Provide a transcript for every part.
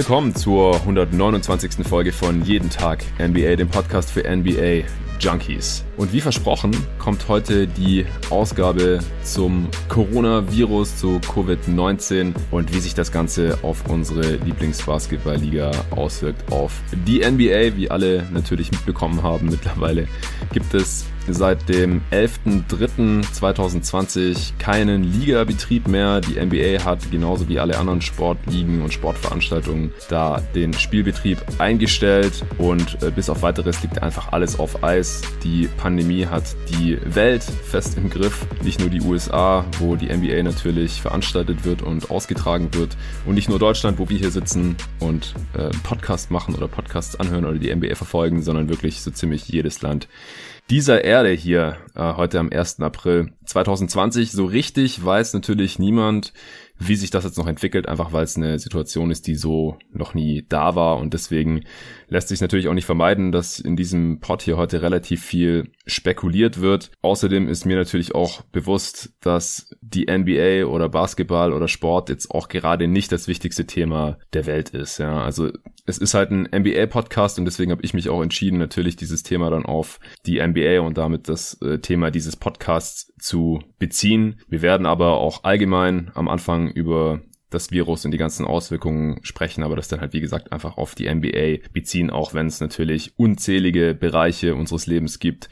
Willkommen zur 129. Folge von Jeden Tag NBA, dem Podcast für NBA Junkies. Und wie versprochen kommt heute die Ausgabe zum Coronavirus, zu Covid-19 und wie sich das Ganze auf unsere Lieblingsbasketballliga auswirkt. Auf die NBA, wie alle natürlich mitbekommen haben mittlerweile, gibt es seit dem 11.03.2020 keinen Ligabetrieb mehr. Die NBA hat genauso wie alle anderen Sportligen und Sportveranstaltungen da den Spielbetrieb eingestellt und äh, bis auf weiteres liegt einfach alles auf Eis. Die Pandemie hat die Welt fest im Griff, nicht nur die USA, wo die NBA natürlich veranstaltet wird und ausgetragen wird und nicht nur Deutschland, wo wir hier sitzen und äh, Podcast machen oder Podcasts anhören oder die NBA verfolgen, sondern wirklich so ziemlich jedes Land dieser Erde hier äh, heute am 1. April 2020. So richtig weiß natürlich niemand, wie sich das jetzt noch entwickelt, einfach weil es eine Situation ist, die so noch nie da war und deswegen lässt sich natürlich auch nicht vermeiden, dass in diesem Pod hier heute relativ viel spekuliert wird. Außerdem ist mir natürlich auch bewusst, dass die NBA oder Basketball oder Sport jetzt auch gerade nicht das wichtigste Thema der Welt ist. Ja, also es ist halt ein NBA-Podcast und deswegen habe ich mich auch entschieden, natürlich dieses Thema dann auf die NBA und damit das äh, Thema dieses Podcasts zu beziehen. Wir werden aber auch allgemein am Anfang über das Virus und die ganzen Auswirkungen sprechen, aber das dann halt wie gesagt einfach auf die NBA beziehen, auch wenn es natürlich unzählige Bereiche unseres Lebens gibt,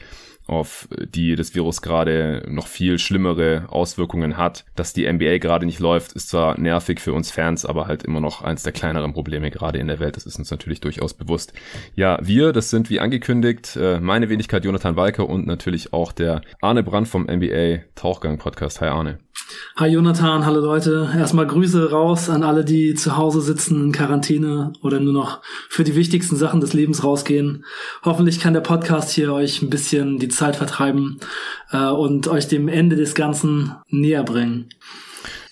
auf die das Virus gerade noch viel schlimmere Auswirkungen hat. Dass die NBA gerade nicht läuft, ist zwar nervig für uns Fans, aber halt immer noch eins der kleineren Probleme gerade in der Welt. Das ist uns natürlich durchaus bewusst. Ja, wir, das sind wie angekündigt äh, meine Wenigkeit Jonathan Walker und natürlich auch der Arne Brandt vom NBA Tauchgang Podcast. Hi Arne. Hi Jonathan, hallo Leute. Erstmal Grüße raus an alle, die zu Hause sitzen in Quarantäne oder nur noch für die wichtigsten Sachen des Lebens rausgehen. Hoffentlich kann der Podcast hier euch ein bisschen die Zeit vertreiben äh, und euch dem Ende des Ganzen näher bringen.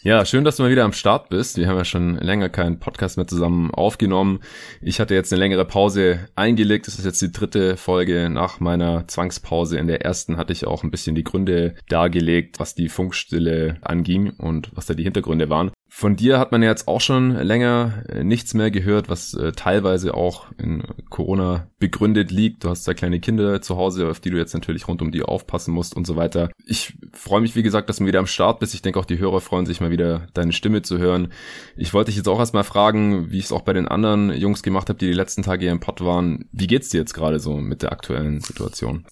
Ja, schön, dass du mal wieder am Start bist. Wir haben ja schon länger keinen Podcast mehr zusammen aufgenommen. Ich hatte jetzt eine längere Pause eingelegt. Das ist jetzt die dritte Folge nach meiner Zwangspause. In der ersten hatte ich auch ein bisschen die Gründe dargelegt, was die Funkstille anging und was da die Hintergründe waren. Von dir hat man ja jetzt auch schon länger äh, nichts mehr gehört, was äh, teilweise auch in Corona begründet liegt. Du hast da kleine Kinder zu Hause, auf die du jetzt natürlich rund um die aufpassen musst und so weiter. Ich freue mich, wie gesagt, dass du wieder am Start bist. Ich denke auch die Hörer freuen sich mal wieder, deine Stimme zu hören. Ich wollte dich jetzt auch erstmal fragen, wie ich es auch bei den anderen Jungs gemacht habe, die die letzten Tage hier im Pod waren. Wie geht's dir jetzt gerade so mit der aktuellen Situation?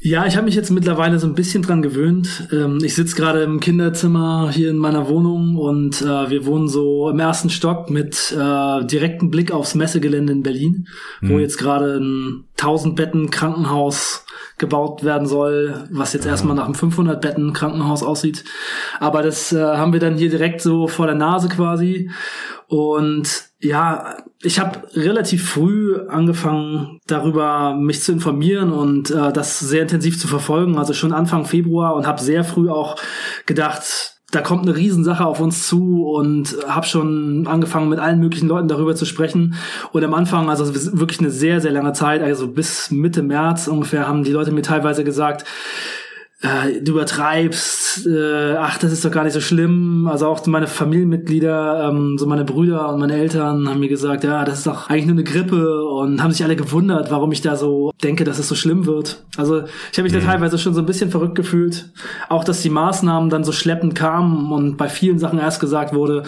Ja, ich habe mich jetzt mittlerweile so ein bisschen dran gewöhnt. Ähm, ich sitze gerade im Kinderzimmer hier in meiner Wohnung und äh, wir wohnen so im ersten Stock mit äh, direktem Blick aufs Messegelände in Berlin, mhm. wo jetzt gerade ein 1000 Betten Krankenhaus gebaut werden soll, was jetzt ja. erstmal nach einem 500 Betten Krankenhaus aussieht. Aber das äh, haben wir dann hier direkt so vor der Nase quasi. Und ja, ich habe relativ früh angefangen, darüber mich zu informieren und äh, das sehr intensiv zu verfolgen, also schon Anfang Februar und habe sehr früh auch gedacht, da kommt eine Riesensache auf uns zu und habe schon angefangen mit allen möglichen Leuten darüber zu sprechen. Und am Anfang, also wirklich eine sehr, sehr lange Zeit, also bis Mitte März ungefähr, haben die Leute mir teilweise gesagt, äh, du übertreibst, äh, ach, das ist doch gar nicht so schlimm. Also auch meine Familienmitglieder, ähm, so meine Brüder und meine Eltern haben mir gesagt, ja, das ist doch eigentlich nur eine Grippe und haben sich alle gewundert, warum ich da so denke, dass es so schlimm wird. Also ich habe mich mhm. da teilweise schon so ein bisschen verrückt gefühlt. Auch, dass die Maßnahmen dann so schleppend kamen und bei vielen Sachen erst gesagt wurde,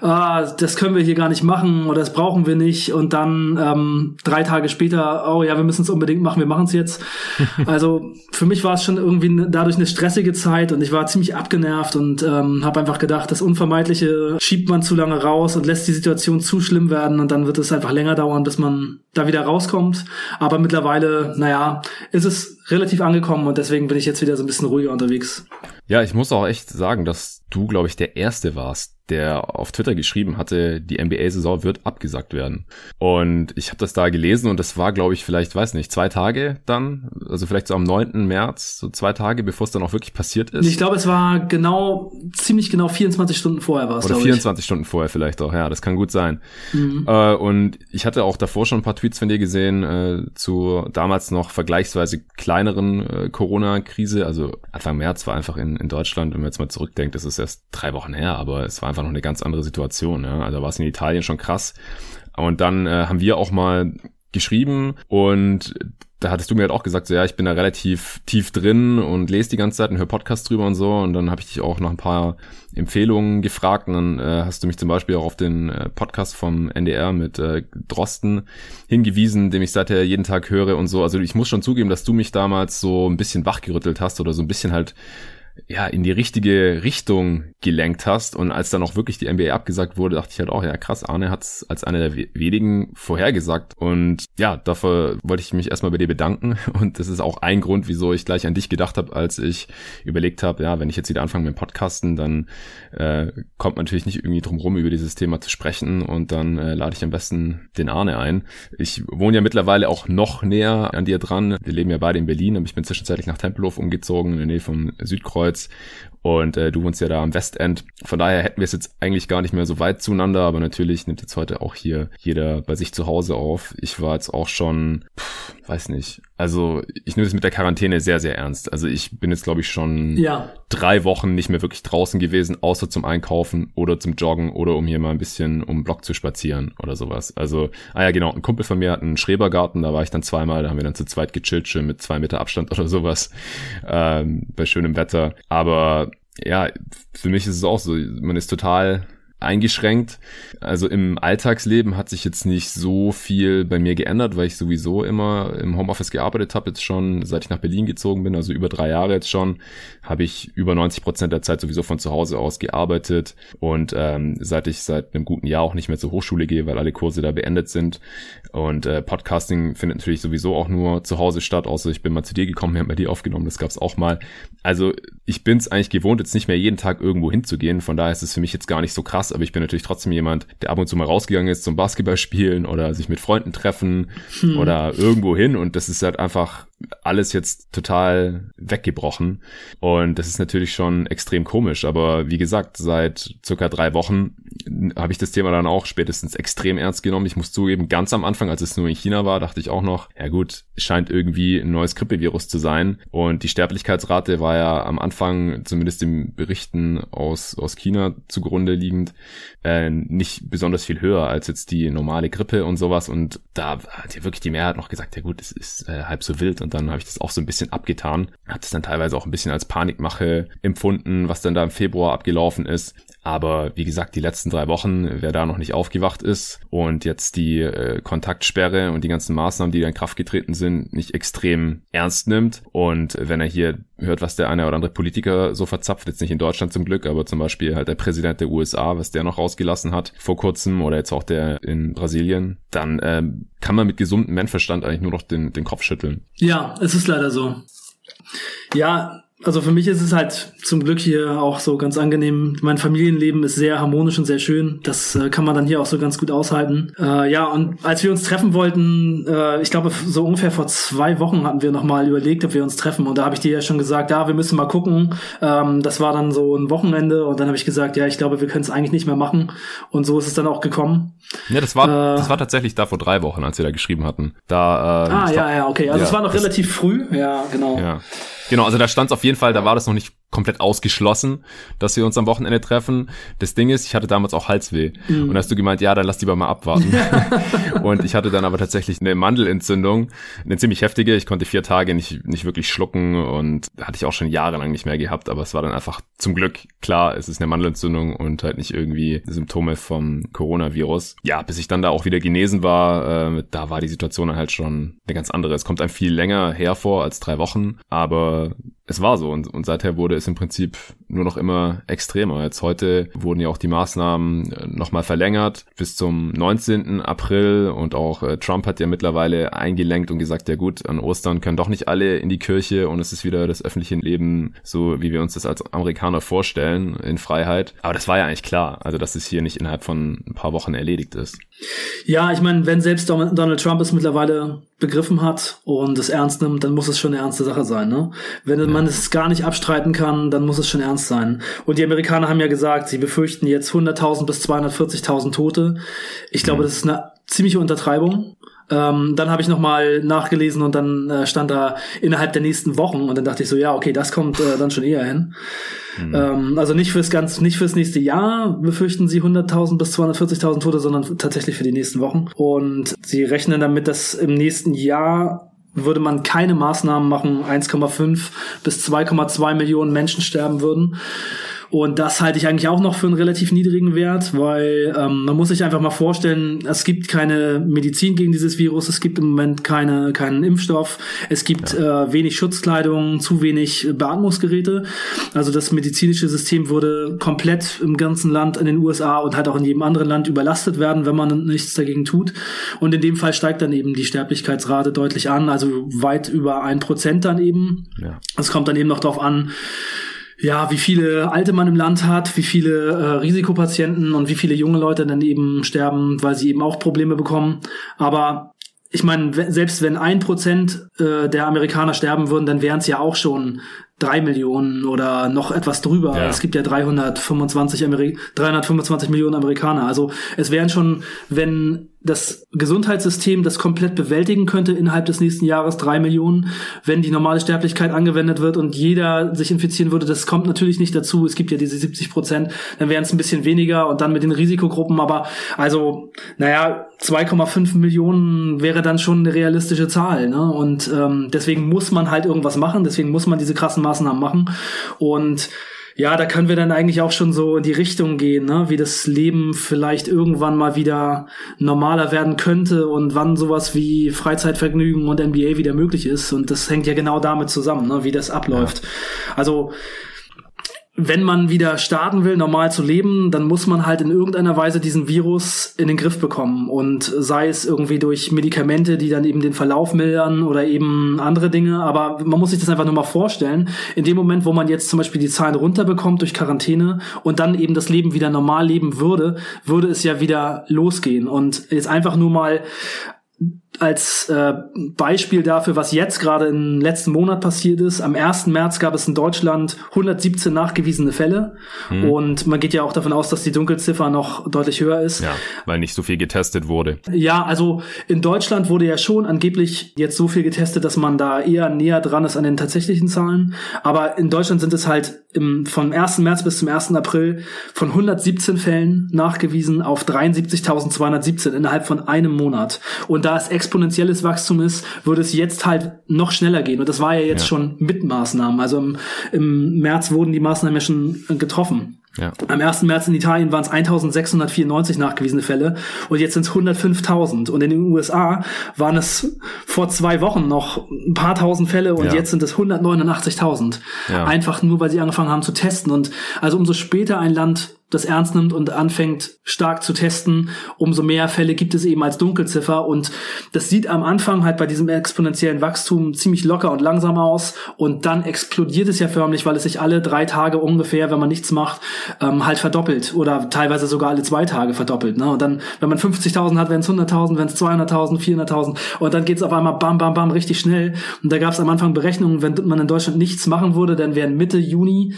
ah, das können wir hier gar nicht machen oder das brauchen wir nicht. Und dann ähm, drei Tage später, oh ja, wir müssen es unbedingt machen, wir machen es jetzt. also für mich war es schon irgendwie dadurch eine stressige Zeit und ich war ziemlich abgenervt und ähm, habe einfach gedacht, das Unvermeidliche schiebt man zu lange raus und lässt die Situation zu schlimm werden und dann wird es einfach länger dauern, bis man da wieder rauskommt. Aber mittlerweile, naja, ist es relativ angekommen und deswegen bin ich jetzt wieder so ein bisschen ruhiger unterwegs. Ja, ich muss auch echt sagen, dass du, glaube ich, der Erste warst, der auf Twitter geschrieben hatte, die NBA-Saison wird abgesagt werden. Und ich habe das da gelesen und das war, glaube ich, vielleicht, weiß nicht, zwei Tage dann, also vielleicht so am 9. März, so zwei Tage, bevor es dann auch wirklich passiert ist. Ich glaube, es war genau, ziemlich genau 24 Stunden vorher war es, Oder 24 ich. Stunden vorher vielleicht auch, ja, das kann gut sein. Mhm. Äh, und ich hatte auch davor schon ein paar Tweets von dir gesehen äh, zu damals noch vergleichsweise kleineren äh, Corona-Krise. Also Anfang März war einfach in, in Deutschland, wenn man jetzt mal zurückdenkt, das ist erst drei Wochen her, aber es war einfach einfach noch eine ganz andere Situation. Ja? Also war es in Italien schon krass. Und dann äh, haben wir auch mal geschrieben und da hattest du mir halt auch gesagt, so ja, ich bin da relativ tief drin und lese die ganze Zeit und höre Podcasts drüber und so. Und dann habe ich dich auch noch ein paar Empfehlungen gefragt und dann äh, hast du mich zum Beispiel auch auf den äh, Podcast vom NDR mit äh, Drosten hingewiesen, den ich seither jeden Tag höre und so. Also ich muss schon zugeben, dass du mich damals so ein bisschen wachgerüttelt hast oder so ein bisschen halt ja, in die richtige Richtung gelenkt hast. Und als dann auch wirklich die NBA abgesagt wurde, dachte ich halt auch, ja krass, Arne hat es als einer der wenigen vorhergesagt. Und ja, dafür wollte ich mich erstmal bei dir bedanken. Und das ist auch ein Grund, wieso ich gleich an dich gedacht habe, als ich überlegt habe, ja, wenn ich jetzt wieder anfange mit dem Podcasten, dann äh, kommt man natürlich nicht irgendwie drum rum, über dieses Thema zu sprechen. Und dann äh, lade ich am besten den Arne ein. Ich wohne ja mittlerweile auch noch näher an dir dran. Wir leben ja beide in Berlin, aber ich bin zwischenzeitlich nach Tempelhof umgezogen, in der Nähe vom Südkreuz Kreuz. Und äh, du wohnst ja da am Westend. Von daher hätten wir es jetzt eigentlich gar nicht mehr so weit zueinander, aber natürlich nimmt jetzt heute auch hier jeder bei sich zu Hause auf. Ich war jetzt auch schon, pff, weiß nicht. Also ich nehme es mit der Quarantäne sehr, sehr ernst. Also ich bin jetzt, glaube ich, schon ja. drei Wochen nicht mehr wirklich draußen gewesen, außer zum Einkaufen oder zum Joggen oder um hier mal ein bisschen um den Block zu spazieren oder sowas. Also, ah ja, genau, ein Kumpel von mir hat einen Schrebergarten, da war ich dann zweimal, da haben wir dann zu zweit gechillt, schön mit zwei Meter Abstand oder sowas, ähm, bei schönem Wetter. Aber ja, für mich ist es auch so, man ist total eingeschränkt. Also im Alltagsleben hat sich jetzt nicht so viel bei mir geändert, weil ich sowieso immer im Homeoffice gearbeitet habe, jetzt schon seit ich nach Berlin gezogen bin, also über drei Jahre jetzt schon, habe ich über 90 Prozent der Zeit sowieso von zu Hause aus gearbeitet und ähm, seit ich seit einem guten Jahr auch nicht mehr zur Hochschule gehe, weil alle Kurse da beendet sind und äh, Podcasting findet natürlich sowieso auch nur zu Hause statt, außer ich bin mal zu dir gekommen, wir haben bei dir aufgenommen, das gab's auch mal. Also ich bin es eigentlich gewohnt, jetzt nicht mehr jeden Tag irgendwo hinzugehen, von daher ist es für mich jetzt gar nicht so krass aber ich bin natürlich trotzdem jemand, der ab und zu mal rausgegangen ist zum Basketball spielen oder sich mit Freunden treffen hm. oder irgendwo hin und das ist halt einfach alles jetzt total weggebrochen. Und das ist natürlich schon extrem komisch. Aber wie gesagt, seit circa drei Wochen habe ich das Thema dann auch spätestens extrem ernst genommen. Ich muss zugeben, ganz am Anfang, als es nur in China war, dachte ich auch noch, ja gut, scheint irgendwie ein neues Grippevirus zu sein. Und die Sterblichkeitsrate war ja am Anfang, zumindest im Berichten aus, aus China zugrunde liegend, äh, nicht besonders viel höher als jetzt die normale Grippe und sowas. Und da hat ja wirklich die Mehrheit noch gesagt, ja gut, es ist äh, halb so wild und dann habe ich das auch so ein bisschen abgetan. Hat es dann teilweise auch ein bisschen als Panikmache empfunden, was dann da im Februar abgelaufen ist. Aber wie gesagt, die letzten drei Wochen, wer da noch nicht aufgewacht ist und jetzt die äh, Kontaktsperre und die ganzen Maßnahmen, die da in Kraft getreten sind, nicht extrem ernst nimmt. Und wenn er hier hört, was der eine oder andere Politiker so verzapft, jetzt nicht in Deutschland zum Glück, aber zum Beispiel halt der Präsident der USA, was der noch rausgelassen hat vor kurzem oder jetzt auch der in Brasilien, dann ähm, kann man mit gesundem Menschenverstand eigentlich nur noch den, den Kopf schütteln. Ja, es ist leider so. Ja, also für mich ist es halt zum Glück hier auch so ganz angenehm. Mein Familienleben ist sehr harmonisch und sehr schön. Das äh, kann man dann hier auch so ganz gut aushalten. Äh, ja, und als wir uns treffen wollten, äh, ich glaube so ungefähr vor zwei Wochen hatten wir nochmal überlegt, ob wir uns treffen. Und da habe ich dir ja schon gesagt, ja, wir müssen mal gucken. Ähm, das war dann so ein Wochenende und dann habe ich gesagt, ja, ich glaube, wir können es eigentlich nicht mehr machen. Und so ist es dann auch gekommen. Ja, das war, äh, das war tatsächlich da vor drei Wochen, als wir da geschrieben hatten. Da, äh, ah, ja, ja, okay. Also ja, es war noch relativ früh. Ja, genau. Ja. Genau, also da stand es auf jeden Fall, da war das noch nicht komplett ausgeschlossen, dass wir uns am Wochenende treffen. Das Ding ist, ich hatte damals auch Halsweh. Mhm. Und hast du gemeint, ja, dann lass lieber mal abwarten. und ich hatte dann aber tatsächlich eine Mandelentzündung, eine ziemlich heftige. Ich konnte vier Tage nicht, nicht wirklich schlucken und hatte ich auch schon jahrelang nicht mehr gehabt. Aber es war dann einfach zum Glück klar, es ist eine Mandelentzündung und halt nicht irgendwie Symptome vom Coronavirus. Ja, bis ich dann da auch wieder genesen war, äh, da war die Situation dann halt schon eine ganz andere. Es kommt einem viel länger hervor als drei Wochen, aber es war so und, und seither wurde es im Prinzip nur noch immer extremer. Jetzt heute wurden ja auch die Maßnahmen äh, nochmal verlängert bis zum 19. April und auch äh, Trump hat ja mittlerweile eingelenkt und gesagt, ja gut, an Ostern können doch nicht alle in die Kirche und es ist wieder das öffentliche Leben so, wie wir uns das als Amerikaner vorstellen, in Freiheit. Aber das war ja eigentlich klar, also dass es hier nicht innerhalb von ein paar Wochen erledigt ist. Ja, ich meine, wenn selbst Donald Trump es mittlerweile begriffen hat und es ernst nimmt, dann muss es schon eine ernste Sache sein. Ne? Wenn ja. man es gar nicht abstreiten kann, dann muss es schon ernst sein. Und die Amerikaner haben ja gesagt, sie befürchten jetzt 100.000 bis 240.000 Tote. Ich glaube, ja. das ist eine ziemliche Untertreibung. Ähm, dann habe ich nochmal nachgelesen und dann äh, stand da innerhalb der nächsten Wochen und dann dachte ich so, ja, okay, das kommt äh, dann schon eher hin. Mhm. Ähm, also nicht fürs ganz, nicht fürs nächste Jahr befürchten sie 100.000 bis 240.000 Tote, sondern tatsächlich für die nächsten Wochen. Und sie rechnen damit, dass im nächsten Jahr würde man keine Maßnahmen machen, 1,5 bis 2,2 Millionen Menschen sterben würden. Und das halte ich eigentlich auch noch für einen relativ niedrigen Wert, weil ähm, man muss sich einfach mal vorstellen, es gibt keine Medizin gegen dieses Virus, es gibt im Moment keine, keinen Impfstoff, es gibt ja. äh, wenig Schutzkleidung, zu wenig Beatmungsgeräte. Also das medizinische System würde komplett im ganzen Land in den USA und halt auch in jedem anderen Land überlastet werden, wenn man nichts dagegen tut. Und in dem Fall steigt dann eben die Sterblichkeitsrate deutlich an, also weit über ein Prozent dann eben. Ja. Es kommt dann eben noch darauf an, ja, wie viele Alte man im Land hat, wie viele äh, Risikopatienten und wie viele junge Leute dann eben sterben, weil sie eben auch Probleme bekommen. Aber ich meine, selbst wenn ein Prozent äh, der Amerikaner sterben würden, dann wären es ja auch schon drei Millionen oder noch etwas drüber. Ja. Es gibt ja 325, Ameri 325 Millionen Amerikaner. Also es wären schon, wenn das Gesundheitssystem das komplett bewältigen könnte innerhalb des nächsten Jahres drei Millionen, wenn die normale Sterblichkeit angewendet wird und jeder sich infizieren würde. Das kommt natürlich nicht dazu. Es gibt ja diese 70 Prozent, dann wären es ein bisschen weniger und dann mit den Risikogruppen. Aber also, naja, 2,5 Millionen wäre dann schon eine realistische Zahl. Ne? Und ähm, deswegen muss man halt irgendwas machen. Deswegen muss man diese krassen Maßnahmen machen. Und ja, da können wir dann eigentlich auch schon so in die Richtung gehen, ne? wie das Leben vielleicht irgendwann mal wieder normaler werden könnte und wann sowas wie Freizeitvergnügen und NBA wieder möglich ist. Und das hängt ja genau damit zusammen, ne? wie das abläuft. Ja. Also wenn man wieder starten will, normal zu leben, dann muss man halt in irgendeiner Weise diesen Virus in den Griff bekommen. Und sei es irgendwie durch Medikamente, die dann eben den Verlauf mildern oder eben andere Dinge. Aber man muss sich das einfach nur mal vorstellen. In dem Moment, wo man jetzt zum Beispiel die Zahlen runterbekommt durch Quarantäne und dann eben das Leben wieder normal leben würde, würde es ja wieder losgehen. Und jetzt einfach nur mal als äh, Beispiel dafür, was jetzt gerade im letzten Monat passiert ist. Am 1. März gab es in Deutschland 117 nachgewiesene Fälle. Hm. Und man geht ja auch davon aus, dass die Dunkelziffer noch deutlich höher ist. Ja, weil nicht so viel getestet wurde. Ja, also in Deutschland wurde ja schon angeblich jetzt so viel getestet, dass man da eher näher dran ist an den tatsächlichen Zahlen. Aber in Deutschland sind es halt im, vom 1. März bis zum 1. April von 117 Fällen nachgewiesen auf 73.217 innerhalb von einem Monat. Und da ist exponentielles Wachstum ist, würde es jetzt halt noch schneller gehen. Und das war ja jetzt ja. schon mit Maßnahmen. Also im, im März wurden die Maßnahmen ja schon getroffen. Ja. Am 1. März in Italien waren es 1694 nachgewiesene Fälle und jetzt sind es 105.000. Und in den USA waren es vor zwei Wochen noch ein paar tausend Fälle und ja. jetzt sind es 189.000. Ja. Einfach nur, weil sie angefangen haben zu testen. Und also umso später ein Land das ernst nimmt und anfängt stark zu testen, umso mehr Fälle gibt es eben als Dunkelziffer und das sieht am Anfang halt bei diesem exponentiellen Wachstum ziemlich locker und langsam aus und dann explodiert es ja förmlich, weil es sich alle drei Tage ungefähr, wenn man nichts macht, ähm, halt verdoppelt oder teilweise sogar alle zwei Tage verdoppelt. Ne? Und dann, wenn man 50.000 hat, werden es 100.000, wenn es 200.000, 400.000 und dann geht es auf einmal bam, bam, bam richtig schnell. Und da gab es am Anfang Berechnungen, wenn man in Deutschland nichts machen würde, dann wären Mitte Juni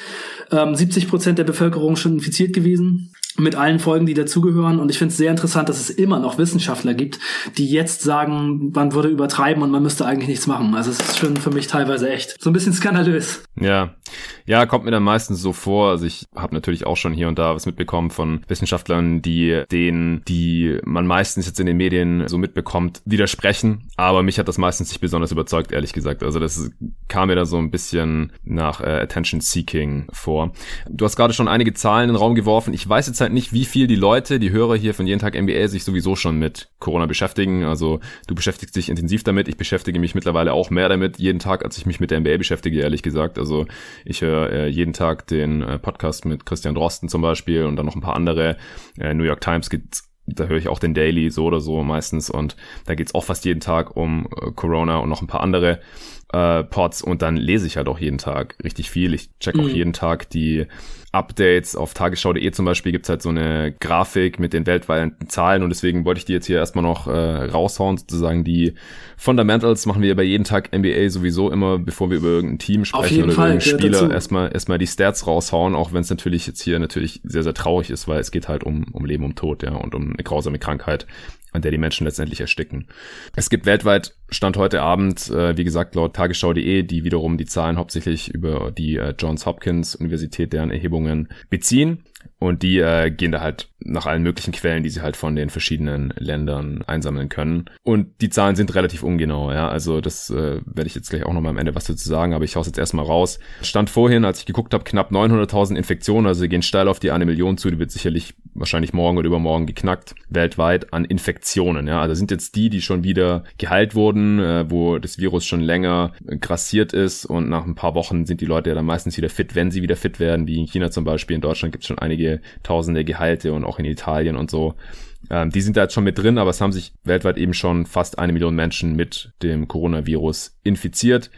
ähm, 70 Prozent der Bevölkerung schon infiziert gewesen mit allen Folgen, die dazugehören. Und ich finde es sehr interessant, dass es immer noch Wissenschaftler gibt, die jetzt sagen, man würde übertreiben und man müsste eigentlich nichts machen. Also es ist schon für mich teilweise echt so ein bisschen skandalös. Ja, ja, kommt mir dann meistens so vor. Also ich habe natürlich auch schon hier und da was mitbekommen von Wissenschaftlern, die denen, die man meistens jetzt in den Medien so mitbekommt, widersprechen. Aber mich hat das meistens nicht besonders überzeugt, ehrlich gesagt. Also das kam mir da so ein bisschen nach äh, Attention Seeking vor. Du hast gerade schon einige Zahlen in den Raum geworfen. Ich weiß jetzt halt nicht, wie viel die Leute, die Hörer hier von jeden Tag NBA sich sowieso schon mit Corona beschäftigen. Also du beschäftigst dich intensiv damit. Ich beschäftige mich mittlerweile auch mehr damit jeden Tag, als ich mich mit der NBA beschäftige, ehrlich gesagt. Also ich höre äh, jeden Tag den äh, Podcast mit Christian Drosten zum Beispiel und dann noch ein paar andere. Äh, New York Times gibt's da höre ich auch den Daily so oder so meistens und da geht's auch fast jeden Tag um äh, Corona und noch ein paar andere äh, Pods und dann lese ich halt auch jeden Tag richtig viel. Ich check auch mhm. jeden Tag die Updates auf tagesschau.de zum Beispiel gibt's halt so eine Grafik mit den weltweiten Zahlen und deswegen wollte ich die jetzt hier erstmal noch äh, raushauen, sozusagen die Fundamentals machen wir bei jeden Tag NBA sowieso immer, bevor wir über irgendein Team sprechen oder Fall, irgendeinen Spieler, erstmal erstmal die Stats raushauen, auch wenn es natürlich jetzt hier natürlich sehr, sehr traurig ist, weil es geht halt um, um Leben, um Tod, ja, und um eine grausame Krankheit. An der die Menschen letztendlich ersticken. Es gibt weltweit Stand heute Abend, äh, wie gesagt, laut tagesschau.de, die wiederum die Zahlen hauptsächlich über die äh, Johns Hopkins Universität, deren Erhebungen beziehen. Und die äh, gehen da halt nach allen möglichen Quellen, die sie halt von den verschiedenen Ländern einsammeln können. Und die Zahlen sind relativ ungenau, ja. Also das äh, werde ich jetzt gleich auch nochmal am Ende was dazu sagen, aber ich hau's jetzt erstmal raus. Stand vorhin, als ich geguckt habe, knapp 900.000 Infektionen, also gehen steil auf die eine Million zu, die wird sicherlich wahrscheinlich morgen oder übermorgen geknackt, weltweit an Infektionen, ja. Also sind jetzt die, die schon wieder geheilt wurden, äh, wo das Virus schon länger grassiert ist und nach ein paar Wochen sind die Leute ja dann meistens wieder fit, wenn sie wieder fit werden, wie in China zum Beispiel. In Deutschland gibt es schon einige tausende Geheilte und auch in Italien und so. Ähm, die sind da jetzt schon mit drin, aber es haben sich weltweit eben schon fast eine Million Menschen mit dem Coronavirus infiziert.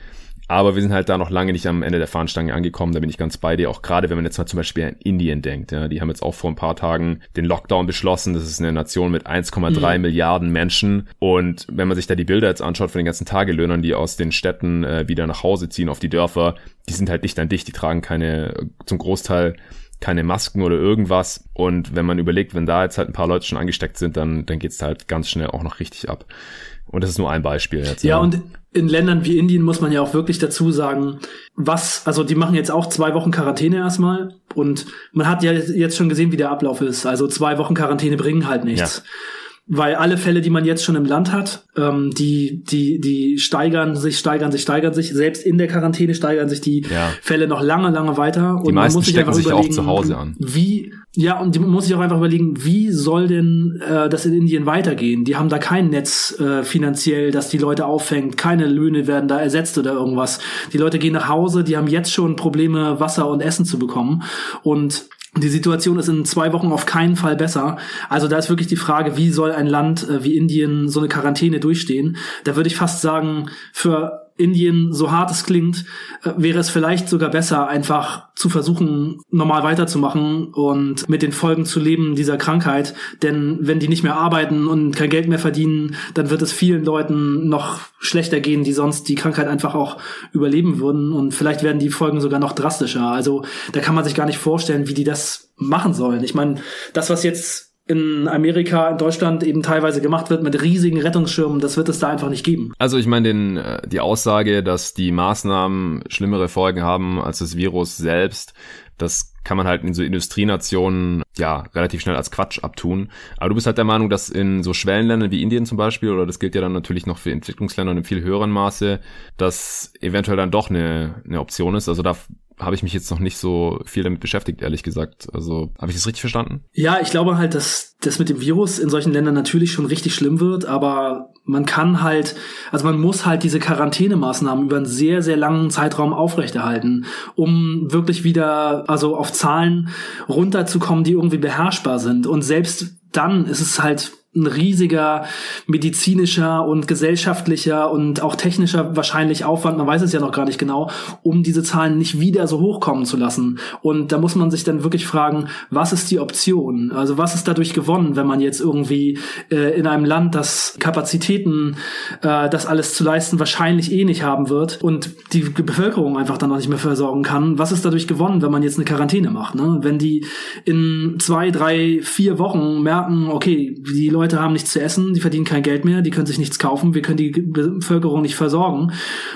Aber wir sind halt da noch lange nicht am Ende der Fahnenstange angekommen. Da bin ich ganz bei dir. Auch gerade, wenn man jetzt mal zum Beispiel an Indien denkt. Ja, die haben jetzt auch vor ein paar Tagen den Lockdown beschlossen. Das ist eine Nation mit 1,3 mhm. Milliarden Menschen. Und wenn man sich da die Bilder jetzt anschaut von den ganzen Tagelöhnern, die aus den Städten äh, wieder nach Hause ziehen auf die Dörfer, die sind halt dicht an dicht. Die tragen keine, zum Großteil keine Masken oder irgendwas. Und wenn man überlegt, wenn da jetzt halt ein paar Leute schon angesteckt sind, dann, dann geht's halt ganz schnell auch noch richtig ab. Und das ist nur ein Beispiel jetzt. Ja, ja, und in Ländern wie Indien muss man ja auch wirklich dazu sagen, was, also die machen jetzt auch zwei Wochen Quarantäne erstmal und man hat ja jetzt schon gesehen, wie der Ablauf ist. Also zwei Wochen Quarantäne bringen halt nichts. Ja weil alle Fälle, die man jetzt schon im Land hat, ähm, die, die, die steigern sich, steigern sich, steigern sich. Selbst in der Quarantäne steigern sich die ja. Fälle noch lange, lange weiter. Die und meisten man muss sich stecken sich auch zu Hause an. Wie, ja, und man muss sich auch einfach überlegen, wie soll denn äh, das in Indien weitergehen? Die haben da kein Netz äh, finanziell, das die Leute auffängt. Keine Löhne werden da ersetzt oder irgendwas. Die Leute gehen nach Hause, die haben jetzt schon Probleme, Wasser und Essen zu bekommen. Und die Situation ist in zwei Wochen auf keinen Fall besser. Also da ist wirklich die Frage, wie soll ein Land äh, wie Indien so eine Quarantäne durchstehen? Da würde ich fast sagen, für Indien, so hart es klingt, äh, wäre es vielleicht sogar besser, einfach zu versuchen, normal weiterzumachen und mit den Folgen zu leben dieser Krankheit. Denn wenn die nicht mehr arbeiten und kein Geld mehr verdienen, dann wird es vielen Leuten noch schlechter gehen, die sonst die Krankheit einfach auch überleben würden. Und vielleicht werden die Folgen sogar noch drastischer. Also da kann man sich gar nicht vorstellen, wie die das machen sollen. Ich meine, das, was jetzt in Amerika, in Deutschland eben teilweise gemacht wird mit riesigen Rettungsschirmen, das wird es da einfach nicht geben. Also ich meine, den, äh, die Aussage, dass die Maßnahmen schlimmere Folgen haben als das Virus selbst, das kann man halt in so Industrienationen ja relativ schnell als Quatsch abtun. Aber du bist halt der Meinung, dass in so Schwellenländern wie Indien zum Beispiel, oder das gilt ja dann natürlich noch für Entwicklungsländer in viel höheren Maße, dass eventuell dann doch eine, eine Option ist. Also da habe ich mich jetzt noch nicht so viel damit beschäftigt, ehrlich gesagt. Also habe ich das richtig verstanden? Ja, ich glaube halt, dass das mit dem Virus in solchen Ländern natürlich schon richtig schlimm wird, aber man kann halt, also man muss halt diese Quarantänemaßnahmen über einen sehr, sehr langen Zeitraum aufrechterhalten, um wirklich wieder, also auf Zahlen runterzukommen, die irgendwie beherrschbar sind. Und selbst dann ist es halt ein riesiger medizinischer und gesellschaftlicher und auch technischer wahrscheinlich Aufwand, man weiß es ja noch gar nicht genau, um diese Zahlen nicht wieder so hochkommen zu lassen. Und da muss man sich dann wirklich fragen, was ist die Option? Also was ist dadurch gewonnen, wenn man jetzt irgendwie äh, in einem Land, das Kapazitäten, äh, das alles zu leisten, wahrscheinlich eh nicht haben wird und die Bevölkerung einfach dann noch nicht mehr versorgen kann. Was ist dadurch gewonnen, wenn man jetzt eine Quarantäne macht? Ne? Wenn die in zwei, drei, vier Wochen merken, okay, die Leute Leute haben nichts zu essen, die verdienen kein Geld mehr, die können sich nichts kaufen, wir können die Bevölkerung nicht versorgen.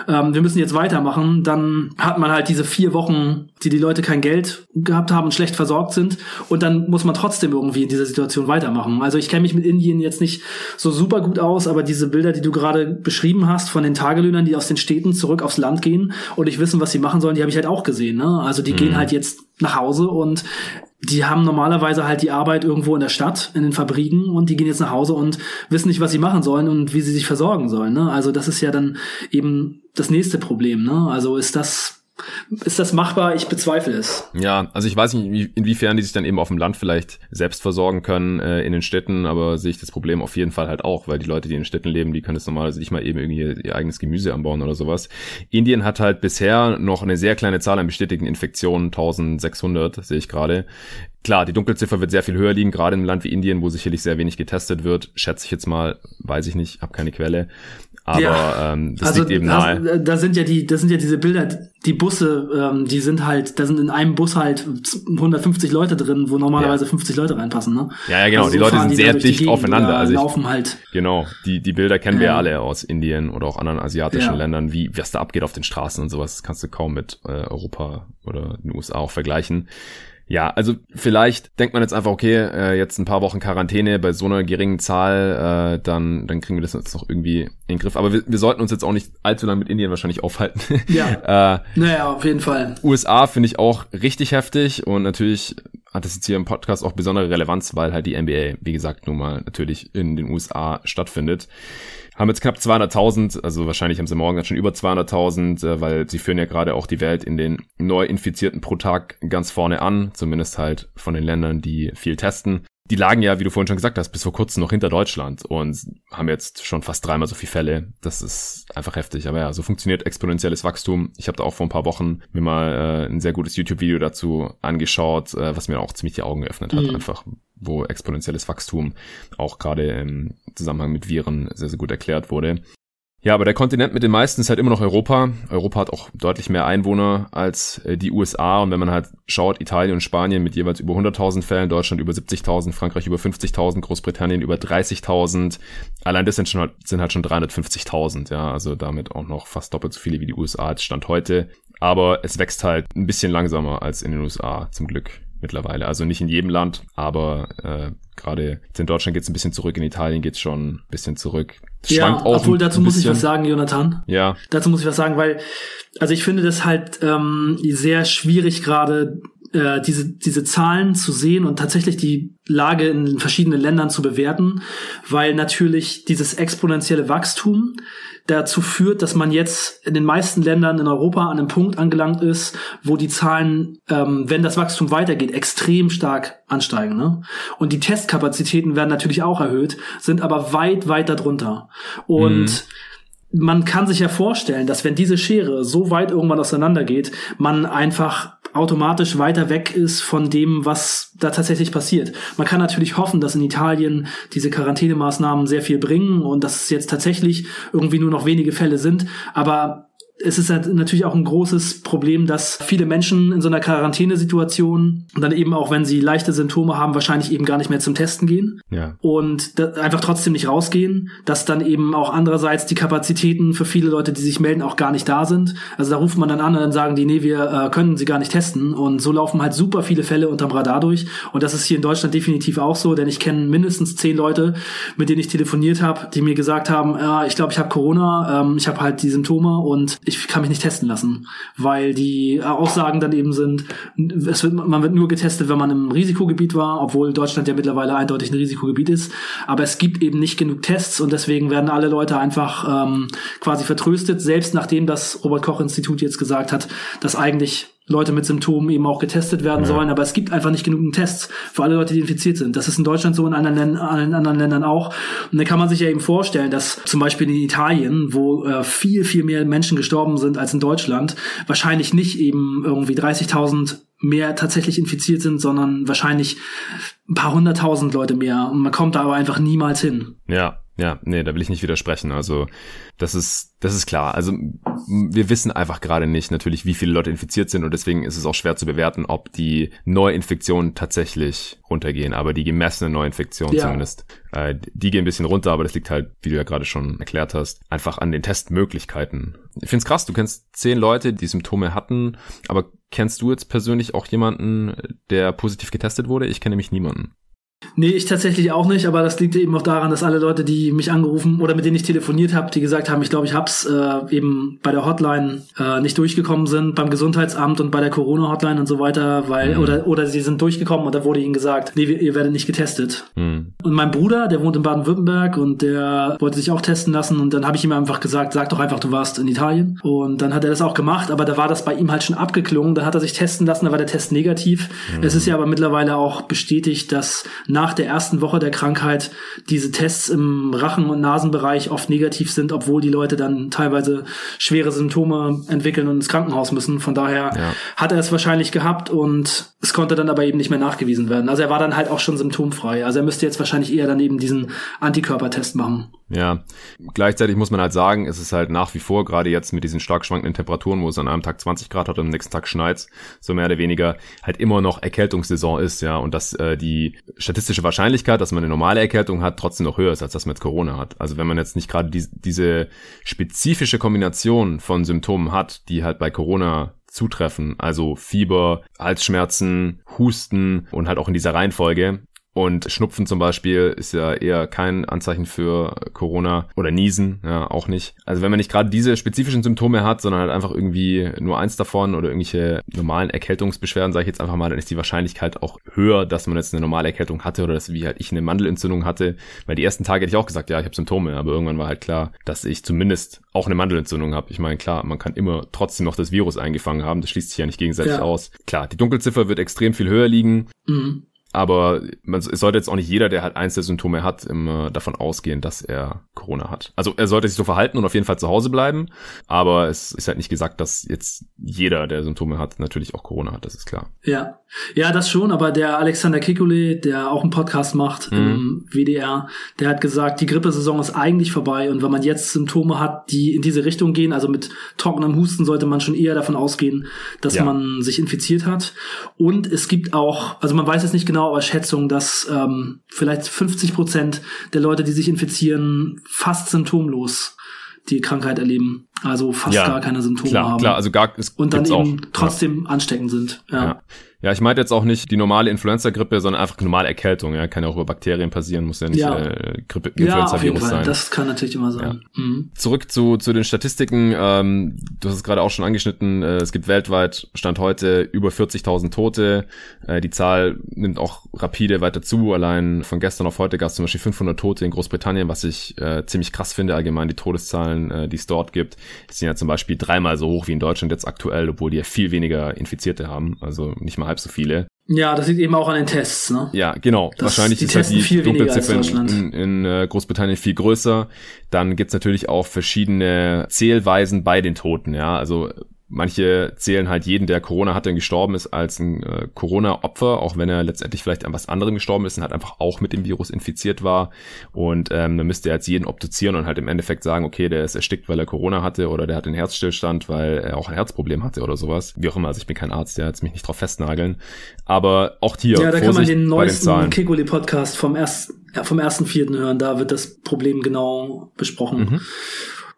Ähm, wir müssen jetzt weitermachen. Dann hat man halt diese vier Wochen, die die Leute kein Geld gehabt haben und schlecht versorgt sind. Und dann muss man trotzdem irgendwie in dieser Situation weitermachen. Also ich kenne mich mit Indien jetzt nicht so super gut aus, aber diese Bilder, die du gerade beschrieben hast von den Tagelöhnern, die aus den Städten zurück aufs Land gehen und nicht wissen, was sie machen sollen, die habe ich halt auch gesehen. Ne? Also die mhm. gehen halt jetzt nach Hause und die haben normalerweise halt die Arbeit irgendwo in der Stadt, in den Fabriken und die gehen jetzt nach Hause und wissen nicht, was sie machen sollen und wie sie sich versorgen sollen. Ne? Also das ist ja dann eben das nächste Problem. Ne? Also ist das ist das machbar? Ich bezweifle es. Ja, also ich weiß nicht, inwiefern die sich dann eben auf dem Land vielleicht selbst versorgen können äh, in den Städten, aber sehe ich das Problem auf jeden Fall halt auch, weil die Leute, die in den Städten leben, die können es normalerweise nicht mal eben irgendwie ihr eigenes Gemüse anbauen oder sowas. Indien hat halt bisher noch eine sehr kleine Zahl an bestätigten Infektionen, 1600 sehe ich gerade. Klar, die Dunkelziffer wird sehr viel höher liegen, gerade im Land wie Indien, wo sicherlich sehr wenig getestet wird. Schätze ich jetzt mal, weiß ich nicht, habe keine Quelle. Aber ja. ähm, das also, liegt eben nahe. Da, da sind ja die, das sind ja diese Bilder, die Busse, ähm, die sind halt, da sind in einem Bus halt 150 Leute drin, wo normalerweise ja. 50 Leute reinpassen, ne? Ja, ja, genau. Also die Leute sind sehr dicht aufeinander. Also ich, laufen halt. Genau. Die, die Bilder kennen wir ja alle aus Indien oder auch anderen asiatischen ja. Ländern, wie was da abgeht auf den Straßen und sowas, kannst du kaum mit äh, Europa oder den USA auch vergleichen. Ja, also vielleicht denkt man jetzt einfach, okay, äh, jetzt ein paar Wochen Quarantäne bei so einer geringen Zahl, äh, dann, dann kriegen wir das jetzt noch irgendwie in den Griff. Aber wir, wir sollten uns jetzt auch nicht allzu lange mit Indien wahrscheinlich aufhalten. Ja. äh, naja, auf jeden Fall. USA finde ich auch richtig heftig und natürlich hat das jetzt hier im Podcast auch besondere Relevanz, weil halt die NBA, wie gesagt, nun mal natürlich in den USA stattfindet haben jetzt knapp 200.000, also wahrscheinlich haben sie morgen dann schon über 200.000, äh, weil sie führen ja gerade auch die Welt in den Neuinfizierten pro Tag ganz vorne an, zumindest halt von den Ländern, die viel testen. Die lagen ja, wie du vorhin schon gesagt hast, bis vor kurzem noch hinter Deutschland und haben jetzt schon fast dreimal so viele Fälle. Das ist einfach heftig. Aber ja, so funktioniert exponentielles Wachstum. Ich habe da auch vor ein paar Wochen mir mal äh, ein sehr gutes YouTube-Video dazu angeschaut, äh, was mir auch ziemlich die Augen geöffnet hat. Mhm. Einfach wo exponentielles Wachstum auch gerade im Zusammenhang mit Viren sehr, sehr gut erklärt wurde. Ja, aber der Kontinent mit den meisten ist halt immer noch Europa. Europa hat auch deutlich mehr Einwohner als äh, die USA. Und wenn man halt schaut, Italien und Spanien mit jeweils über 100.000 Fällen, Deutschland über 70.000, Frankreich über 50.000, Großbritannien über 30.000. Allein das sind, schon halt, sind halt schon 350.000. Ja, also damit auch noch fast doppelt so viele wie die USA als Stand heute. Aber es wächst halt ein bisschen langsamer als in den USA, zum Glück mittlerweile. Also nicht in jedem Land, aber äh, gerade in Deutschland geht es ein bisschen zurück, in Italien geht es schon ein bisschen zurück. Das ja, auch obwohl dazu muss ich was sagen, Jonathan. Ja. Dazu muss ich was sagen, weil, also ich finde das halt ähm, sehr schwierig gerade äh, diese, diese Zahlen zu sehen und tatsächlich die Lage in verschiedenen Ländern zu bewerten, weil natürlich dieses exponentielle Wachstum dazu führt, dass man jetzt in den meisten Ländern in Europa an einem Punkt angelangt ist, wo die Zahlen, ähm, wenn das Wachstum weitergeht, extrem stark ansteigen. Ne? Und die Testkapazitäten werden natürlich auch erhöht, sind aber weit, weit darunter. Und mhm man kann sich ja vorstellen, dass wenn diese Schere so weit irgendwann auseinandergeht, man einfach automatisch weiter weg ist von dem, was da tatsächlich passiert. Man kann natürlich hoffen, dass in Italien diese Quarantänemaßnahmen sehr viel bringen und dass es jetzt tatsächlich irgendwie nur noch wenige Fälle sind, aber es ist halt natürlich auch ein großes Problem, dass viele Menschen in so einer Quarantänesituation dann eben auch, wenn sie leichte Symptome haben, wahrscheinlich eben gar nicht mehr zum Testen gehen ja. und einfach trotzdem nicht rausgehen, dass dann eben auch andererseits die Kapazitäten für viele Leute, die sich melden, auch gar nicht da sind. Also da ruft man dann an und dann sagen die, nee, wir äh, können sie gar nicht testen und so laufen halt super viele Fälle unterm Radar durch und das ist hier in Deutschland definitiv auch so, denn ich kenne mindestens zehn Leute, mit denen ich telefoniert habe, die mir gesagt haben, äh, ich glaube, ich habe Corona, ähm, ich habe halt die Symptome und ich kann mich nicht testen lassen, weil die Aussagen dann eben sind, es wird, man wird nur getestet, wenn man im Risikogebiet war, obwohl Deutschland ja mittlerweile eindeutig ein Risikogebiet ist. Aber es gibt eben nicht genug Tests und deswegen werden alle Leute einfach ähm, quasi vertröstet, selbst nachdem das Robert Koch Institut jetzt gesagt hat, dass eigentlich Leute mit Symptomen eben auch getestet werden ja. sollen, aber es gibt einfach nicht genug Tests für alle Leute, die infiziert sind. Das ist in Deutschland so, in anderen, allen anderen Ländern auch. Und dann kann man sich ja eben vorstellen, dass zum Beispiel in Italien, wo äh, viel, viel mehr Menschen gestorben sind als in Deutschland, wahrscheinlich nicht eben irgendwie 30.000 mehr tatsächlich infiziert sind, sondern wahrscheinlich ein paar hunderttausend Leute mehr. Und man kommt da aber einfach niemals hin. Ja, ja, nee, da will ich nicht widersprechen. Also das ist, das ist klar. Also wir wissen einfach gerade nicht natürlich, wie viele Leute infiziert sind und deswegen ist es auch schwer zu bewerten, ob die Neuinfektionen tatsächlich runtergehen. Aber die gemessenen Neuinfektionen ja. zumindest, äh, die gehen ein bisschen runter, aber das liegt halt, wie du ja gerade schon erklärt hast, einfach an den Testmöglichkeiten. Ich find's krass, du kennst zehn Leute, die Symptome hatten, aber kennst du jetzt persönlich auch jemanden, der positiv getestet wurde? Ich kenne nämlich niemanden. Nee, ich tatsächlich auch nicht, aber das liegt eben auch daran, dass alle Leute, die mich angerufen oder mit denen ich telefoniert habe, die gesagt haben, ich glaube, ich hab's äh, eben bei der Hotline äh, nicht durchgekommen sind, beim Gesundheitsamt und bei der Corona-Hotline und so weiter, weil, mhm. oder, oder sie sind durchgekommen und da wurde ihnen gesagt, nee, ihr werdet nicht getestet. Mhm. Und mein Bruder, der wohnt in Baden-Württemberg und der wollte sich auch testen lassen und dann habe ich ihm einfach gesagt, sag doch einfach, du warst in Italien. Und dann hat er das auch gemacht, aber da war das bei ihm halt schon abgeklungen, da hat er sich testen lassen, da war der Test negativ. Mhm. Es ist ja aber mittlerweile auch bestätigt, dass nach der ersten Woche der Krankheit diese Tests im Rachen- und Nasenbereich oft negativ sind, obwohl die Leute dann teilweise schwere Symptome entwickeln und ins Krankenhaus müssen. Von daher ja. hat er es wahrscheinlich gehabt und es konnte dann aber eben nicht mehr nachgewiesen werden. Also er war dann halt auch schon symptomfrei. Also er müsste jetzt wahrscheinlich eher dann eben diesen Antikörpertest machen. Ja, gleichzeitig muss man halt sagen, es ist halt nach wie vor, gerade jetzt mit diesen stark schwankenden Temperaturen, wo es an einem Tag 20 Grad hat und am nächsten Tag schneit, so mehr oder weniger, halt immer noch Erkältungssaison ist, ja, und dass äh, die statistische Wahrscheinlichkeit, dass man eine normale Erkältung hat, trotzdem noch höher ist, als dass man jetzt Corona hat. Also wenn man jetzt nicht gerade die, diese spezifische Kombination von Symptomen hat, die halt bei Corona zutreffen, also Fieber, Halsschmerzen, Husten und halt auch in dieser Reihenfolge, und Schnupfen zum Beispiel ist ja eher kein Anzeichen für Corona oder Niesen, ja, auch nicht. Also wenn man nicht gerade diese spezifischen Symptome hat, sondern halt einfach irgendwie nur eins davon oder irgendwelche normalen Erkältungsbeschwerden, sage ich jetzt einfach mal, dann ist die Wahrscheinlichkeit auch höher, dass man jetzt eine normale Erkältung hatte oder dass wie halt ich eine Mandelentzündung hatte. Weil die ersten Tage hätte ich auch gesagt, ja, ich habe Symptome, aber irgendwann war halt klar, dass ich zumindest auch eine Mandelentzündung habe. Ich meine, klar, man kann immer trotzdem noch das Virus eingefangen haben, das schließt sich ja nicht gegenseitig ja. aus. Klar, die Dunkelziffer wird extrem viel höher liegen. Mhm. Aber man, es sollte jetzt auch nicht jeder, der halt eins der Symptome hat, immer davon ausgehen, dass er Corona hat. Also er sollte sich so verhalten und auf jeden Fall zu Hause bleiben. Aber es ist halt nicht gesagt, dass jetzt jeder, der Symptome hat, natürlich auch Corona hat. Das ist klar. Ja, ja, das schon. Aber der Alexander Kikule, der auch einen Podcast macht mhm. im WDR, der hat gesagt, die Grippesaison ist eigentlich vorbei. Und wenn man jetzt Symptome hat, die in diese Richtung gehen, also mit trockenem Husten, sollte man schon eher davon ausgehen, dass ja. man sich infiziert hat. Und es gibt auch, also man weiß jetzt nicht genau, genau, aber Schätzung, dass ähm, vielleicht 50 Prozent der Leute, die sich infizieren, fast symptomlos die Krankheit erleben. Also fast ja, gar keine Symptome klar, haben. Klar, also gar, und dann eben auch, trotzdem ja. ansteckend sind. Ja. ja. Ja, ich meinte jetzt auch nicht die normale Influenza-Grippe, sondern einfach normale Erkältung. Ja, kann ja auch über Bakterien passieren, muss ja nicht ja. Äh, Grippe, Influenza-Virus ja, sein. Das kann natürlich immer sein. Ja. Mhm. Zurück zu, zu den Statistiken. Ähm, du hast es gerade auch schon angeschnitten. Äh, es gibt weltweit, Stand heute, über 40.000 Tote. Äh, die Zahl nimmt auch rapide weiter zu. Allein von gestern auf heute gab es zum Beispiel 500 Tote in Großbritannien, was ich äh, ziemlich krass finde. Allgemein die Todeszahlen, äh, die es dort gibt, sind ja zum Beispiel dreimal so hoch wie in Deutschland jetzt aktuell, obwohl die ja viel weniger Infizierte haben. Also nicht mal halb so viele. Ja, das liegt eben auch an den Tests, ne? Ja, genau. Das, Wahrscheinlich ist halt die Dunkelziffer in, in, in äh, Großbritannien viel größer. Dann gibt's natürlich auch verschiedene Zählweisen bei den Toten, ja. Also Manche zählen halt jeden, der Corona hatte und gestorben ist, als ein äh, Corona-Opfer, auch wenn er letztendlich vielleicht an was anderem gestorben ist und halt einfach auch mit dem Virus infiziert war. Und ähm, dann müsste er jetzt jeden obduzieren und halt im Endeffekt sagen, okay, der ist erstickt, weil er Corona hatte oder der hat einen Herzstillstand, weil er auch ein Herzproblem hatte oder sowas. Wie auch immer, also ich bin kein Arzt, der jetzt mich nicht drauf festnageln. Aber auch hier. Ja, da Vorsicht kann man den neuesten Keguli-Podcast vom ersten, ja, vom ersten Vierten hören, da wird das Problem genau besprochen. Mhm.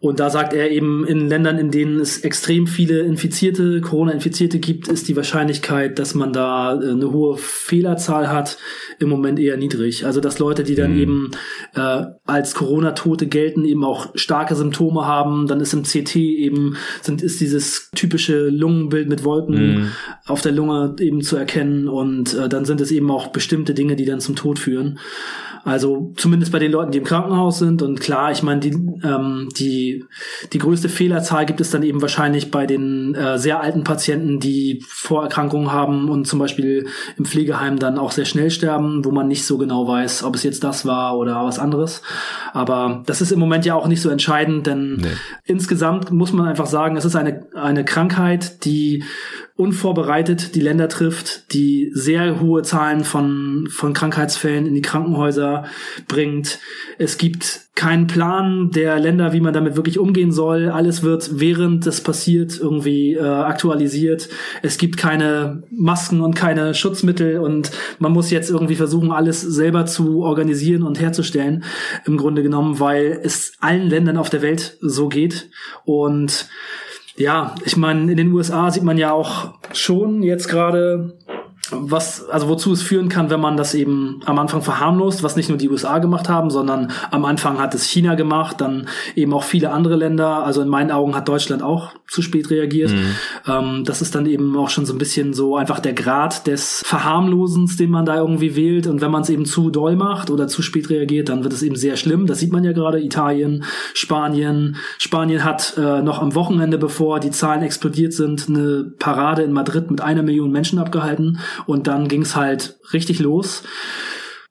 Und da sagt er eben, in Ländern, in denen es extrem viele Infizierte, Corona-Infizierte gibt, ist die Wahrscheinlichkeit, dass man da äh, eine hohe Fehlerzahl hat, im Moment eher niedrig. Also dass Leute, die dann mhm. eben äh, als Corona-Tote gelten, eben auch starke Symptome haben, dann ist im CT eben, sind, ist dieses typische Lungenbild mit Wolken mhm. auf der Lunge eben zu erkennen und äh, dann sind es eben auch bestimmte Dinge, die dann zum Tod führen. Also zumindest bei den Leuten, die im Krankenhaus sind. Und klar, ich meine, die, ähm, die, die größte Fehlerzahl gibt es dann eben wahrscheinlich bei den äh, sehr alten Patienten, die Vorerkrankungen haben und zum Beispiel im Pflegeheim dann auch sehr schnell sterben, wo man nicht so genau weiß, ob es jetzt das war oder was anderes. Aber das ist im Moment ja auch nicht so entscheidend, denn nee. insgesamt muss man einfach sagen, es ist eine, eine Krankheit, die unvorbereitet die Länder trifft, die sehr hohe Zahlen von, von Krankheitsfällen in die Krankenhäuser bringt. Es gibt keinen Plan der Länder, wie man damit wirklich umgehen soll. Alles wird während das passiert irgendwie äh, aktualisiert. Es gibt keine Masken und keine Schutzmittel und man muss jetzt irgendwie versuchen, alles selber zu organisieren und herzustellen. Im Grunde genommen, weil es allen Ländern auf der Welt so geht und ja, ich meine, in den USA sieht man ja auch schon jetzt gerade was, also wozu es führen kann, wenn man das eben am Anfang verharmlost, was nicht nur die USA gemacht haben, sondern am Anfang hat es China gemacht, dann eben auch viele andere Länder. Also in meinen Augen hat Deutschland auch zu spät reagiert. Mhm. Ähm, das ist dann eben auch schon so ein bisschen so einfach der Grad des Verharmlosens, den man da irgendwie wählt. Und wenn man es eben zu doll macht oder zu spät reagiert, dann wird es eben sehr schlimm. Das sieht man ja gerade. Italien, Spanien. Spanien hat äh, noch am Wochenende, bevor die Zahlen explodiert sind, eine Parade in Madrid mit einer Million Menschen abgehalten und dann ging es halt richtig los.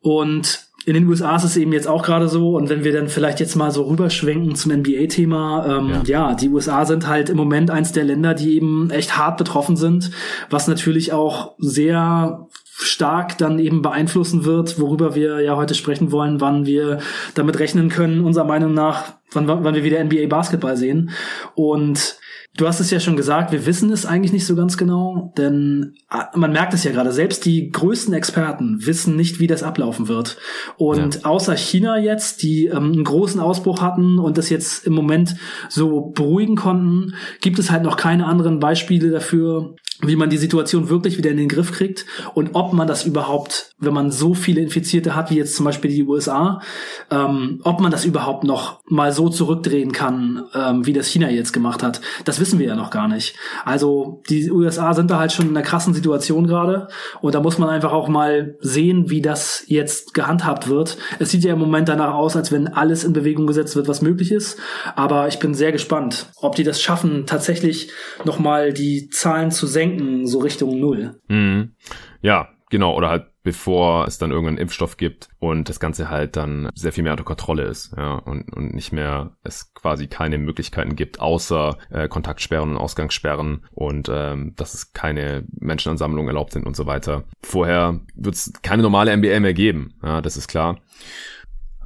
Und in den USA ist es eben jetzt auch gerade so, und wenn wir dann vielleicht jetzt mal so rüberschwenken zum NBA-Thema, ähm, ja. ja. die USA sind halt im Moment eins der Länder, die eben echt hart betroffen sind, was natürlich auch sehr stark dann eben beeinflussen wird, worüber wir ja heute sprechen wollen, wann wir damit rechnen können, unserer Meinung nach, wann, wann wir wieder NBA Basketball sehen. Und Du hast es ja schon gesagt, wir wissen es eigentlich nicht so ganz genau, denn ah, man merkt es ja gerade, selbst die größten Experten wissen nicht, wie das ablaufen wird. Und ja. außer China jetzt, die ähm, einen großen Ausbruch hatten und das jetzt im Moment so beruhigen konnten, gibt es halt noch keine anderen Beispiele dafür, wie man die Situation wirklich wieder in den Griff kriegt und ob man das überhaupt, wenn man so viele Infizierte hat, wie jetzt zum Beispiel die USA, ähm, ob man das überhaupt noch mal so zurückdrehen kann, ähm, wie das China jetzt gemacht hat. Das wissen wir ja noch gar nicht. Also die USA sind da halt schon in einer krassen Situation gerade und da muss man einfach auch mal sehen, wie das jetzt gehandhabt wird. Es sieht ja im Moment danach aus, als wenn alles in Bewegung gesetzt wird, was möglich ist. Aber ich bin sehr gespannt, ob die das schaffen, tatsächlich noch mal die Zahlen zu senken denken so Richtung Null. Mhm. Ja, genau. Oder halt bevor es dann irgendeinen Impfstoff gibt und das Ganze halt dann sehr viel mehr unter Kontrolle ist, ja, und, und nicht mehr es quasi keine Möglichkeiten gibt, außer äh, Kontaktsperren und Ausgangssperren und ähm, dass es keine Menschenansammlungen erlaubt sind und so weiter. Vorher wird es keine normale NBA mehr geben, ja, das ist klar.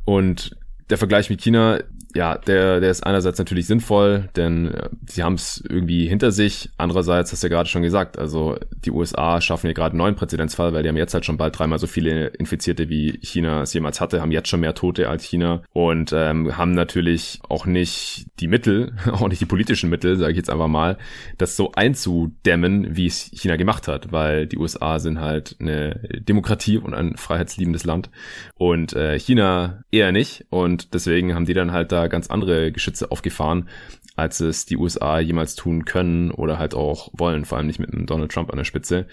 Und der Vergleich mit China, ja, der, der ist einerseits natürlich sinnvoll, denn äh, sie haben es irgendwie hinter sich. Andererseits hast du ja gerade schon gesagt, also die USA schaffen ja gerade einen neuen Präzedenzfall, weil die haben jetzt halt schon bald dreimal so viele Infizierte wie China es jemals hatte, haben jetzt schon mehr Tote als China und ähm, haben natürlich auch nicht die Mittel, auch nicht die politischen Mittel, sage ich jetzt einfach mal, das so einzudämmen, wie es China gemacht hat, weil die USA sind halt eine Demokratie und ein freiheitsliebendes Land und äh, China eher nicht und deswegen haben die dann halt da ganz andere Geschütze aufgefahren, als es die USA jemals tun können oder halt auch wollen, vor allem nicht mit einem Donald Trump an der Spitze.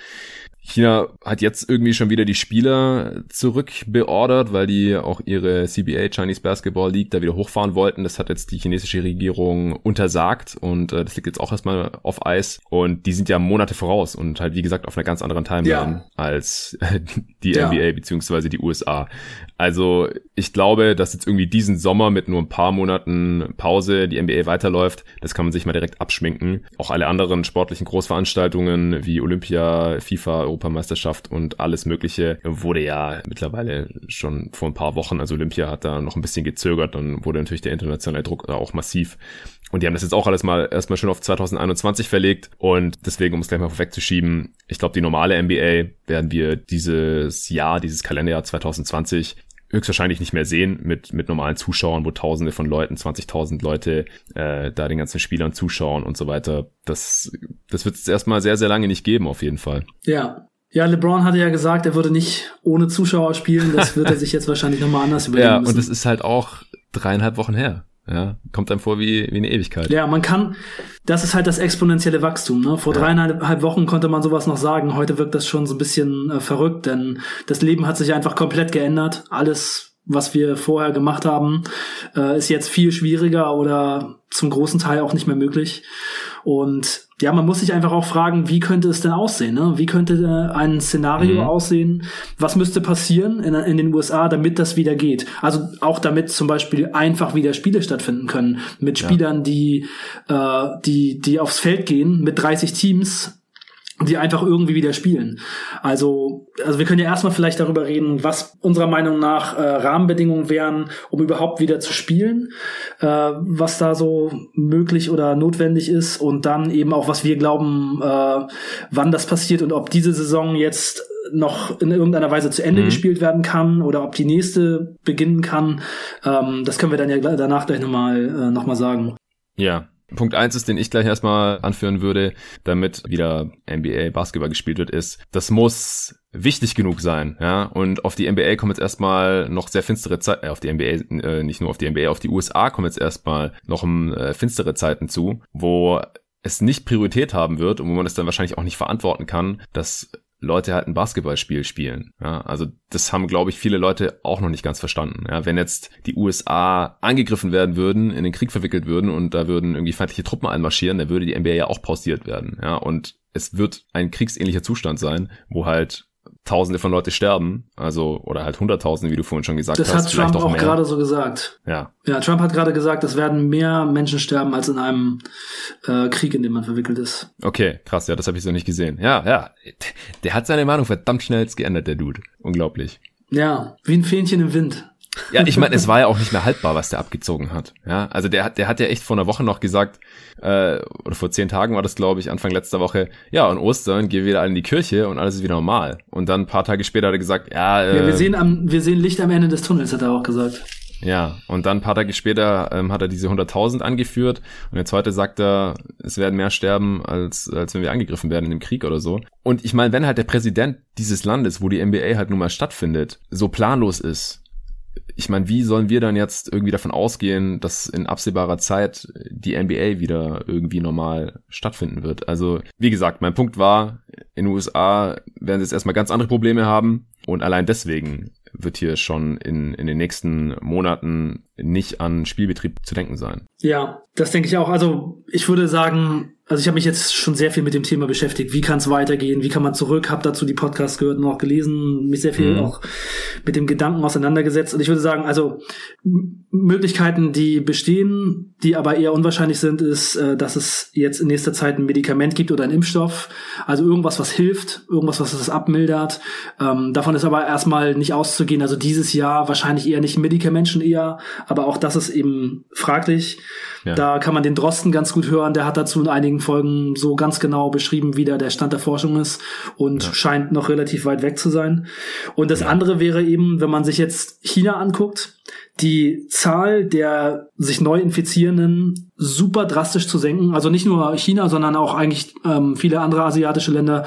China hat jetzt irgendwie schon wieder die Spieler zurückbeordert, weil die auch ihre CBA, Chinese Basketball League, da wieder hochfahren wollten. Das hat jetzt die chinesische Regierung untersagt und äh, das liegt jetzt auch erstmal auf Eis. Und die sind ja Monate voraus und halt, wie gesagt, auf einer ganz anderen Timeline ja. als die ja. NBA beziehungsweise die USA. Also ich glaube, dass jetzt irgendwie diesen Sommer mit nur ein paar Monaten Pause die NBA weiterläuft. Das kann man sich mal direkt abschminken. Auch alle anderen sportlichen Großveranstaltungen wie Olympia, FIFA, Europameisterschaft und alles Mögliche wurde ja mittlerweile schon vor ein paar Wochen, also Olympia hat da noch ein bisschen gezögert, dann wurde natürlich der internationale Druck da auch massiv. Und die haben das jetzt auch alles mal erstmal schon auf 2021 verlegt. Und deswegen, um es gleich mal vorwegzuschieben, ich glaube, die normale NBA werden wir dieses Jahr, dieses Kalenderjahr 2020 höchstwahrscheinlich nicht mehr sehen mit, mit normalen Zuschauern, wo tausende von Leuten, 20.000 Leute äh, da den ganzen Spielern zuschauen und so weiter. Das, das wird es erstmal sehr, sehr lange nicht geben, auf jeden Fall. Ja. Ja, LeBron hatte ja gesagt, er würde nicht ohne Zuschauer spielen. Das wird er sich jetzt wahrscheinlich nochmal anders überlegen Ja, müssen. und es ist halt auch dreieinhalb Wochen her. Ja, kommt einem vor wie, wie eine Ewigkeit. Ja, man kann, das ist halt das exponentielle Wachstum. Ne? Vor ja. dreieinhalb Wochen konnte man sowas noch sagen. Heute wirkt das schon so ein bisschen äh, verrückt, denn das Leben hat sich einfach komplett geändert. Alles, was wir vorher gemacht haben, äh, ist jetzt viel schwieriger oder zum großen Teil auch nicht mehr möglich. Und ja, man muss sich einfach auch fragen, wie könnte es denn aussehen? Ne? Wie könnte äh, ein Szenario mhm. aussehen? Was müsste passieren in, in, den USA, damit das wieder geht? Also auch damit zum Beispiel einfach wieder Spiele stattfinden können mit Spielern, ja. die, äh, die, die aufs Feld gehen mit 30 Teams die einfach irgendwie wieder spielen. Also, also wir können ja erstmal vielleicht darüber reden, was unserer Meinung nach äh, Rahmenbedingungen wären, um überhaupt wieder zu spielen, äh, was da so möglich oder notwendig ist und dann eben auch, was wir glauben, äh, wann das passiert und ob diese Saison jetzt noch in irgendeiner Weise zu Ende mhm. gespielt werden kann oder ob die nächste beginnen kann. Ähm, das können wir dann ja danach gleich nochmal äh, noch mal sagen. Ja, Punkt eins ist, den ich gleich erstmal anführen würde, damit wieder NBA Basketball gespielt wird, ist, das muss wichtig genug sein, ja, und auf die NBA kommen jetzt erstmal noch sehr finstere Zeiten, äh, auf die NBA, äh, nicht nur auf die NBA, auf die USA kommen jetzt erstmal noch um, äh, finstere Zeiten zu, wo es nicht Priorität haben wird und wo man es dann wahrscheinlich auch nicht verantworten kann, dass Leute halt ein Basketballspiel spielen. Ja, also das haben, glaube ich, viele Leute auch noch nicht ganz verstanden. Ja, wenn jetzt die USA angegriffen werden würden, in den Krieg verwickelt würden und da würden irgendwie feindliche Truppen einmarschieren, dann würde die NBA ja auch pausiert werden. Ja, und es wird ein kriegsähnlicher Zustand sein, wo halt Tausende von Leute sterben, also oder halt Hunderttausende, wie du vorhin schon gesagt das hast. Das hat Trump auch, auch gerade so gesagt. Ja. Ja, Trump hat gerade gesagt, es werden mehr Menschen sterben als in einem äh, Krieg, in dem man verwickelt ist. Okay, krass, ja, das habe ich so nicht gesehen. Ja, ja, der hat seine Meinung verdammt schnell geändert, der Dude. Unglaublich. Ja, wie ein Fähnchen im Wind. Ja, ich meine, es war ja auch nicht mehr haltbar, was der abgezogen hat. Ja, also der hat, der hat ja echt vor einer Woche noch gesagt, äh, oder vor zehn Tagen war das, glaube ich, Anfang letzter Woche, ja, und Ostern gehen wir wieder alle in die Kirche und alles ist wieder normal. Und dann ein paar Tage später hat er gesagt, ja, äh, ja, wir sehen am, wir sehen Licht am Ende des Tunnels, hat er auch gesagt. Ja, und dann ein paar Tage später ähm, hat er diese 100.000 angeführt und jetzt heute sagt er, es werden mehr sterben, als, als wenn wir angegriffen werden in dem Krieg oder so. Und ich meine, wenn halt der Präsident dieses Landes, wo die NBA halt nun mal stattfindet, so planlos ist, ich meine, wie sollen wir dann jetzt irgendwie davon ausgehen, dass in absehbarer Zeit die NBA wieder irgendwie normal stattfinden wird? Also, wie gesagt, mein Punkt war, in den USA werden sie jetzt erstmal ganz andere Probleme haben und allein deswegen wird hier schon in, in den nächsten Monaten nicht an Spielbetrieb zu denken sein. Ja, das denke ich auch. Also ich würde sagen, also ich habe mich jetzt schon sehr viel mit dem Thema beschäftigt. Wie kann es weitergehen? Wie kann man zurück? Habe dazu die Podcasts gehört und auch gelesen, mich sehr viel mhm. auch mit dem Gedanken auseinandergesetzt. Und ich würde sagen, also Möglichkeiten, die bestehen, die aber eher unwahrscheinlich sind, ist, äh, dass es jetzt in nächster Zeit ein Medikament gibt oder ein Impfstoff. Also irgendwas, was hilft, irgendwas, was das abmildert. Ähm, davon ist aber erstmal nicht auszugehen. Also dieses Jahr wahrscheinlich eher nicht Medikamenten eher, aber auch das ist eben fraglich. Ja. Da kann man den Drosten ganz gut hören. Der hat dazu in einigen Folgen so ganz genau beschrieben, wie da der Stand der Forschung ist und ja. scheint noch relativ weit weg zu sein. Und das ja. andere wäre eben, wenn man sich jetzt China anguckt, die Zahl der sich neu Infizierenden super drastisch zu senken. Also nicht nur China, sondern auch eigentlich ähm, viele andere asiatische Länder,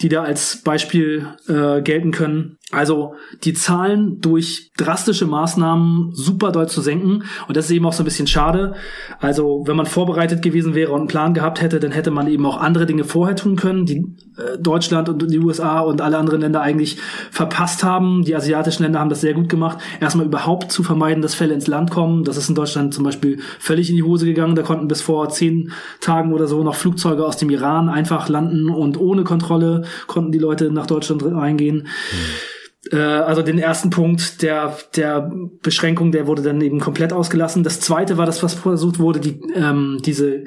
die da als Beispiel äh, gelten können. Also die Zahlen durch drastische Maßnahmen super doll zu senken. Und das ist eben auch so ein bisschen schade. Also wenn man vorbereitet gewesen wäre und einen Plan gehabt hätte, dann hätte man eben auch andere Dinge vorher tun können, die äh, Deutschland und die USA und alle anderen Länder eigentlich verpasst haben. Die asiatischen Länder haben das sehr gut gemacht. Erstmal überhaupt zu vermeiden, dass Fälle ins Land kommen. Das ist in Deutschland zum Beispiel völlig in die Hose gegangen. Da konnten bis vor zehn Tagen oder so noch Flugzeuge aus dem Iran einfach landen und ohne Kontrolle konnten die Leute nach Deutschland reingehen. Mhm also den ersten Punkt der, der Beschränkung, der wurde dann eben komplett ausgelassen. Das zweite war das, was versucht wurde, die, ähm, diese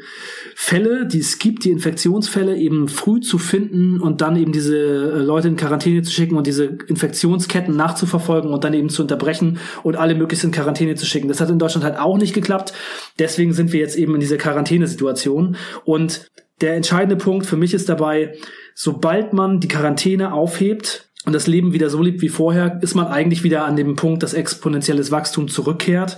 Fälle, die es gibt, die Infektionsfälle eben früh zu finden und dann eben diese äh, Leute in Quarantäne zu schicken und diese Infektionsketten nachzuverfolgen und dann eben zu unterbrechen und alle möglichst in Quarantäne zu schicken. Das hat in Deutschland halt auch nicht geklappt. Deswegen sind wir jetzt eben in dieser Quarantänesituation. Und der entscheidende Punkt für mich ist dabei, sobald man die Quarantäne aufhebt, und das Leben wieder so lebt wie vorher, ist man eigentlich wieder an dem Punkt, dass exponentielles Wachstum zurückkehrt.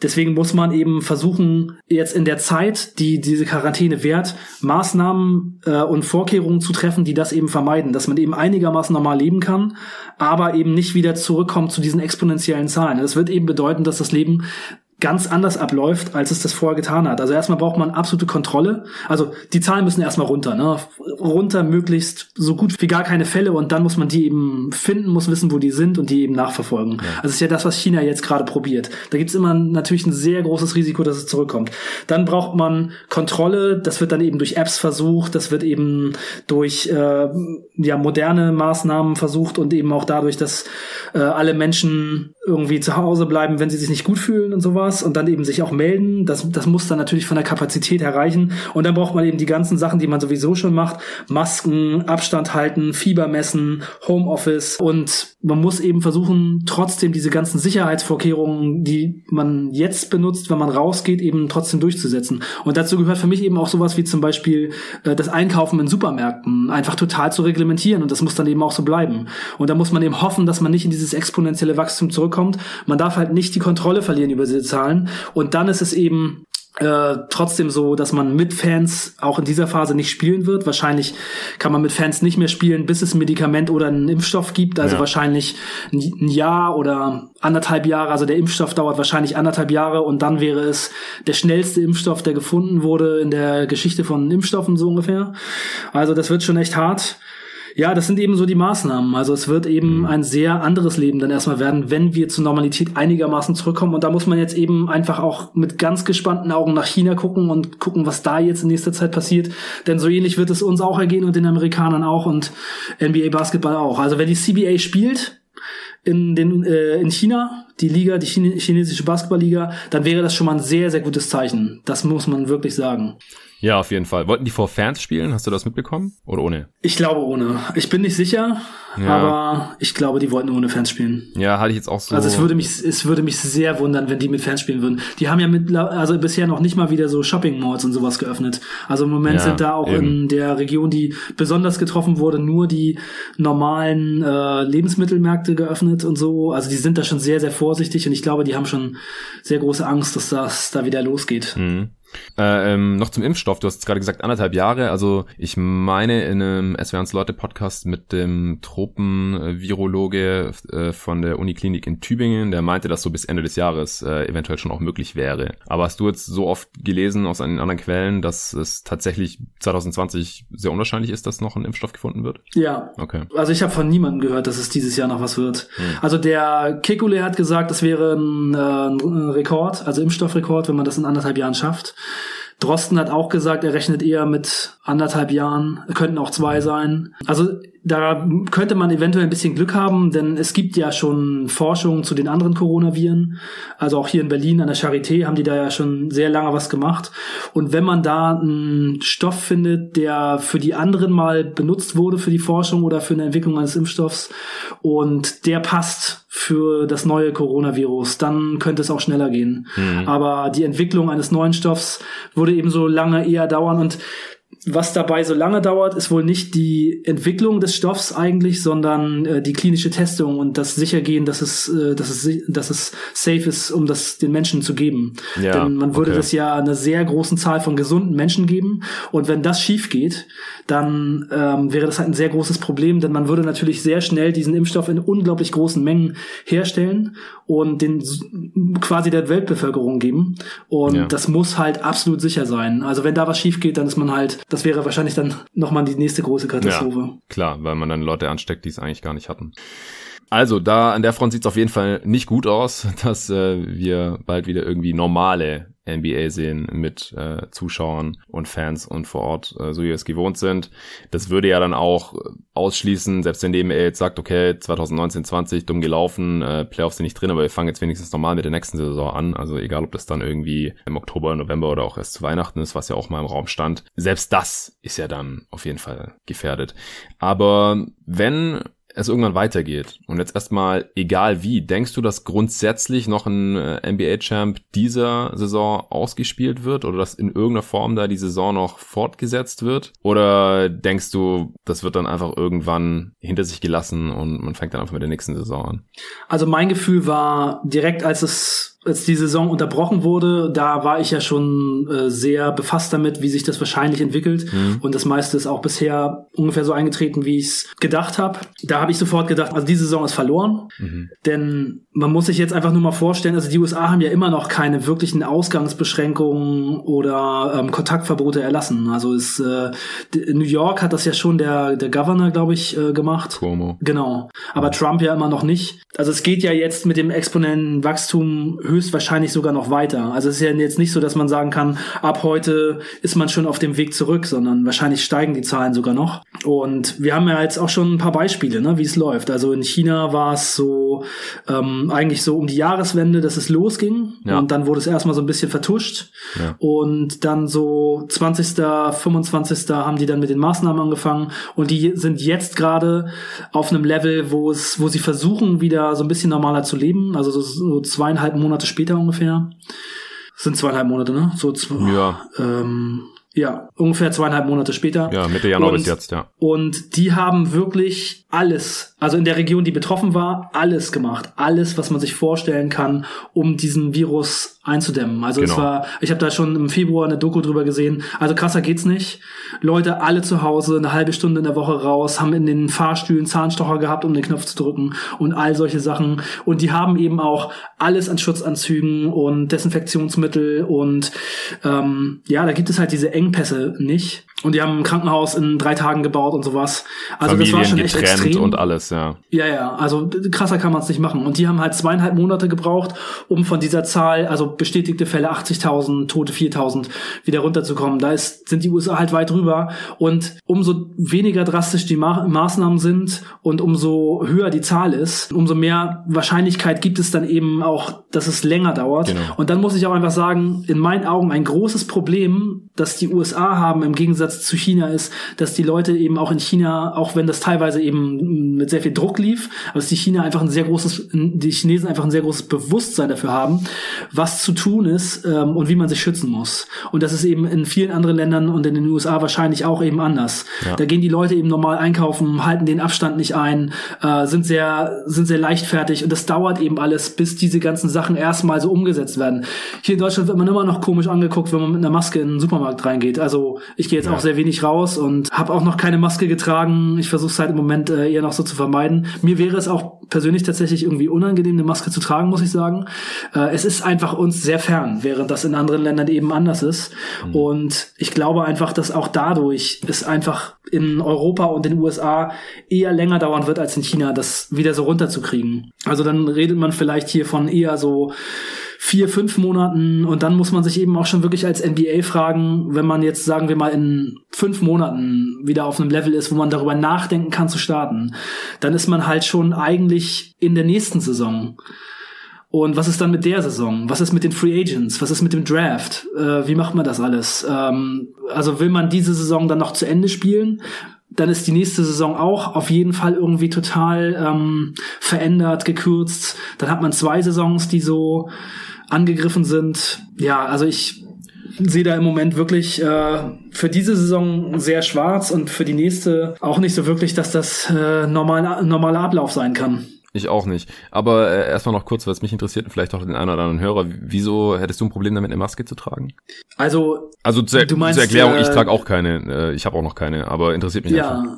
Deswegen muss man eben versuchen, jetzt in der Zeit, die diese Quarantäne währt, Maßnahmen äh, und Vorkehrungen zu treffen, die das eben vermeiden, dass man eben einigermaßen normal leben kann, aber eben nicht wieder zurückkommt zu diesen exponentiellen Zahlen. Das wird eben bedeuten, dass das Leben ganz anders abläuft, als es das vorher getan hat. Also erstmal braucht man absolute Kontrolle. Also die Zahlen müssen erstmal runter, ne? Runter möglichst so gut wie gar keine Fälle und dann muss man die eben finden, muss wissen, wo die sind und die eben nachverfolgen. Ja. Also ist ja das, was China jetzt gerade probiert. Da gibt's immer natürlich ein sehr großes Risiko, dass es zurückkommt. Dann braucht man Kontrolle, das wird dann eben durch Apps versucht, das wird eben durch äh, ja moderne Maßnahmen versucht und eben auch dadurch, dass äh, alle Menschen irgendwie zu Hause bleiben, wenn sie sich nicht gut fühlen und sowas und dann eben sich auch melden. Das, das muss dann natürlich von der Kapazität erreichen. Und dann braucht man eben die ganzen Sachen, die man sowieso schon macht. Masken, Abstand halten, Fieber messen, Homeoffice und man muss eben versuchen, trotzdem diese ganzen Sicherheitsvorkehrungen, die man jetzt benutzt, wenn man rausgeht, eben trotzdem durchzusetzen. Und dazu gehört für mich eben auch sowas wie zum Beispiel äh, das Einkaufen in Supermärkten einfach total zu reglementieren und das muss dann eben auch so bleiben. Und da muss man eben hoffen, dass man nicht in dieses exponentielle Wachstum zurückkommt kommt. Man darf halt nicht die Kontrolle verlieren über diese Zahlen. Und dann ist es eben äh, trotzdem so, dass man mit Fans auch in dieser Phase nicht spielen wird. Wahrscheinlich kann man mit Fans nicht mehr spielen, bis es ein Medikament oder einen Impfstoff gibt. Also ja. wahrscheinlich ein Jahr oder anderthalb Jahre. Also der Impfstoff dauert wahrscheinlich anderthalb Jahre und dann wäre es der schnellste Impfstoff, der gefunden wurde in der Geschichte von Impfstoffen so ungefähr. Also das wird schon echt hart. Ja, das sind eben so die Maßnahmen. Also es wird eben mhm. ein sehr anderes Leben dann erstmal werden, wenn wir zur Normalität einigermaßen zurückkommen. Und da muss man jetzt eben einfach auch mit ganz gespannten Augen nach China gucken und gucken, was da jetzt in nächster Zeit passiert. Denn so ähnlich wird es uns auch ergehen und den Amerikanern auch und NBA Basketball auch. Also wenn die CBA spielt, in, den, äh, in China, die Liga, die chinesische Basketballliga, dann wäre das schon mal ein sehr, sehr gutes Zeichen. Das muss man wirklich sagen. Ja, auf jeden Fall. Wollten die vor Fans spielen? Hast du das mitbekommen? Oder ohne? Ich glaube ohne. Ich bin nicht sicher, ja. aber ich glaube, die wollten ohne Fans spielen. Ja, hatte ich jetzt auch so. Also es würde mich, es würde mich sehr wundern, wenn die mit Fans spielen würden. Die haben ja mit, also bisher noch nicht mal wieder so Shopping Malls und sowas geöffnet. Also im Moment ja, sind da auch eben. in der Region, die besonders getroffen wurde, nur die normalen äh, Lebensmittelmärkte geöffnet und so. Also die sind da schon sehr, sehr vorsichtig und ich glaube, die haben schon sehr große Angst, dass das da wieder losgeht. Mhm. Äh, ähm, noch zum Impfstoff. Du hast gerade gesagt anderthalb Jahre. Also ich meine in einem SWRs Leute Podcast mit dem Tropenvirologe äh, von der Uniklinik in Tübingen, der meinte, dass so bis Ende des Jahres äh, eventuell schon auch möglich wäre. Aber hast du jetzt so oft gelesen aus anderen Quellen, dass es tatsächlich 2020 sehr unwahrscheinlich ist, dass noch ein Impfstoff gefunden wird? Ja. Okay. Also ich habe von niemandem gehört, dass es dieses Jahr noch was wird. Hm. Also der Kekule hat gesagt, das wäre ein, äh, ein Rekord, also Impfstoffrekord, wenn man das in anderthalb Jahren schafft. Drosten hat auch gesagt, er rechnet eher mit anderthalb Jahren, könnten auch zwei sein. Also da könnte man eventuell ein bisschen Glück haben, denn es gibt ja schon Forschung zu den anderen Coronaviren. Also auch hier in Berlin an der Charité haben die da ja schon sehr lange was gemacht. Und wenn man da einen Stoff findet, der für die anderen mal benutzt wurde für die Forschung oder für eine Entwicklung eines Impfstoffs und der passt für das neue Coronavirus, dann könnte es auch schneller gehen. Mhm. Aber die Entwicklung eines neuen Stoffs würde eben so lange eher dauern und was dabei so lange dauert, ist wohl nicht die Entwicklung des Stoffs eigentlich, sondern äh, die klinische Testung und das Sichergehen, dass es, äh, dass es, dass es safe ist, um das den Menschen zu geben. Ja, Denn man würde okay. das ja einer sehr großen Zahl von gesunden Menschen geben. Und wenn das schief geht, dann ähm, wäre das halt ein sehr großes Problem, denn man würde natürlich sehr schnell diesen Impfstoff in unglaublich großen Mengen herstellen und den quasi der Weltbevölkerung geben. Und ja. das muss halt absolut sicher sein. Also wenn da was schief geht, dann ist man halt das wäre wahrscheinlich dann nochmal die nächste große Katastrophe. Ja, klar, weil man dann Leute ansteckt, die es eigentlich gar nicht hatten. Also, da an der Front sieht es auf jeden Fall nicht gut aus, dass äh, wir bald wieder irgendwie normale NBA sehen mit äh, Zuschauern und Fans und vor Ort, äh, so wie wir es gewohnt sind. Das würde ja dann auch ausschließen, selbst wenn NBA jetzt sagt, okay, 2019, 20, dumm gelaufen, äh, Playoffs sind nicht drin, aber wir fangen jetzt wenigstens normal mit der nächsten Saison an. Also egal, ob das dann irgendwie im Oktober, November oder auch erst zu Weihnachten ist, was ja auch mal im Raum stand. Selbst das ist ja dann auf jeden Fall gefährdet. Aber wenn es irgendwann weitergeht. Und jetzt erstmal, egal wie, denkst du, dass grundsätzlich noch ein äh, NBA-Champ dieser Saison ausgespielt wird oder dass in irgendeiner Form da die Saison noch fortgesetzt wird? Oder denkst du, das wird dann einfach irgendwann hinter sich gelassen und man fängt dann einfach mit der nächsten Saison an? Also mein Gefühl war direkt, als es als die Saison unterbrochen wurde, da war ich ja schon äh, sehr befasst damit, wie sich das wahrscheinlich entwickelt. Mhm. Und das meiste ist auch bisher ungefähr so eingetreten, wie ich es gedacht habe. Da habe ich sofort gedacht, also die Saison ist verloren. Mhm. Denn man muss sich jetzt einfach nur mal vorstellen, also die USA haben ja immer noch keine wirklichen Ausgangsbeschränkungen oder ähm, Kontaktverbote erlassen. Also ist, äh, New York hat das ja schon der, der Governor, glaube ich, äh, gemacht. Cuomo. Genau. Aber mhm. Trump ja immer noch nicht. Also es geht ja jetzt mit dem exponenten Wachstum höchstwahrscheinlich sogar noch weiter. Also es ist ja jetzt nicht so, dass man sagen kann, ab heute ist man schon auf dem Weg zurück, sondern wahrscheinlich steigen die Zahlen sogar noch. Und wir haben ja jetzt auch schon ein paar Beispiele, ne, wie es läuft. Also in China war es so ähm, eigentlich so um die Jahreswende, dass es losging ja. und dann wurde es erstmal so ein bisschen vertuscht ja. und dann so 20., 25. haben die dann mit den Maßnahmen angefangen und die sind jetzt gerade auf einem Level, wo es, wo sie versuchen wieder so ein bisschen normaler zu leben, also so, so zweieinhalb Monate später ungefähr. Das sind zweieinhalb Monate, ne? So zwei, ja. Ähm, ja, ungefähr zweieinhalb Monate später. Ja, Mitte Januar und, bis jetzt, ja. Und die haben wirklich alles, also in der Region, die betroffen war, alles gemacht. Alles, was man sich vorstellen kann, um diesen Virus einzudämmen. Also genau. es war, ich habe da schon im Februar eine Doku drüber gesehen. Also krasser geht's nicht. Leute alle zu Hause, eine halbe Stunde in der Woche raus, haben in den Fahrstühlen Zahnstocher gehabt, um den Knopf zu drücken und all solche Sachen. Und die haben eben auch alles an Schutzanzügen und Desinfektionsmittel und ähm, ja, da gibt es halt diese engen Engpässe nicht. Und die haben ein Krankenhaus in drei Tagen gebaut und sowas. Also Familien das war schon echt extrem. und alles, ja. Ja, ja, also krasser kann man es nicht machen. Und die haben halt zweieinhalb Monate gebraucht, um von dieser Zahl, also bestätigte Fälle 80.000, Tote 4.000, wieder runterzukommen. Da ist, sind die USA halt weit drüber. Und umso weniger drastisch die Ma Maßnahmen sind und umso höher die Zahl ist, umso mehr Wahrscheinlichkeit gibt es dann eben auch, dass es länger dauert. Genau. Und dann muss ich auch einfach sagen, in meinen Augen ein großes Problem, das die USA haben im Gegensatz Gegensatz zu China ist, dass die Leute eben auch in China, auch wenn das teilweise eben mit sehr viel Druck lief, aber dass die China einfach ein sehr großes, die Chinesen einfach ein sehr großes Bewusstsein dafür haben, was zu tun ist ähm, und wie man sich schützen muss. Und das ist eben in vielen anderen Ländern und in den USA wahrscheinlich auch eben anders. Ja. Da gehen die Leute eben normal einkaufen, halten den Abstand nicht ein, äh, sind sehr, sind sehr leichtfertig und das dauert eben alles, bis diese ganzen Sachen erstmal so umgesetzt werden. Hier in Deutschland wird man immer noch komisch angeguckt, wenn man mit einer Maske in den Supermarkt reingeht. Also ich gehe jetzt ja. auch sehr wenig raus und habe auch noch keine Maske getragen. Ich versuche es halt im Moment äh, eher noch so zu vermeiden. Mir wäre es auch persönlich tatsächlich irgendwie unangenehm, eine Maske zu tragen, muss ich sagen. Äh, es ist einfach uns sehr fern, während das in anderen Ländern eben anders ist. Mhm. Und ich glaube einfach, dass auch dadurch es einfach in Europa und den USA eher länger dauern wird als in China, das wieder so runterzukriegen. Also dann redet man vielleicht hier von eher so vier, fünf Monaten und dann muss man sich eben auch schon wirklich als NBA fragen, wenn man jetzt, sagen wir mal, in fünf Monaten wieder auf einem Level ist, wo man darüber nachdenken kann zu starten, dann ist man halt schon eigentlich in der nächsten Saison. Und was ist dann mit der Saison? Was ist mit den Free Agents? Was ist mit dem Draft? Äh, wie macht man das alles? Ähm, also will man diese Saison dann noch zu Ende spielen? Dann ist die nächste Saison auch auf jeden Fall irgendwie total ähm, verändert, gekürzt. Dann hat man zwei Saisons, die so angegriffen sind. Ja, also ich sehe da im Moment wirklich äh, für diese Saison sehr schwarz und für die nächste auch nicht so wirklich, dass das äh, normal, normaler Ablauf sein kann. Ich auch nicht. Aber äh, erstmal noch kurz, was mich interessiert und vielleicht auch den einen oder anderen Hörer. Wieso hättest du ein Problem damit, eine Maske zu tragen? Also, also zur, du meinst, zur Erklärung, äh, ich trage auch keine. Äh, ich habe auch noch keine, aber interessiert mich ja. einfach.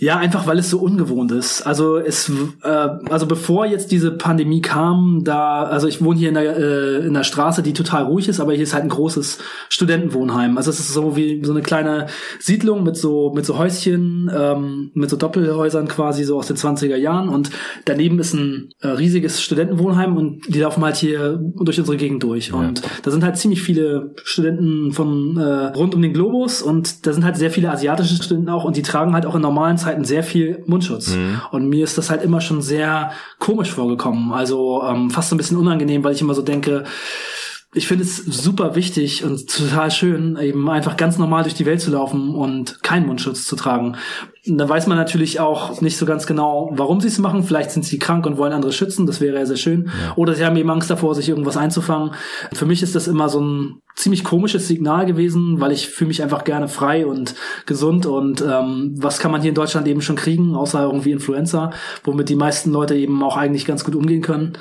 Ja, einfach weil es so ungewohnt ist. Also es, äh, also bevor jetzt diese Pandemie kam, da, also ich wohne hier in der, äh, in der Straße, die total ruhig ist, aber hier ist halt ein großes Studentenwohnheim. Also es ist so wie so eine kleine Siedlung mit so mit so Häuschen, ähm, mit so Doppelhäusern quasi so aus den 20er Jahren und daneben ist ein äh, riesiges Studentenwohnheim und die laufen halt hier durch unsere Gegend durch. Ja. Und da sind halt ziemlich viele Studenten von äh, rund um den Globus und da sind halt sehr viele asiatische Studenten auch und die tragen halt auch in normalen Zeiten sehr viel Mundschutz. Mhm. Und mir ist das halt immer schon sehr komisch vorgekommen. Also ähm, fast so ein bisschen unangenehm, weil ich immer so denke, ich finde es super wichtig und total schön, eben einfach ganz normal durch die Welt zu laufen und keinen Mundschutz zu tragen. Da weiß man natürlich auch nicht so ganz genau, warum sie es machen. Vielleicht sind sie krank und wollen andere schützen, das wäre ja sehr schön. Ja. Oder sie haben eben Angst davor, sich irgendwas einzufangen. Für mich ist das immer so ein ziemlich komisches Signal gewesen, weil ich fühle mich einfach gerne frei und gesund und ähm, was kann man hier in Deutschland eben schon kriegen, außer irgendwie Influenza, womit die meisten Leute eben auch eigentlich ganz gut umgehen können.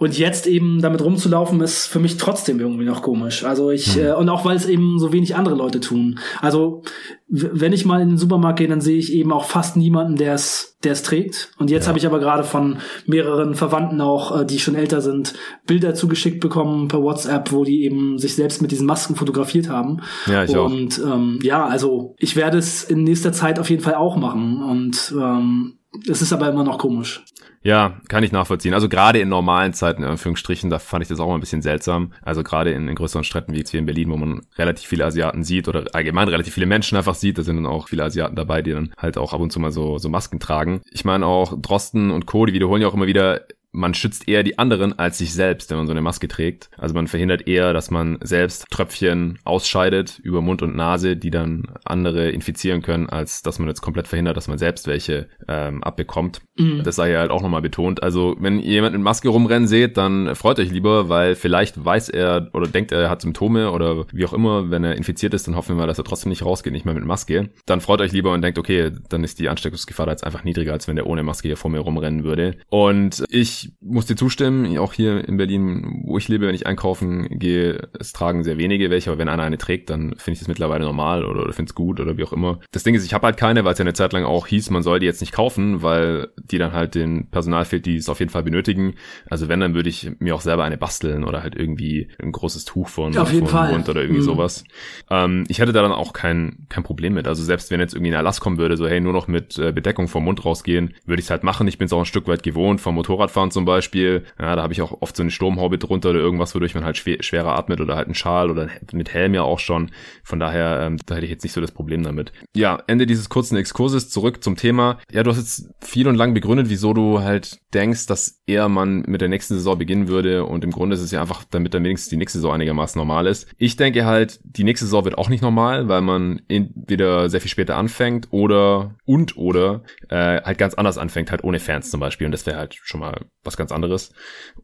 Und jetzt eben damit rumzulaufen, ist für mich trotzdem irgendwie noch komisch. Also ich, mhm. äh, und auch weil es eben so wenig andere Leute tun. Also wenn ich mal in den Supermarkt gehe, dann sehe ich eben auch fast niemanden, der es der es trägt. Und jetzt ja. habe ich aber gerade von mehreren Verwandten auch, äh, die schon älter sind, Bilder zugeschickt bekommen per WhatsApp, wo die eben sich selbst mit diesen Masken fotografiert haben. Ja, ich und, auch. Ähm, ja, also ich werde es in nächster Zeit auf jeden Fall auch machen. Und ähm, es ist aber immer noch komisch. Ja, kann ich nachvollziehen. Also gerade in normalen Zeiten, in Anführungsstrichen, da fand ich das auch mal ein bisschen seltsam. Also gerade in, in größeren Städten wie jetzt hier in Berlin, wo man relativ viele Asiaten sieht oder allgemein relativ viele Menschen einfach sieht, da sind dann auch viele Asiaten dabei, die dann halt auch ab und zu mal so, so Masken tragen. Ich meine auch Drosten und Co., die wiederholen ja auch immer wieder, man schützt eher die anderen als sich selbst, wenn man so eine Maske trägt. Also man verhindert eher, dass man selbst Tröpfchen ausscheidet über Mund und Nase, die dann andere infizieren können, als dass man jetzt komplett verhindert, dass man selbst welche ähm, abbekommt. Mhm. Das sei ja halt auch nochmal betont. Also wenn ihr jemand mit Maske rumrennen seht, dann freut euch lieber, weil vielleicht weiß er oder denkt er, er hat Symptome oder wie auch immer, wenn er infiziert ist, dann hoffen wir mal, dass er trotzdem nicht rausgeht, nicht mehr mit Maske. Dann freut euch lieber und denkt, okay, dann ist die Ansteckungsgefahr da jetzt einfach niedriger, als wenn der ohne Maske hier vor mir rumrennen würde. Und ich ich muss dir zustimmen, auch hier in Berlin, wo ich lebe, wenn ich einkaufen gehe, es tragen sehr wenige welche, aber wenn einer eine trägt, dann finde ich das mittlerweile normal oder, oder finde es gut oder wie auch immer. Das Ding ist, ich habe halt keine, weil es ja eine Zeit lang auch hieß, man soll die jetzt nicht kaufen, weil die dann halt den Personal fehlt, die es auf jeden Fall benötigen. Also wenn, dann würde ich mir auch selber eine basteln oder halt irgendwie ein großes Tuch von, auf jeden von. Mund oder irgendwie Mhm. sowas. Ähm, ich hätte da dann auch kein, kein Problem mit. Also selbst wenn jetzt irgendwie ein Erlass kommen würde, so hey, nur noch mit äh, Bedeckung vom Mund rausgehen, würde ich es halt machen. Ich bin es auch ein Stück weit gewohnt, vom Motorradfahren zum Beispiel. Ja, da habe ich auch oft so eine Sturmhaube drunter oder irgendwas, wodurch man halt schwer, schwerer atmet oder halt einen Schal oder mit Helm ja auch schon. Von daher, ähm, da hätte ich jetzt nicht so das Problem damit. Ja, Ende dieses kurzen Exkurses, zurück zum Thema. Ja, du hast jetzt viel und lang begründet, wieso du halt denkst, dass eher man mit der nächsten Saison beginnen würde und im Grunde ist es ja einfach, damit dann wenigstens die nächste Saison einigermaßen normal ist. Ich denke halt, die nächste Saison wird auch nicht normal, weil man entweder sehr viel später anfängt oder und oder äh, halt ganz anders anfängt, halt ohne Fans zum Beispiel und das wäre halt schon mal was ganz anderes.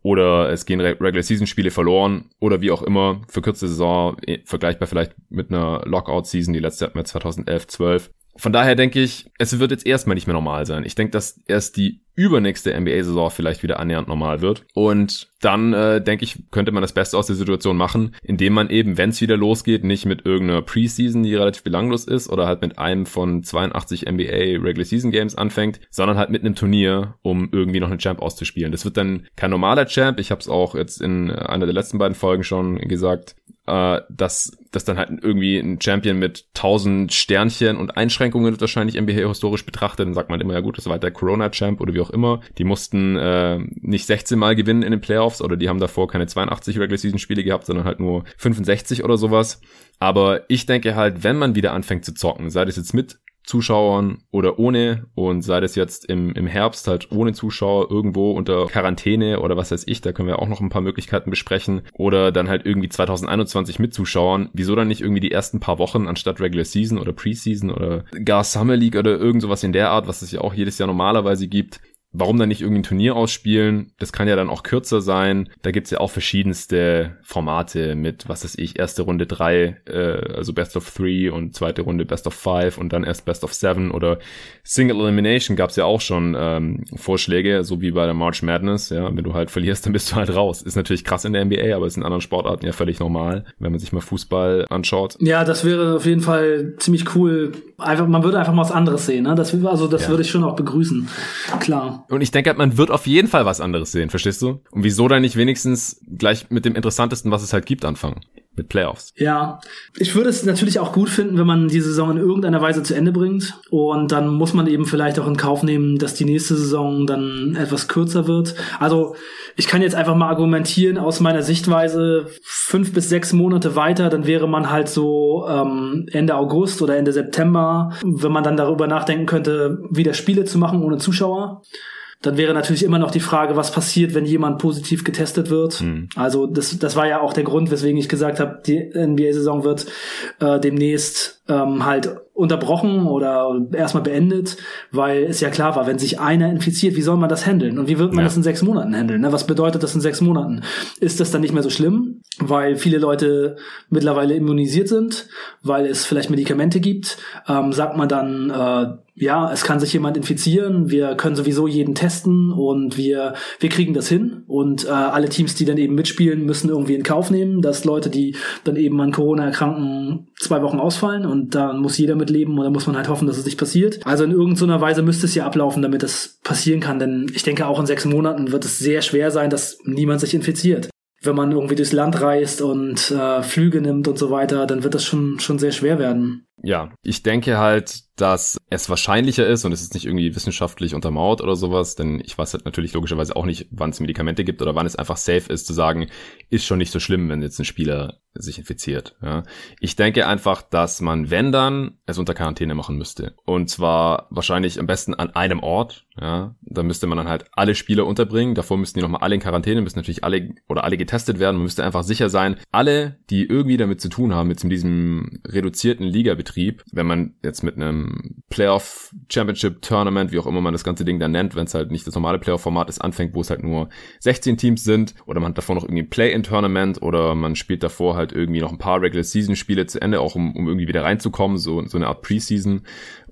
Oder es gehen Re- Regular Season Spiele verloren oder wie auch immer, verkürzte Saison, vergleichbar vielleicht mit einer Lockout Season, die letzte hatten wir 2011, 12. Von daher denke ich, es wird jetzt erstmal nicht mehr normal sein. Ich denke, dass erst die übernächste NBA-Saison vielleicht wieder annähernd normal wird. Und dann, äh, denke ich, könnte man das Beste aus der Situation machen, indem man eben, wenn es wieder losgeht, nicht mit irgendeiner Preseason, die relativ belanglos ist, oder halt mit einem von 82 NBA Regular Season Games anfängt, sondern halt mit einem Turnier, um irgendwie noch einen Champ auszuspielen. Das wird dann kein normaler Champ. Ich habe es auch jetzt in einer der letzten beiden Folgen schon gesagt äh, dass dass dann halt irgendwie ein Champion mit 1000 Sternchen und Einschränkungen wird wahrscheinlich NBA historisch betrachtet. Dann sagt man immer, ja gut, das war halt der Corona-Champ oder wie auch immer. Die mussten äh, nicht 16 Mal gewinnen in den Playoffs oder die haben davor keine 82 Regular-Season-Spiele gehabt, sondern halt nur 65 oder sowas. Aber ich denke halt, wenn man wieder anfängt zu zocken, sei das jetzt mit Zuschauern oder ohne und sei das jetzt im, im Herbst halt ohne Zuschauer irgendwo unter Quarantäne oder was weiß ich, da können wir auch noch ein paar Möglichkeiten besprechen. Oder dann halt irgendwie 2021 mit Zuschauern, wieso dann nicht irgendwie die ersten paar Wochen anstatt Regular Season oder Preseason oder gar Summer League oder irgend sowas in der Art, was es ja auch jedes Jahr normalerweise gibt, Warum dann nicht irgendwie ein Turnier ausspielen? Das kann ja dann auch kürzer sein. Da gibt's ja auch verschiedenste Formate mit, was weiß ich, erste Runde drei, äh, also Best of Three und zweite Runde Best of Five und dann erst Best of Seven oder Single Elimination gab's ja auch schon ähm, Vorschläge, so wie bei der March Madness. Ja, wenn du halt verlierst, dann bist du halt raus. Ist natürlich krass in der NBA, aber ist in anderen Sportarten ja völlig normal, wenn man sich mal Fußball anschaut. Ja, das wäre auf jeden Fall ziemlich cool. Einfach, man würde einfach mal was anderes sehen. Ne? Das, also das Ja. würde ich schon auch begrüßen. Klar. Und ich denke halt, man wird auf jeden Fall was anderes sehen, verstehst du? Und wieso dann nicht wenigstens gleich mit dem interessantesten, was es halt gibt, anfangen? Mit Playoffs. Ja, ich würde es natürlich auch gut finden, wenn man die Saison in irgendeiner Weise zu Ende bringt. Und dann muss man eben vielleicht auch in Kauf nehmen, dass die nächste Saison dann etwas kürzer wird. Also ich kann jetzt einfach mal argumentieren aus meiner Sichtweise fünf bis sechs Monate weiter, dann wäre man halt so ähm, Ende August oder Ende September, wenn man dann darüber nachdenken könnte, wieder Spiele zu machen ohne Zuschauer. Dann wäre natürlich immer noch die Frage, was passiert, wenn jemand positiv getestet wird. Mhm. Also das, das war ja auch der Grund, weswegen ich gesagt habe, die NBA-Saison wird äh, demnächst ähm, halt unterbrochen oder erstmal beendet, weil es ja klar war, wenn sich einer infiziert, wie soll man das handeln? Und wie wird man Ja. das in sechs Monaten handeln? Ne? Was bedeutet das in sechs Monaten? Ist das dann nicht mehr so schlimm, weil viele Leute mittlerweile immunisiert sind, weil es vielleicht Medikamente gibt? Ähm, sagt man dann, äh, ja, es kann sich jemand infizieren, wir können sowieso jeden testen und wir, wir kriegen das hin. Und äh, alle Teams, die dann eben mitspielen, müssen irgendwie in Kauf nehmen, dass Leute, die dann eben an Corona erkranken, zwei Wochen ausfallen und dann muss jeder mitleben oder muss man halt hoffen, dass es nicht passiert. Also in irgendeiner Weise müsste es ja ablaufen, damit das passieren kann, denn ich denke auch in sechs Monaten wird es sehr schwer sein, dass niemand sich infiziert. Wenn man irgendwie durchs Land reist und äh, Flüge nimmt und so weiter, dann wird das schon, schon sehr schwer werden. Ja, ich denke halt, dass es wahrscheinlicher ist und es ist nicht irgendwie wissenschaftlich untermauert oder sowas, denn ich weiß halt natürlich logischerweise auch nicht, wann es Medikamente gibt oder wann es einfach safe ist zu sagen, ist schon nicht so schlimm, wenn jetzt ein Spieler sich infiziert. Ja. Ich denke einfach, dass man, wenn dann, es unter Quarantäne machen müsste. Und zwar wahrscheinlich am besten an einem Ort. Ja. Da müsste man dann halt alle Spieler unterbringen. Davor müssten die nochmal alle in Quarantäne, müssen natürlich alle oder alle getestet werden. Man müsste einfach sicher sein, alle, die irgendwie damit zu tun haben, mit diesem reduzierten Ligabetrieb, wenn man jetzt mit einem Playoff Championship Tournament, wie auch immer man das ganze Ding dann nennt, wenn es halt nicht das normale Playoff-Format ist, anfängt, wo es halt nur 16 Teams sind, oder man hat davor noch irgendwie ein Play-in-Tournament, oder man spielt davor halt irgendwie noch ein paar Regular-Season-Spiele zu Ende, auch um, um irgendwie wieder reinzukommen, so, so eine Art Preseason,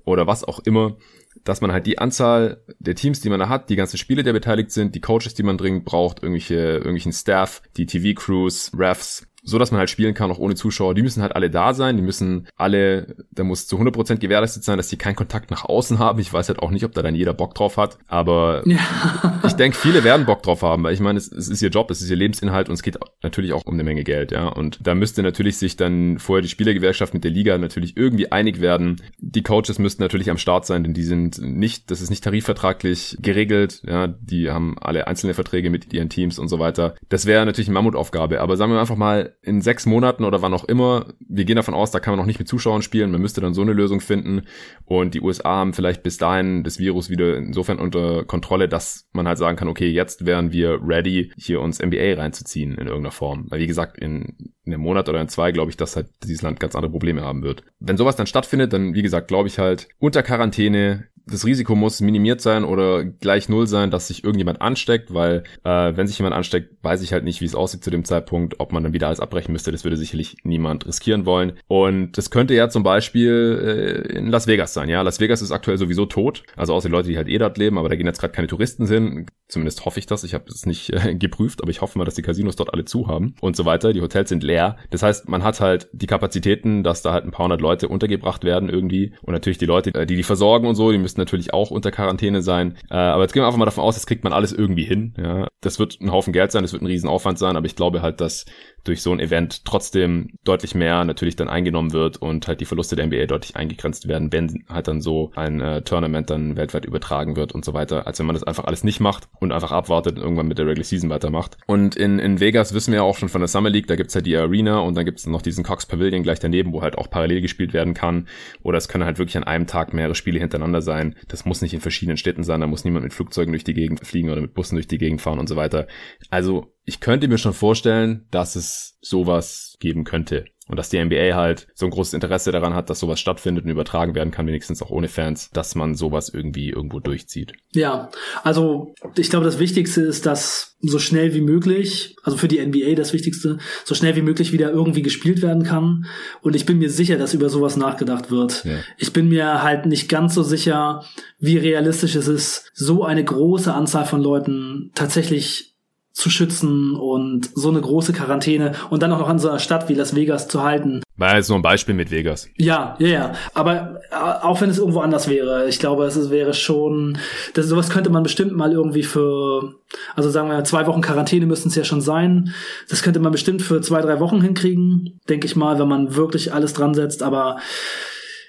oder was auch immer dass man halt die Anzahl der Teams, die man da hat, die ganzen Spiele, die beteiligt sind, die Coaches, die man dringend braucht, irgendwelche, irgendwelchen Staff, die TV-Crews, Refs, so dass man halt spielen kann, auch ohne Zuschauer. Die müssen halt alle da sein, die müssen alle, da muss zu 100% gewährleistet sein, dass die keinen Kontakt nach außen haben. Ich weiß halt auch nicht, ob da dann jeder Bock drauf hat, aber ja. ich denke, viele werden Bock drauf haben, weil ich meine, es, es, ist ihr Job, es ist ihr Lebensinhalt und es geht natürlich auch um eine Menge Geld, ja. Und da müsste natürlich sich dann vorher die Spielergewerkschaft mit der Liga natürlich irgendwie einig werden. Die Coaches müssten natürlich am Start sein, denn die sind nicht, das ist nicht tarifvertraglich geregelt, ja. Die haben alle einzelne Verträge mit ihren Teams und so weiter. Das wäre natürlich eine Mammutaufgabe, aber sagen wir einfach mal, in sechs Monaten oder wann auch immer, wir gehen davon aus, da kann man noch nicht mit Zuschauern spielen, man müsste dann so eine Lösung finden und die USA haben vielleicht bis dahin das Virus wieder insofern unter Kontrolle, dass man halt sagen kann, okay, jetzt wären wir ready, hier uns NBA reinzuziehen in irgendeiner Form. Weil wie gesagt, in, in einem Monat oder in zwei glaube ich, dass halt dieses Land ganz andere Probleme haben wird. Wenn sowas dann stattfindet, dann wie gesagt, glaube ich halt unter Quarantäne das Risiko muss minimiert sein oder gleich null sein, dass sich irgendjemand ansteckt, weil äh, wenn sich jemand ansteckt, weiß ich halt nicht, wie es aussieht zu dem Zeitpunkt, ob man dann wieder alles abbrechen müsste. Das würde sicherlich niemand riskieren wollen. Und das könnte ja zum Beispiel äh, in Las Vegas sein. Ja, Las Vegas ist aktuell sowieso tot, also außer die Leute, die halt eh dort leben, aber da gehen jetzt gerade keine Touristen hin. Zumindest hoffe ich das. Ich habe es nicht äh, geprüft, aber ich hoffe mal, dass die Casinos dort alle zu haben und so weiter. Die Hotels sind leer. Das heißt, man hat halt die Kapazitäten, dass da halt ein paar hundert Leute untergebracht werden irgendwie. Und natürlich die Leute, äh, die die versorgen und so, die müssen müssten natürlich auch unter Quarantäne sein. Äh, aber jetzt gehen wir einfach mal davon aus, das kriegt man alles irgendwie hin. Ja. Das wird ein Haufen Geld sein, das wird ein Riesenaufwand sein, aber ich glaube halt, dass durch so ein Event trotzdem deutlich mehr natürlich dann eingenommen wird und halt die Verluste der NBA deutlich eingegrenzt werden, wenn halt dann so ein äh, Tournament dann weltweit übertragen wird und so weiter, als wenn man das einfach alles nicht macht und einfach abwartet und irgendwann mit der Regular Season weitermacht. Und in, in Vegas wissen wir ja auch schon von der Summer League, da gibt's halt die Arena und dann gibt's noch diesen Cox Pavilion gleich daneben, wo halt auch parallel gespielt werden kann. Oder es können halt wirklich an einem Tag mehrere Spiele hintereinander sein. Das muss nicht in verschiedenen Städten sein, da muss niemand mit Flugzeugen durch die Gegend fliegen oder mit Bussen durch die Gegend fahren und so weiter. Also ich könnte mir schon vorstellen, dass es sowas geben könnte. Und dass die NBA halt so ein großes Interesse daran hat, dass sowas stattfindet und übertragen werden kann, wenigstens auch ohne Fans, dass man sowas irgendwie irgendwo durchzieht. Ja, also ich glaube, das Wichtigste ist, dass so schnell wie möglich, also für die NBA das Wichtigste, so schnell wie möglich wieder irgendwie gespielt werden kann. Und ich bin mir sicher, dass über sowas nachgedacht wird. Ja. Ich bin mir halt nicht ganz so sicher, wie realistisch es ist, so eine große Anzahl von Leuten tatsächlich zu schützen und so eine große Quarantäne und dann auch noch an so einer Stadt wie Las Vegas zu halten. War jetzt nur ein Beispiel mit Vegas. Ja, ja, ja. Aber äh, auch wenn es irgendwo anders wäre, ich glaube, es wäre schon, das, sowas könnte man bestimmt mal irgendwie für, also sagen wir zwei Wochen Quarantäne müssten es ja schon sein. Das könnte man bestimmt für zwei, drei Wochen hinkriegen, denke ich mal, wenn man wirklich alles dran setzt. Aber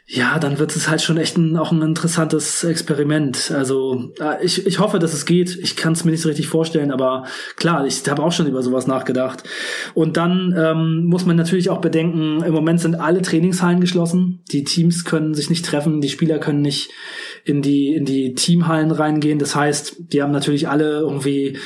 ja, dann wird es halt schon echt ein, auch ein interessantes Experiment. Also äh, ich, ich hoffe, dass es geht. Ich kann es mir nicht so richtig vorstellen, aber klar, ich habe auch schon über sowas nachgedacht. Und dann ähm, muss man natürlich auch bedenken, im Moment sind alle Trainingshallen geschlossen. Die Teams können sich nicht treffen, die Spieler können nicht in die, in die Teamhallen reingehen. Das heißt, die haben natürlich alle irgendwie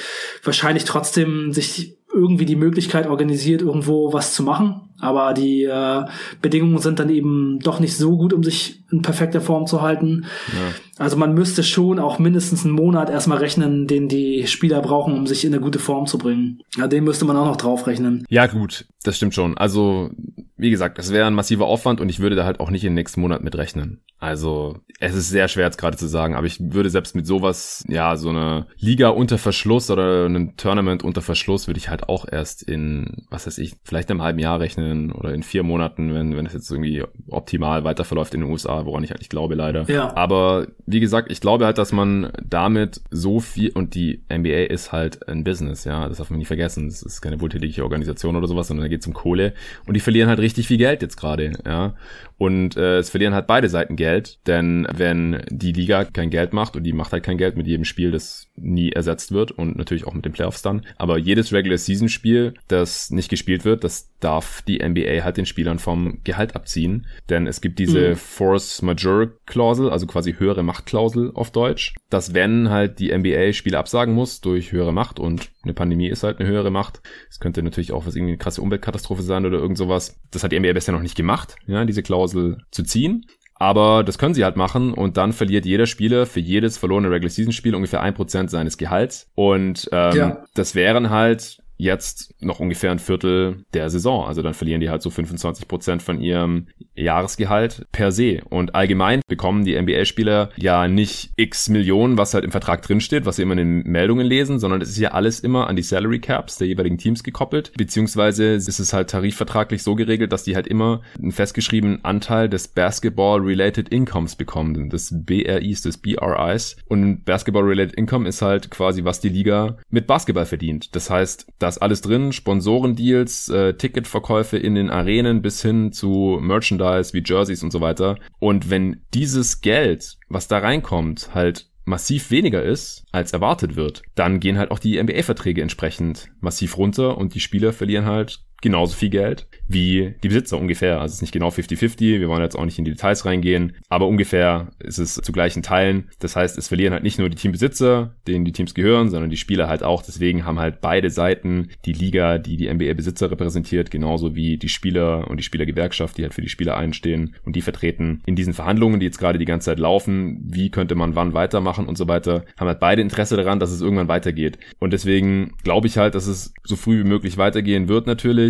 wahrscheinlich trotzdem sich irgendwie die Möglichkeit organisiert, irgendwo was zu machen. Aber die äh, Bedingungen sind dann eben doch nicht so gut, um sich in perfekter Form zu halten. Ja. Also man müsste schon auch mindestens einen Monat erstmal rechnen, den die Spieler brauchen, um sich in eine gute Form zu bringen. Ja, den müsste man auch noch draufrechnen. Ja, gut, das stimmt schon. Also, wie gesagt, das wäre ein massiver Aufwand und ich würde da halt auch nicht in den nächsten Monat mit rechnen. Also, es ist sehr schwer jetzt gerade zu sagen, aber ich würde selbst mit sowas, ja, so eine Liga unter Verschluss oder ein Tournament unter Verschluss würde ich halt auch erst in, was weiß ich, vielleicht einem halben Jahr rechnen oder in vier Monaten, wenn, wenn es jetzt irgendwie optimal weiter verläuft in den USA, woran ich eigentlich glaube leider. Ja. Aber wie gesagt, ich glaube halt, dass man damit so viel, und die NBA ist halt ein Business, ja, das darf man nicht vergessen. Es ist keine wohltätige Organisation oder sowas, sondern da geht es um Kohle. Und die verlieren halt richtig viel Geld jetzt gerade, ja. Und äh, es verlieren halt beide Seiten Geld, denn wenn die Liga kein Geld macht und die macht halt kein Geld mit jedem Spiel, das nie ersetzt wird und natürlich auch mit den Playoffs dann, aber jedes Regular Season Spiel, das nicht gespielt wird, das darf die NBA halt den Spielern vom Gehalt abziehen, denn es gibt diese mhm. Force Majeure Klausel, also quasi höhere Machtklausel auf Deutsch, dass wenn halt die NBA Spiele absagen muss durch höhere Macht und eine Pandemie ist halt eine höhere Macht, es könnte natürlich auch was irgendwie eine krasse Umweltkatastrophe sein oder irgend sowas, das hat die NBA bisher noch nicht gemacht, ja, diese Klausel zu ziehen. Aber das können sie halt machen und dann verliert jeder Spieler für jedes verlorene Regular Season Spiel ungefähr ein Prozent seines Gehalts. Und ähm, ja. das wären halt jetzt noch ungefähr ein Viertel der Saison. Also dann verlieren die halt so 25 Prozent von ihrem Jahresgehalt per se. Und allgemein bekommen die NBA-Spieler ja nicht x Millionen, was halt im Vertrag drinsteht, was sie immer in den Meldungen lesen, sondern es ist ja alles immer an die Salary Caps der jeweiligen Teams gekoppelt. Beziehungsweise ist es halt tarifvertraglich so geregelt, dass die halt immer einen festgeschriebenen Anteil des Basketball-Related Incomes bekommen, des BRIs, des BRIs. Und Basketball-Related Income ist halt quasi, was die Liga mit Basketball verdient. Das heißt, da ist alles drin, Sponsorendeals, äh, Ticketverkäufe in den Arenen bis hin zu Merchandise wie Jerseys und so weiter. Und wenn dieses Geld, was da reinkommt, halt massiv weniger ist, als erwartet wird, dann gehen halt auch die NBA-Verträge entsprechend massiv runter und die Spieler verlieren halt genauso viel Geld wie die Besitzer ungefähr. Also es ist nicht genau 50-50, wir wollen jetzt auch nicht in die Details reingehen, aber ungefähr ist es zu gleichen Teilen. Das heißt, es verlieren halt nicht nur die Teambesitzer, denen die Teams gehören, sondern die Spieler halt auch. Deswegen haben halt beide Seiten die Liga, die die NBA-Besitzer repräsentiert, genauso wie die Spieler und die Spielergewerkschaft, die halt für die Spieler einstehen und die vertreten in diesen Verhandlungen, die jetzt gerade die ganze Zeit laufen, wie könnte man wann weitermachen und so weiter, haben halt beide Interesse daran, dass es irgendwann weitergeht. Und deswegen glaube ich halt, dass es so früh wie möglich weitergehen wird natürlich.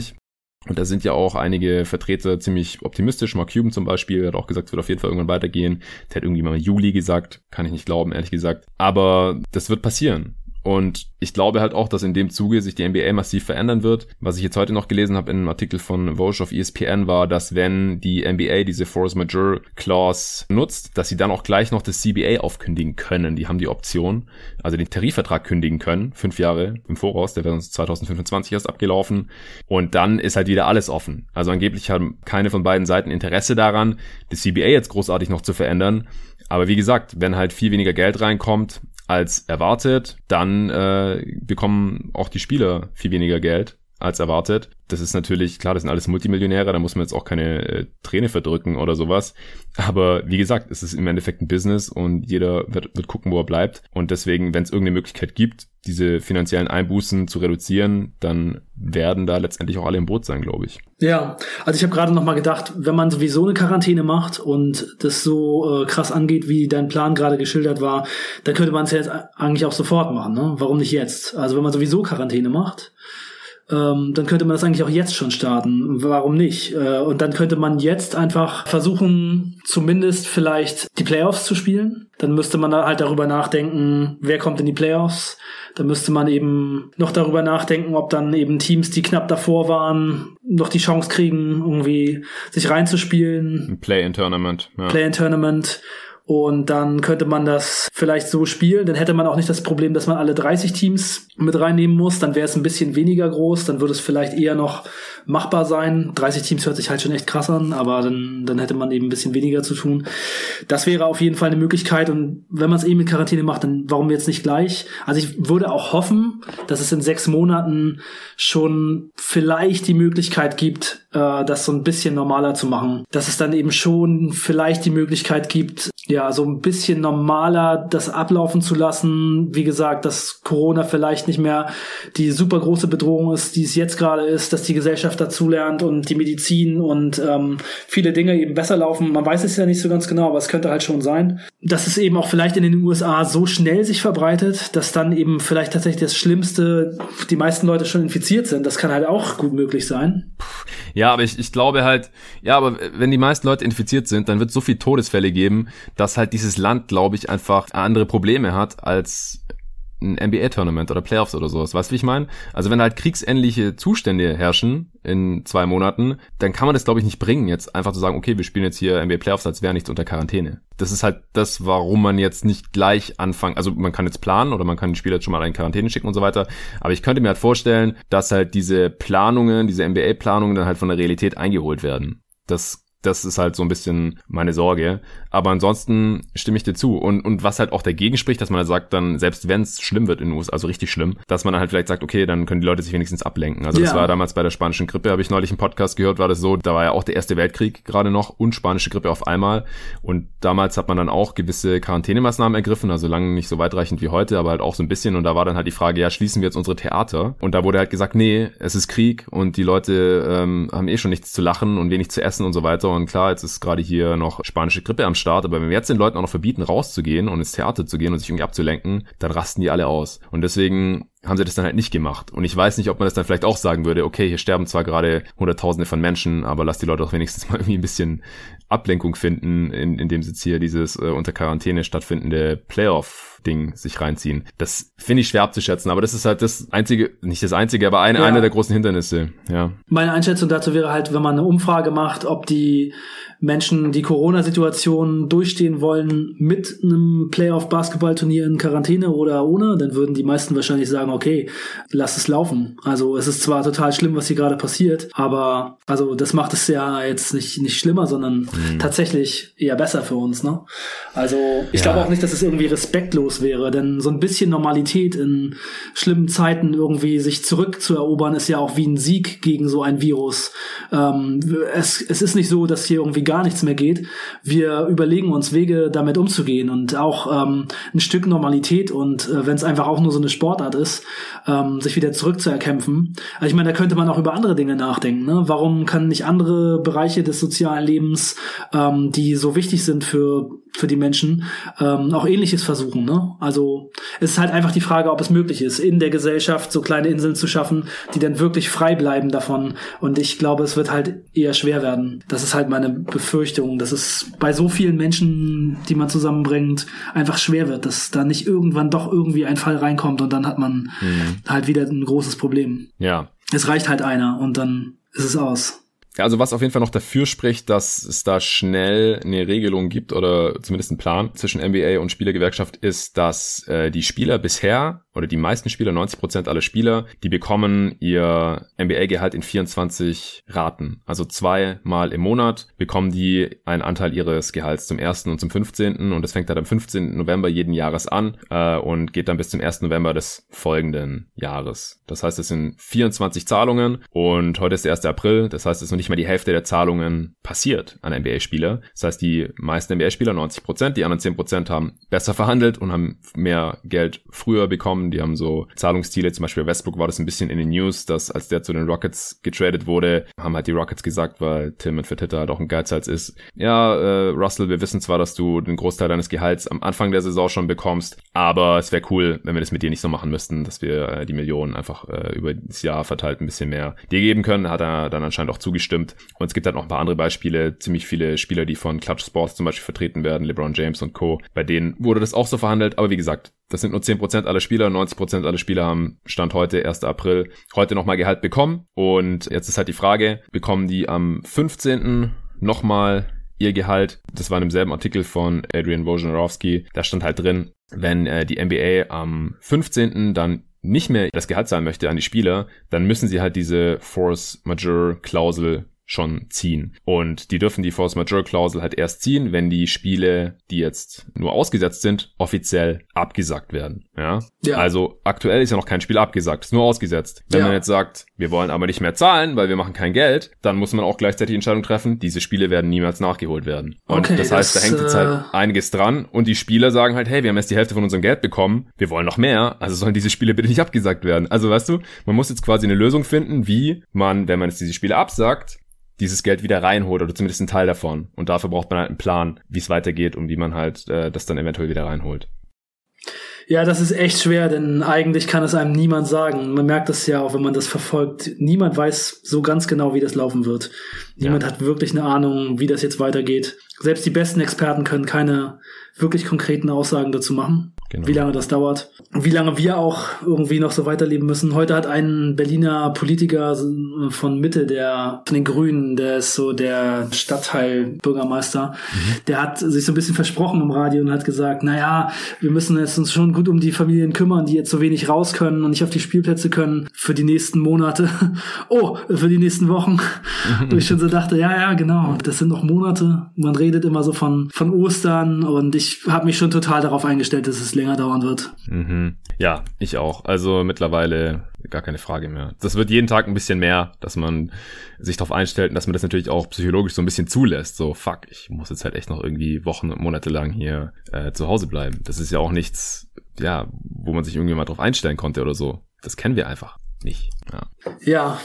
Und da sind ja auch einige Vertreter ziemlich optimistisch. Mark Cuban zum Beispiel hat auch gesagt, es wird auf jeden Fall irgendwann weitergehen. Der hat irgendwie mal Juli gesagt. Kann ich nicht glauben, ehrlich gesagt. Aber das wird passieren. Und ich glaube halt auch, dass in dem Zuge sich die NBA massiv verändern wird. Was ich jetzt heute noch gelesen habe in einem Artikel von Vosch auf ESPN war, dass wenn die NBA diese Force Majeure Clause nutzt, dass sie dann auch gleich noch das CBA aufkündigen können. Die haben die Option, also den Tarifvertrag kündigen können, fünf Jahre im Voraus, der wird uns 2025 erst abgelaufen. Und dann ist halt wieder alles offen. Also angeblich haben keine von beiden Seiten Interesse daran, das CBA jetzt großartig noch zu verändern. Aber wie gesagt, wenn halt viel weniger Geld reinkommt, als erwartet, dann äh, bekommen auch die Spieler viel weniger Geld als erwartet. Das ist natürlich, klar, das sind alles Multimillionäre, da muss man jetzt auch keine äh, Träne verdrücken oder sowas. Aber wie gesagt, es ist im Endeffekt ein Business und jeder wird, wird gucken, wo er bleibt. Und deswegen, wenn es irgendeine Möglichkeit gibt, diese finanziellen Einbußen zu reduzieren, dann werden da letztendlich auch alle im Boot sein, glaube ich. Ja, also ich habe gerade noch mal gedacht, wenn man sowieso eine Quarantäne macht und das so äh, krass angeht, wie dein Plan gerade geschildert war, dann könnte man es ja jetzt eigentlich auch sofort machen. Ne? Warum nicht jetzt? Also wenn man sowieso Quarantäne macht, ähm, dann könnte man das eigentlich auch jetzt schon starten. Warum nicht? Äh, und dann könnte man jetzt einfach versuchen, zumindest vielleicht die Playoffs zu spielen. Dann müsste man halt darüber nachdenken, wer kommt in die Playoffs. Dann müsste man eben noch darüber nachdenken, ob dann eben Teams, die knapp davor waren, noch die Chance kriegen, irgendwie sich reinzuspielen. Play-in-Tournament. Ja. Play-in-Tournament. Und dann könnte man das vielleicht so spielen. Dann hätte man auch nicht das Problem, dass man alle 30 Teams mit reinnehmen muss. Dann wäre es ein bisschen weniger groß. Dann würde es vielleicht eher noch machbar sein. 30 Teams hört sich halt schon echt krass an, aber dann, dann hätte man eben ein bisschen weniger zu tun. Das wäre auf jeden Fall eine Möglichkeit. Und wenn man es eh mit Quarantäne macht, dann warum jetzt nicht gleich? Also ich würde auch hoffen, dass es in sechs Monaten schon vielleicht die Möglichkeit gibt, äh, das so ein bisschen normaler zu machen. Dass es dann eben schon vielleicht die Möglichkeit gibt, ja, so ein bisschen normaler das ablaufen zu lassen. Wie gesagt, dass Corona vielleicht nicht mehr die super große Bedrohung ist, die es jetzt gerade ist, dass die Gesellschaft dazulernt und die Medizin und ähm, viele Dinge eben besser laufen. Man weiß es ja nicht so ganz genau, aber es könnte halt schon sein. Dass es eben auch vielleicht in den USA so schnell sich verbreitet, dass dann eben vielleicht tatsächlich das Schlimmste, die meisten Leute schon infiziert sind. Das kann halt auch gut möglich sein. Aber ich, ich glaube halt, ja, aber wenn die meisten Leute infiziert sind, dann wird so viel Todesfälle geben, dass halt dieses Land, glaube ich, einfach andere Probleme hat als ein NBA-Tournament oder Playoffs oder sowas. Weißt du, wie ich meine? Also wenn halt kriegsähnliche Zustände herrschen in zwei Monaten, dann kann man das, glaube ich, nicht bringen, jetzt einfach zu sagen, okay, wir spielen jetzt hier NBA Playoffs, als wäre nichts unter Quarantäne. Das ist halt das, warum man jetzt nicht gleich anfangen, also man kann jetzt planen oder man kann den Spieler jetzt schon mal in Quarantäne schicken und so weiter, aber ich könnte mir halt vorstellen, dass halt diese Planungen, diese NBA-Planungen dann halt von der Realität eingeholt werden. Das das ist halt so ein bisschen meine Sorge. Aber ansonsten stimme ich dir zu. Und, und was halt auch dagegen spricht, dass man halt sagt, dann, selbst wenn es schlimm wird in den USA, also richtig schlimm, dass man dann halt vielleicht sagt, okay, dann können die Leute sich wenigstens ablenken. Also ja. das war damals bei der spanischen Grippe, habe ich neulich im Podcast gehört, war das so, da war ja auch der Erste Weltkrieg gerade noch und spanische Grippe auf einmal. Und damals hat man dann auch gewisse Quarantänemaßnahmen ergriffen, also lange nicht so weitreichend wie heute, aber halt auch so ein bisschen. Und da war dann halt die Frage, ja, schließen wir jetzt unsere Theater? Und da wurde halt gesagt, nee, es ist Krieg und die Leute ähm, haben eh schon nichts zu lachen und wenig zu essen und so weiter. Und klar, jetzt ist gerade hier noch spanische Grippe am Start, aber wenn wir jetzt den Leuten auch noch verbieten, rauszugehen und ins Theater zu gehen und sich irgendwie abzulenken, dann rasten die alle aus. Und deswegen haben sie das dann halt nicht gemacht. Und ich weiß nicht, ob man das dann vielleicht auch sagen würde, okay, hier sterben zwar gerade Hunderttausende von Menschen, aber lass die Leute doch wenigstens mal irgendwie ein bisschen Ablenkung finden, in, indem sie jetzt hier dieses äh, unter Quarantäne stattfindende Playoff-Ding sich reinziehen. Das finde ich schwer abzuschätzen, aber das ist halt das einzige, nicht das einzige, aber eine, ja. eine der großen Hindernisse, ja. Meine Einschätzung dazu wäre halt, wenn man eine Umfrage macht, ob die Menschen die Corona-Situation durchstehen wollen mit einem Playoff-Basketballturnier in Quarantäne oder ohne, dann würden die meisten wahrscheinlich sagen, okay, lass es laufen. Also es ist zwar total schlimm, was hier gerade passiert, aber also das macht es ja jetzt nicht, nicht schlimmer, sondern mhm. tatsächlich eher besser für uns. Ne? Also ich ja. glaube auch nicht, dass es irgendwie respektlos wäre, denn so ein bisschen Normalität in schlimmen Zeiten irgendwie sich zurückzuerobern, ist ja auch wie ein Sieg gegen so ein Virus. Ähm, es, es ist nicht so, dass hier irgendwie gar nichts mehr geht. Wir überlegen uns Wege, damit umzugehen und auch ähm, ein Stück Normalität und äh, wenn es einfach auch nur so eine Sportart ist, ähm, sich wieder zurückzuerkämpfen. Also ich meine, da könnte man auch über andere Dinge nachdenken. Ne? Warum kann nicht andere Bereiche des sozialen Lebens, ähm, die so wichtig sind für für die Menschen ähm, auch ähnliches versuchen. Ne? Also es ist halt einfach die Frage, ob es möglich ist, in der Gesellschaft so kleine Inseln zu schaffen, die dann wirklich frei bleiben davon. Und ich glaube, es wird halt eher schwer werden. Das ist halt meine Befürchtung, dass es bei so vielen Menschen, die man zusammenbringt, einfach schwer wird, dass da nicht irgendwann doch irgendwie ein Fall reinkommt und dann hat man mhm. halt wieder ein großes Problem. Ja. Es reicht halt einer und dann ist es aus. Ja, also was auf jeden Fall noch dafür spricht, dass es da schnell eine Regelung gibt oder zumindest einen Plan zwischen NBA und Spielergewerkschaft ist, dass äh, die Spieler bisher oder die meisten Spieler, 90 Prozent aller Spieler, die bekommen ihr NBA-Gehalt in 24 Raten. Also zweimal im Monat bekommen die einen Anteil ihres Gehalts zum 1. und zum 15. und das fängt dann am 15. November jeden Jahres an äh, und geht dann bis zum 1. November des folgenden Jahres. Das heißt, es sind 24 Zahlungen und heute ist der 1. April, das heißt, es ist noch nicht mal die Hälfte der Zahlungen passiert an NBA-Spieler. Das heißt, die meisten NBA-Spieler, 90 Prozent, die anderen 10 Prozent haben besser verhandelt und haben mehr Geld früher bekommen. Die haben so Zahlungsziele, zum Beispiel Westbrook war das ein bisschen in den News, dass als der zu den Rockets getradet wurde, haben halt die Rockets gesagt, weil mit Fertitta halt auch ein Geizhals ist. Ja, äh, Russell, wir wissen zwar, dass du den Großteil deines Gehalts am Anfang der Saison schon bekommst, aber es wäre cool, wenn wir das mit dir nicht so machen müssten, dass wir äh, die Millionen einfach äh, über das Jahr verteilt ein bisschen mehr dir geben können. Hat er dann anscheinend auch zugestimmt stimmt. Und es gibt halt noch ein paar andere Beispiele, ziemlich viele Spieler, die von Clutch Sports zum Beispiel vertreten werden, LeBron James und Co. Bei denen wurde das auch so verhandelt, aber wie gesagt, das sind nur 10% aller Spieler, 90% aller Spieler haben Stand heute, 1. April, heute nochmal Gehalt bekommen. Und jetzt ist halt die Frage, bekommen die am 15. nochmal ihr Gehalt. Das war in demselben Artikel von Adrian Wojnarowski. Da stand halt drin, wenn äh, die NBA am 15. dann nicht mehr das Gehalt zahlen möchte an die Spieler, dann müssen sie halt diese Force Majeure Klausel schon ziehen. Und die dürfen die Force Majeure Klausel halt erst ziehen, wenn die Spiele, die jetzt nur ausgesetzt sind, offiziell abgesagt werden. Ja. ja. Also aktuell ist ja noch kein Spiel abgesagt, ist nur ausgesetzt. Wenn ja. man jetzt sagt, wir wollen aber nicht mehr zahlen, weil wir machen kein Geld, dann muss man auch gleichzeitig die Entscheidung treffen, diese Spiele werden niemals nachgeholt werden. Und okay, das heißt, das, da hängt jetzt halt äh, einiges dran und die Spieler sagen halt, hey, wir haben jetzt die Hälfte von unserem Geld bekommen, wir wollen noch mehr, also sollen diese Spiele bitte nicht abgesagt werden. Also weißt du, man muss jetzt quasi eine Lösung finden, wie man, wenn man jetzt diese Spiele absagt, dieses Geld wieder reinholt oder zumindest einen Teil davon. Und dafür braucht man halt einen Plan, wie es weitergeht und wie man halt äh, das dann eventuell wieder reinholt. Ja, das ist echt schwer, denn eigentlich kann es einem niemand sagen. Man merkt das ja auch, wenn man das verfolgt. Niemand weiß so ganz genau, wie das laufen wird. Niemand ja. hat wirklich eine Ahnung, wie das jetzt weitergeht. Selbst die besten Experten können keine wirklich konkreten Aussagen dazu machen. Genau. Wie lange das dauert. Wie lange wir auch irgendwie noch so weiterleben müssen. Heute hat ein Berliner Politiker von Mitte, der von den Grünen, der ist so der Stadtteilbürgermeister, mhm. der hat sich so ein bisschen versprochen im Radio und hat gesagt, naja, wir müssen jetzt uns schon gut um die Familien kümmern, die jetzt so wenig raus können und nicht auf die Spielplätze können für die nächsten Monate. oh, für die nächsten Wochen. Mhm. ich schon so dachte, ja, ja, genau, das sind noch Monate. Man redet immer so von, von Ostern und ich habe mich schon total darauf eingestellt, dass es länger dauern wird. Mhm. Ja, ich auch. Also mittlerweile gar keine Frage mehr. Das wird jeden Tag ein bisschen mehr, dass man sich darauf einstellt und dass man das natürlich auch psychologisch so ein bisschen zulässt. So, fuck, ich muss jetzt halt echt noch irgendwie Wochen und Monate lang hier äh, zu Hause bleiben. Das ist ja auch nichts, ja, wo man sich irgendwie mal drauf einstellen konnte oder so. Das kennen wir einfach nicht. Ja. ja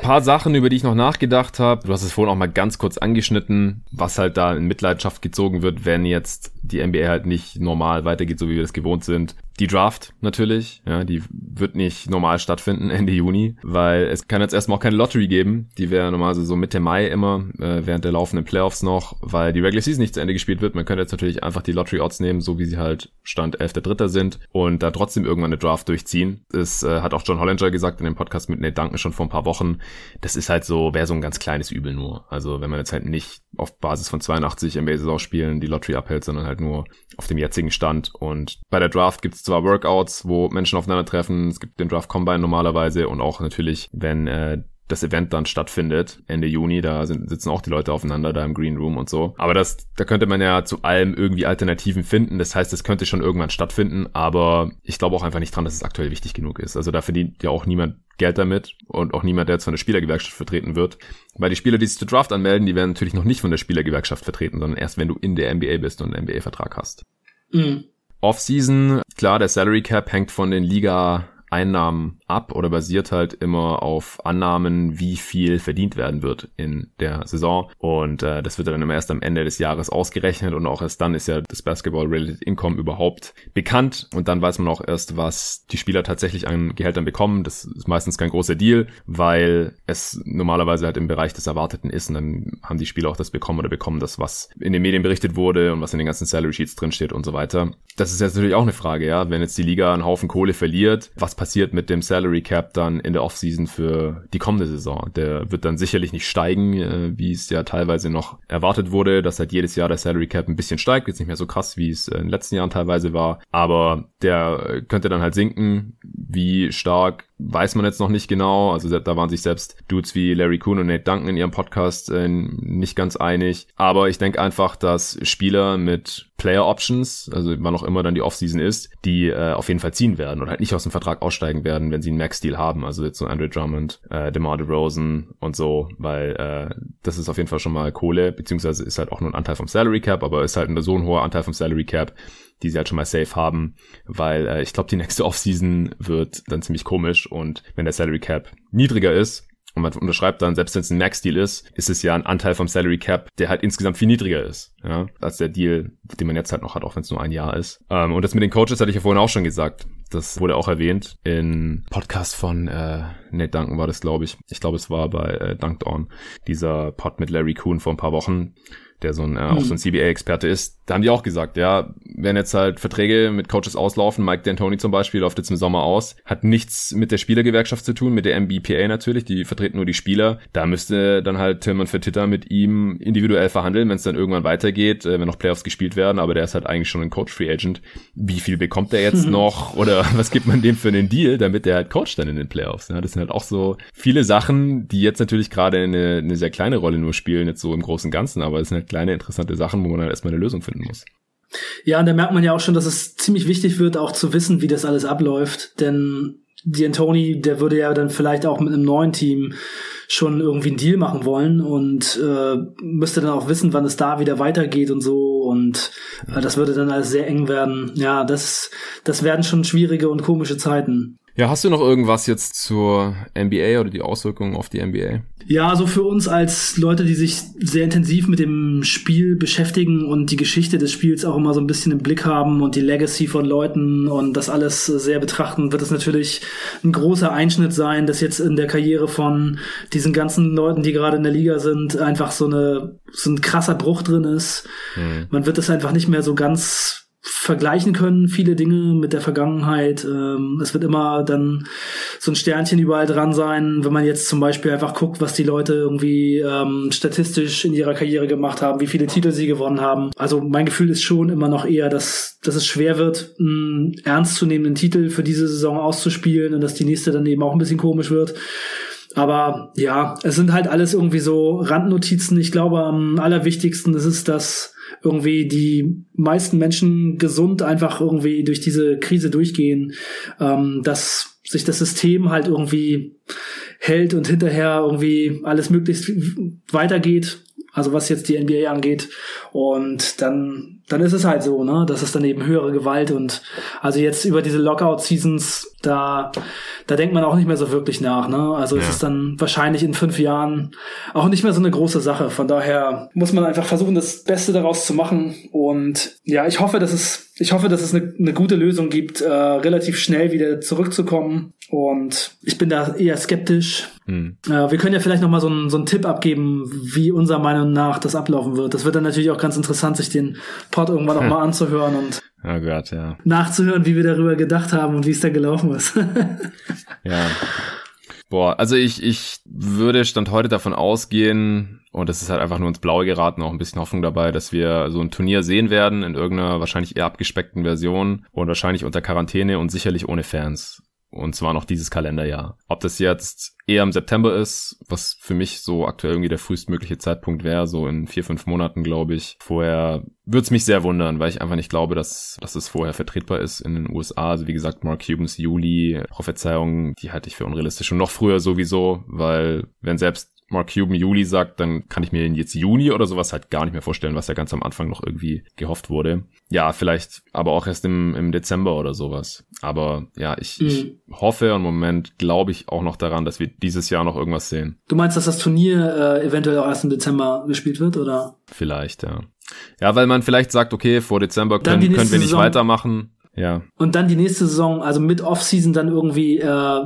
paar Sachen, über die ich noch nachgedacht habe. Du hast es vorhin auch mal ganz kurz angeschnitten, was halt da in Mitleidenschaft gezogen wird, wenn jetzt die NBA halt nicht normal weitergeht, so wie wir das gewohnt sind. Die Draft natürlich, ja, die wird nicht normal stattfinden Ende Juni, weil es kann jetzt erstmal auch keine Lottery geben. Die wäre normalerweise so Mitte Mai immer, äh, während der laufenden Playoffs noch, weil die Regular Season nicht zu Ende gespielt wird. Man könnte jetzt natürlich einfach die Lottery Odds nehmen, so wie sie halt Stand 11.3. sind und da trotzdem irgendwann eine Draft durchziehen. Das äh, hat auch John Hollinger gesagt in dem Podcast mit Nate Duncan schon vor ein paar Wochen. Das ist halt so, wäre so ein ganz kleines Übel nur. Also wenn man jetzt halt nicht auf Basis von 82 NBA-Saison spielen die Lottery abhält, sondern halt nur auf dem jetzigen Stand. Und bei der Draft gibt es zwar Workouts, wo Menschen aufeinandertreffen, es gibt den Draft Combine normalerweise und auch natürlich, wenn äh, das Event dann stattfindet, Ende Juni, da sind, sitzen auch die Leute aufeinander da im Green Room und so. Aber das, da könnte man ja zu allem irgendwie Alternativen finden. Das heißt, es könnte schon irgendwann stattfinden, aber ich glaube auch einfach nicht dran, dass es aktuell wichtig genug ist. Also da verdient ja auch niemand Geld damit und auch niemand, der jetzt von der Spielergewerkschaft vertreten wird. Weil die Spieler, die sich zu Draft anmelden, die werden natürlich noch nicht von der Spielergewerkschaft vertreten, sondern erst, wenn du in der NBA bist und einen NBA-Vertrag hast. Mhm. Offseason, klar, der Salary Cap hängt von den Liga Einnahmen ab oder basiert halt immer auf Annahmen, wie viel verdient werden wird in der Saison. Und äh, das wird dann immer erst am Ende des Jahres ausgerechnet und auch erst dann ist ja das Basketball-Related Income überhaupt bekannt. Und dann weiß man auch erst, was die Spieler tatsächlich an Gehältern bekommen. Das ist meistens kein großer Deal, weil es normalerweise halt im Bereich des Erwarteten ist. Und dann haben die Spieler auch das bekommen oder bekommen das, was in den Medien berichtet wurde und was in den ganzen Salary Sheets drinsteht und so weiter. Das ist jetzt natürlich auch eine Frage, ja. Wenn jetzt die Liga einen Haufen Kohle verliert, was passiert mit dem Salary Cap dann in der Offseason für die kommende Saison. Der wird dann sicherlich nicht steigen, äh, wie es ja teilweise noch erwartet wurde, dass halt jedes Jahr der Salary Cap ein bisschen steigt. Jetzt nicht mehr so krass, wie es in den letzten Jahren teilweise war. Aber der könnte dann halt sinken. Wie stark weiß man jetzt noch nicht genau. Also da waren sich selbst Dudes wie Larry Kuhn und Nate Duncan in ihrem Podcast äh, nicht ganz einig. Aber ich denke einfach, dass Spieler mit Player Options, also wann auch immer dann die Offseason ist, die äh, auf jeden Fall ziehen werden oder halt nicht aus dem Vertrag aussteigen werden, wenn sie einen Max-Deal haben. Also jetzt so Andre Drummond, äh, DeMar DeRozan und so, weil äh, das ist auf jeden Fall schon mal Kohle, beziehungsweise ist halt auch nur ein Anteil vom Salary Cap, aber ist halt so ein hoher Anteil vom Salary Cap, die sie halt schon mal safe haben, weil äh, ich glaube, die nächste Offseason wird dann ziemlich komisch und wenn der Salary Cap niedriger ist, und man unterschreibt dann, selbst wenn es ein Max-Deal ist, ist es ja ein Anteil vom Salary Cap, der halt insgesamt viel niedriger ist, ja, als der Deal, den man jetzt halt noch hat, auch wenn es nur ein Jahr ist. Ähm, und das mit den Coaches hatte ich ja vorhin auch schon gesagt. Das wurde auch erwähnt in Podcast von äh, Nate Duncan war das, glaube ich. Ich glaube, es war bei äh, Dunked On, dieser Pod mit Larry Kuhn vor ein paar Wochen, der so ein, äh, auch so ein mhm. CBA-Experte ist, da haben die auch gesagt, ja, wenn jetzt halt Verträge mit Coaches auslaufen, Mike D'Antoni zum Beispiel läuft jetzt im Sommer aus, hat nichts mit der Spielergewerkschaft zu tun, mit der MBPA natürlich, die vertreten nur die Spieler. Da müsste dann halt Tillman Fertitta mit ihm individuell verhandeln, wenn es dann irgendwann weitergeht, äh, wenn noch Playoffs gespielt werden, aber der ist halt eigentlich schon ein Coach-Free Agent. Wie viel bekommt er jetzt noch oder was gibt man dem für einen Deal, damit der halt Coach dann in den Playoffs? Ja, das sind halt auch so viele Sachen, die jetzt natürlich gerade eine, eine sehr kleine Rolle nur spielen, jetzt so im Großen Ganzen, aber es sind halt kleine interessante Sachen, wo man halt erstmal eine Lösung finden muss. Ja, und da merkt man ja auch schon, dass es ziemlich wichtig wird, auch zu wissen, wie das alles abläuft. Denn D'Antoni, der würde ja dann vielleicht auch mit einem neuen Team schon irgendwie einen Deal machen wollen und äh, müsste dann auch wissen, wann es da wieder weitergeht und so. Und äh, das würde dann alles sehr eng werden. Ja, das, das werden schon schwierige und komische Zeiten. Ja, hast du noch irgendwas jetzt zur NBA oder die Auswirkungen auf die NBA? Ja, so also für uns als Leute, die sich sehr intensiv mit dem Spiel beschäftigen und die Geschichte des Spiels auch immer so ein bisschen im Blick haben und die Legacy von Leuten und das alles sehr betrachten, wird es natürlich ein großer Einschnitt sein, dass jetzt in der Karriere von diesen ganzen Leuten, die gerade in der Liga sind, einfach so eine so ein krasser Bruch drin ist. Mhm. Man wird es einfach nicht mehr so ganz vergleichen können, viele Dinge mit der Vergangenheit. Ähm, es wird immer dann so ein Sternchen überall dran sein, wenn man jetzt zum Beispiel einfach guckt, was die Leute irgendwie ähm, statistisch in ihrer Karriere gemacht haben, wie viele Titel sie gewonnen haben. Also mein Gefühl ist schon immer noch eher, dass, dass es schwer wird, einen ernstzunehmenden Titel für diese Saison auszuspielen und dass die nächste dann eben auch ein bisschen komisch wird. Aber ja, es sind halt alles irgendwie so Randnotizen. Ich glaube, am allerwichtigsten ist es, dass irgendwie die meisten Menschen gesund einfach irgendwie durch diese Krise durchgehen, ähm, dass sich das System halt irgendwie hält und hinterher irgendwie alles möglichst weitergeht, also was jetzt die NBA angeht. Und dann dann ist es halt so, ne? Das ist dann eben höhere Gewalt und also jetzt über diese Lockout-Seasons, da, da denkt man auch nicht mehr so wirklich nach, ne? Also ja. es ist dann wahrscheinlich in fünf Jahren auch nicht mehr so eine große Sache. Von daher muss man einfach versuchen, das Beste daraus zu machen. Und ja, ich hoffe, dass es, ich hoffe, dass es eine, eine gute Lösung gibt, äh, relativ schnell wieder zurückzukommen. Und ich bin da eher skeptisch. Hm. Äh, wir können ja vielleicht noch mal so einen, so einen Tipp abgeben, wie unserer Meinung nach das ablaufen wird. Das wird dann natürlich auch ganz interessant, sich den Pod irgendwann auch mal anzuhören und oh Gott, ja. nachzuhören, wie wir darüber gedacht haben und wie es da gelaufen ist. ja. Boah, also ich, ich würde Stand heute davon ausgehen, und das ist halt einfach nur ins Blaue geraten, auch ein bisschen Hoffnung dabei, dass wir so ein Turnier sehen werden in irgendeiner wahrscheinlich eher abgespeckten Version und wahrscheinlich unter Quarantäne und sicherlich ohne Fans. Und zwar noch dieses Kalenderjahr. Ob das jetzt eher im September ist, was für mich so aktuell irgendwie der frühestmögliche Zeitpunkt wäre, so in vier, fünf Monaten, glaube ich. Vorher würde es mich sehr wundern, weil ich einfach nicht glaube, dass, dass es vorher vertretbar ist in den USA. Also wie gesagt, Mark Cubans Juli Prophezeiung, die halte ich für unrealistisch. Und noch früher sowieso, weil wenn selbst Mark Cuban Juli sagt, dann kann ich mir jetzt Juni oder sowas halt gar nicht mehr vorstellen, was ja ganz am Anfang noch irgendwie gehofft wurde. Ja, vielleicht aber auch erst im, im Dezember oder sowas. Aber ja, ich, mhm. ich hoffe und im Moment glaube ich auch noch daran, dass wir dieses Jahr noch irgendwas sehen. Du meinst, dass das Turnier äh, eventuell auch erst im Dezember gespielt wird, oder? Vielleicht, ja. Ja, weil man vielleicht sagt, okay, vor Dezember können, können wir nicht Saison weitermachen. Ja. Und dann die nächste Saison, also mit Off-Season dann irgendwie äh,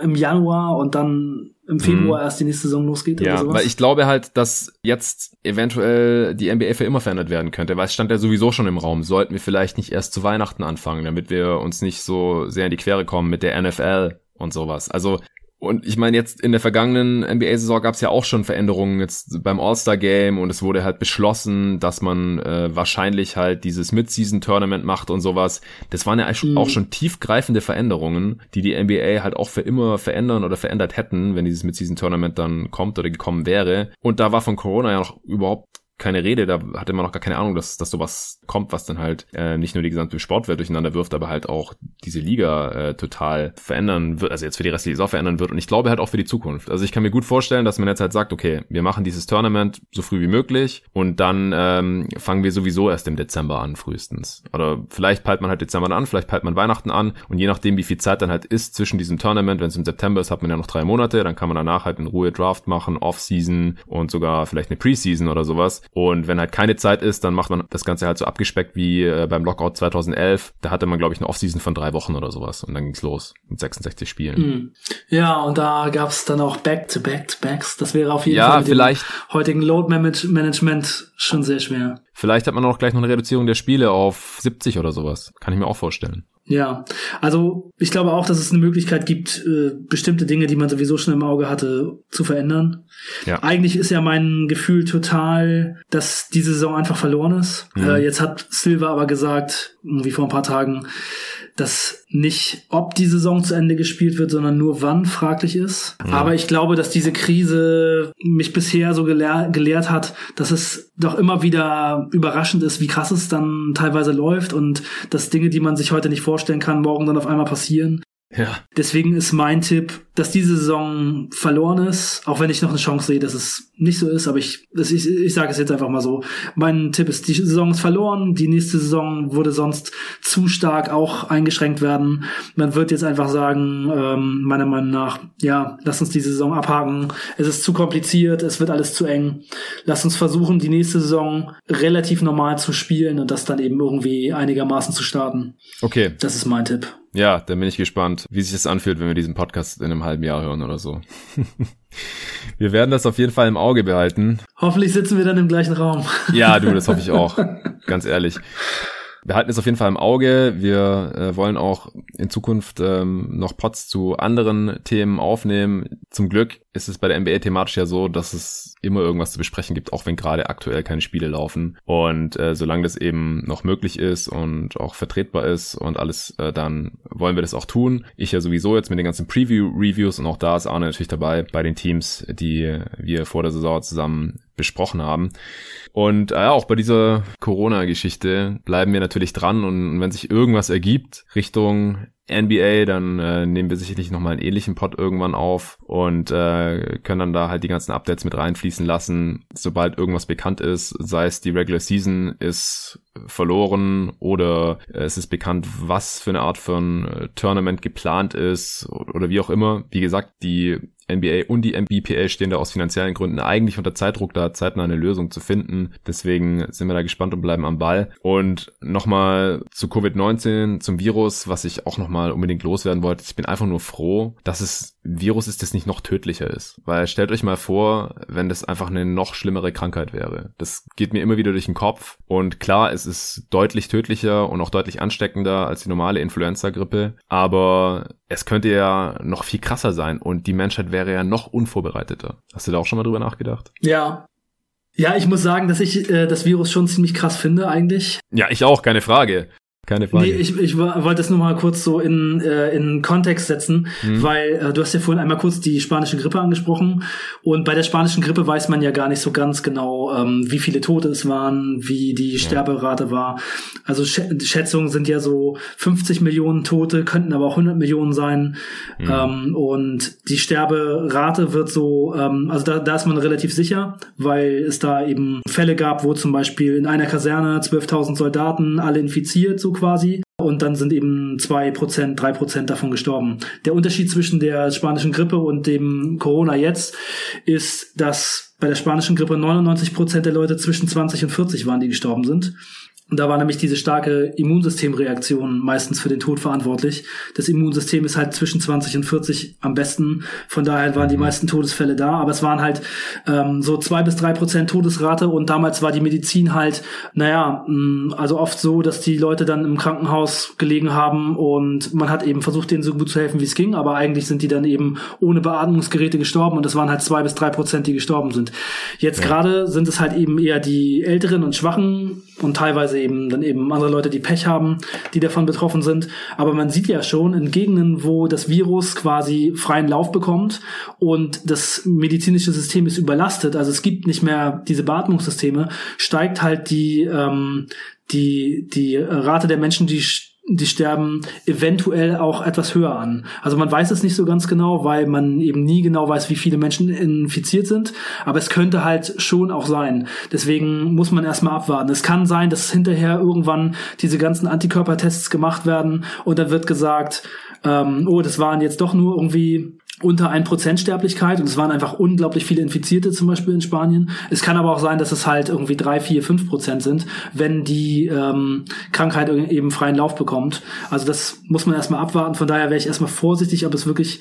im Januar und dann im Februar mhm. erst die nächste Saison losgeht ja, oder sowas. Weil ich glaube halt, dass jetzt eventuell die NBA für immer verändert werden könnte, weil es stand ja sowieso schon im Raum. Sollten wir vielleicht nicht erst zu Weihnachten anfangen, damit wir uns nicht so sehr in die Quere kommen mit der NFL und sowas. Also und ich meine, jetzt in der vergangenen NBA-Saison gab es ja auch schon Veränderungen jetzt beim All-Star-Game und es wurde halt beschlossen, dass man äh, wahrscheinlich halt dieses Mid-Season-Tournament macht und sowas. Das waren ja mhm. auch schon tiefgreifende Veränderungen, die die NBA halt auch für immer verändern oder verändert hätten, wenn dieses Mid-Season-Tournament dann kommt oder gekommen wäre. Und da war von Corona ja noch überhaupt keine Rede, da hatte man noch gar keine Ahnung, dass, dass sowas kommt, was dann halt äh, nicht nur die gesamte Sportwelt durcheinander wirft, aber halt auch diese Liga äh, total verändern wird, also jetzt für die restliche Saison verändern wird und ich glaube halt auch für die Zukunft. Also ich kann mir gut vorstellen, dass man jetzt halt sagt, okay, wir machen dieses Tournament so früh wie möglich und dann ähm, fangen wir sowieso erst im Dezember an, frühestens. Oder vielleicht peilt man halt Dezember an, vielleicht peilt man Weihnachten an und je nachdem, wie viel Zeit dann halt ist zwischen diesem Tournament, wenn es im September ist, hat man ja noch drei Monate, dann kann man danach halt in Ruhe Draft machen, Off-Season und sogar vielleicht eine Preseason oder sowas und wenn halt keine Zeit ist, dann macht man das Ganze halt so abgespeckt wie äh, beim Lockout 2011. Da hatte man, glaube ich, eine Offseason von drei Wochen oder sowas. Und dann ging's los mit 66 Spielen. Mhm. Ja, und da gab's dann auch Back-to-Back-to-Backs. Das wäre auf jeden ja, Fall mit vielleicht, dem heutigen Load-Management schon sehr schwer. Vielleicht hat man auch gleich noch eine Reduzierung der Spiele auf 70 oder sowas. Kann ich mir auch vorstellen. Ja, also ich glaube auch, dass es eine Möglichkeit gibt, äh, bestimmte Dinge, die man sowieso schon im Auge hatte, zu verändern. Ja. Eigentlich ist ja mein Gefühl total, dass diese Saison einfach verloren ist. Mhm. Äh, jetzt hat Silva aber gesagt, wie vor ein paar Tagen, dass nicht, ob die Saison zu Ende gespielt wird, sondern nur wann fraglich ist. Ja. Aber ich glaube, dass diese Krise mich bisher so gelehr gelehrt hat, dass es doch immer wieder überraschend ist, wie krass es dann teilweise läuft und dass Dinge, die man sich heute nicht vorstellen kann, morgen dann auf einmal passieren. Ja. Deswegen ist mein Tipp, dass diese Saison verloren ist, auch wenn ich noch eine Chance sehe, dass es nicht so ist, aber ich, ich, ich sage es jetzt einfach mal so. Mein Tipp ist, die Saison ist verloren, die nächste Saison würde sonst zu stark auch eingeschränkt werden. Man wird jetzt einfach sagen, ähm, meiner Meinung nach, ja, lass uns diese Saison abhaken. Es ist zu kompliziert, es wird alles zu eng. Lass uns versuchen, die nächste Saison relativ normal zu spielen und das dann eben irgendwie einigermaßen zu starten. Okay. Das ist mein Tipp. Ja, dann bin ich gespannt, wie sich das anfühlt, wenn wir diesen Podcast in einem halben Jahr hören oder so. wir werden das auf jeden Fall im Auge behalten. Hoffentlich sitzen wir dann im gleichen Raum. ja, du, das hoffe ich auch. Ganz ehrlich. Wir halten es auf jeden Fall im Auge. Wir äh, wollen auch in Zukunft ähm, noch Pots zu anderen Themen aufnehmen. Zum Glück ist es bei der NBA thematisch ja so, dass es immer irgendwas zu besprechen gibt, auch wenn gerade aktuell keine Spiele laufen. Und äh, solange das eben noch möglich ist und auch vertretbar ist und alles, äh, dann wollen wir das auch tun. Ich ja sowieso jetzt mit den ganzen Preview-Reviews und auch da ist Arne natürlich dabei bei den Teams, die wir vor der Saison zusammen besprochen haben. Und äh, auch bei dieser Corona-Geschichte bleiben wir natürlich dran und wenn sich irgendwas ergibt Richtung NBA, dann äh, nehmen wir sicherlich nochmal einen ähnlichen Pod irgendwann auf und äh, können dann da halt die ganzen Updates mit reinfließen lassen, sobald irgendwas bekannt ist, sei es die Regular Season ist verloren oder es ist bekannt, was für eine Art von äh, Tournament geplant ist oder wie auch immer. Wie gesagt, die NBA und die MBPA stehen da aus finanziellen Gründen eigentlich unter Zeitdruck, da zeitnah eine Lösung zu finden. Deswegen sind wir da gespannt und bleiben am Ball. Und nochmal zu Covid-19, zum Virus, was ich auch nochmal unbedingt loswerden wollte. Ich bin einfach nur froh, dass es Virus ist, das nicht noch tödlicher ist. Weil stellt euch mal vor, wenn das einfach eine noch schlimmere Krankheit wäre. Das geht mir immer wieder durch den Kopf. Und klar, es ist deutlich tödlicher und auch deutlich ansteckender als die normale Influenza-Grippe. Aber es könnte ja noch viel krasser sein und die Menschheit wäre ja noch unvorbereiteter. Hast du da auch schon mal drüber nachgedacht? Ja, ja, ich muss sagen, dass ich äh, das Virus schon ziemlich krass finde eigentlich. Ja, ich auch, keine Frage. Keine Frage. Nee, ich, ich wollte es nur mal kurz so in, äh, in Kontext setzen, mhm. weil äh, du hast ja vorhin einmal kurz die spanische Grippe angesprochen und bei der spanischen Grippe weiß man ja gar nicht so ganz genau, ähm, wie viele Tote es waren, wie die ja. Sterberate war. Also Sch Schätzungen sind ja so 50 Millionen Tote, könnten aber auch 100 Millionen sein mhm. ähm, und die Sterberate wird so, ähm, also da, da ist man relativ sicher, weil es da eben Fälle gab, wo zum Beispiel in einer Kaserne 12.000 Soldaten alle infiziert so quasi. Und dann sind eben zwei Prozent, drei Prozent davon gestorben. Der Unterschied zwischen der spanischen Grippe und dem Corona jetzt ist, dass bei der spanischen Grippe 99 Prozent der Leute zwischen 20 und 40 waren, die gestorben sind. Und da war nämlich diese starke Immunsystemreaktion meistens für den Tod verantwortlich. Das Immunsystem ist halt zwischen 20 und 40 am besten. Von daher waren die mhm. meisten Todesfälle da. Aber es waren halt ähm, so zwei bis drei Prozent Todesrate. Und damals war die Medizin halt, naja, mh, mm, also oft so, dass die Leute dann im Krankenhaus gelegen haben und man hat eben versucht, denen so gut zu helfen, wie es ging. Aber eigentlich sind die dann eben ohne Beatmungsgeräte gestorben. Und es waren halt zwei bis drei Prozent, die gestorben sind. Jetzt ja. gerade sind es halt eben eher die Älteren und Schwachen und teilweise eben dann eben andere Leute, die Pech haben, die davon betroffen sind. Aber man sieht ja schon in Gegenden, wo das Virus quasi freien Lauf bekommt und das medizinische System ist überlastet, also es gibt nicht mehr diese Beatmungssysteme, steigt halt die ähm, die die Rate der Menschen, die die sterben eventuell auch etwas höher an. Also man weiß es nicht so ganz genau, weil man eben nie genau weiß, wie viele Menschen infiziert sind. Aber es könnte halt schon auch sein. Deswegen muss man erstmal abwarten. Es kann sein, dass hinterher irgendwann diese ganzen Antikörpertests gemacht werden und dann wird gesagt, ähm, oh, das waren jetzt doch nur irgendwie unter 1% Sterblichkeit und es waren einfach unglaublich viele Infizierte zum Beispiel in Spanien. Es kann aber auch sein, dass es halt irgendwie 3, 4, 5% sind, wenn die ähm, Krankheit eben freien Lauf bekommt. Also das muss man erstmal abwarten. Von daher wäre ich erstmal vorsichtig, ob es wirklich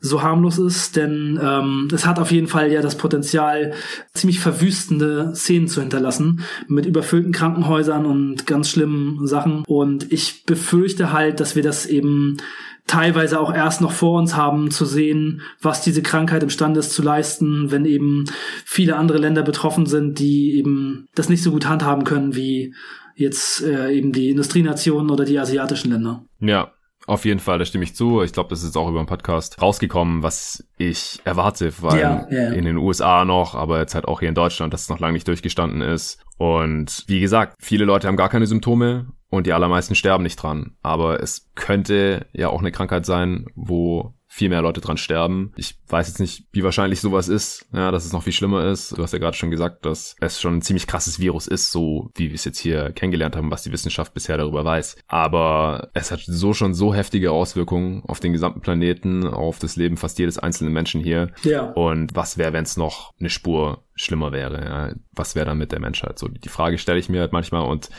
so harmlos ist, denn ähm, es hat auf jeden Fall ja das Potenzial, ziemlich verwüstende Szenen zu hinterlassen, mit überfüllten Krankenhäusern und ganz schlimmen Sachen. Und ich befürchte halt, dass wir das eben teilweise auch erst noch vor uns haben, zu sehen, was diese Krankheit imstande ist zu leisten, wenn eben viele andere Länder betroffen sind, die eben das nicht so gut handhaben können wie jetzt äh, eben die Industrienationen oder die asiatischen Länder. Ja, auf jeden Fall, da stimme ich zu. Ich glaube, das ist auch über den Podcast rausgekommen, was ich erwarte, weil ja, ja. in den USA noch, aber jetzt halt auch hier in Deutschland, dass es noch lange nicht durchgestanden ist. Und wie gesagt, viele Leute haben gar keine Symptome und die allermeisten sterben nicht dran. Aber es könnte ja auch eine Krankheit sein, wo viel mehr Leute dran sterben. Ich weiß jetzt nicht, wie wahrscheinlich sowas ist, ja, dass es noch viel schlimmer ist. Du hast ja gerade schon gesagt, dass es schon ein ziemlich krasses Virus ist, so wie wir es jetzt hier kennengelernt haben, was die Wissenschaft bisher darüber weiß. Aber es hat so schon so heftige Auswirkungen auf den gesamten Planeten, auf das Leben fast jedes einzelnen Menschen hier. Ja. Und was wäre, wenn es noch eine Spur schlimmer wäre. Ja. Was wäre dann mit der Menschheit? So die Frage stelle ich mir halt manchmal und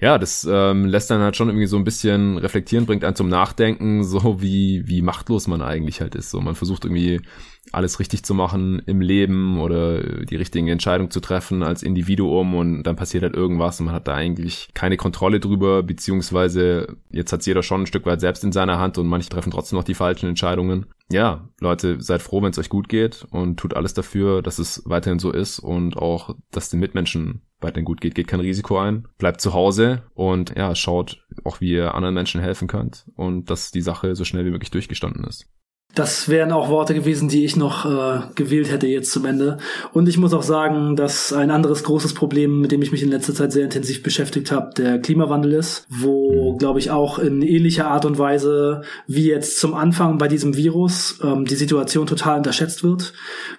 ja, das ähm, lässt dann halt schon irgendwie so ein bisschen reflektieren, bringt einen zum Nachdenken, so wie wie machtlos man eigentlich halt ist. So man versucht irgendwie alles richtig zu machen im Leben oder die richtigen Entscheidungen zu treffen als Individuum und dann passiert halt irgendwas und man hat da eigentlich keine Kontrolle drüber, beziehungsweise jetzt hat jeder schon ein Stück weit selbst in seiner Hand und manche treffen trotzdem noch die falschen Entscheidungen. Ja, Leute, seid froh, wenn es euch gut geht und tut alles dafür, dass es weiterhin so ist und auch, dass den Mitmenschen weiterhin gut geht. Geht kein Risiko ein, bleibt zu Hause und ja, schaut auch, wie ihr anderen Menschen helfen könnt und dass die Sache so schnell wie möglich durchgestanden ist. Das wären auch Worte gewesen, die ich noch äh, gewählt hätte jetzt zum Ende. Und ich muss auch sagen, dass ein anderes großes Problem, mit dem ich mich in letzter Zeit sehr intensiv beschäftigt habe, der Klimawandel ist, wo, glaube ich, auch in ähnlicher Art und Weise wie jetzt zum Anfang bei diesem Virus ähm, die Situation total unterschätzt wird,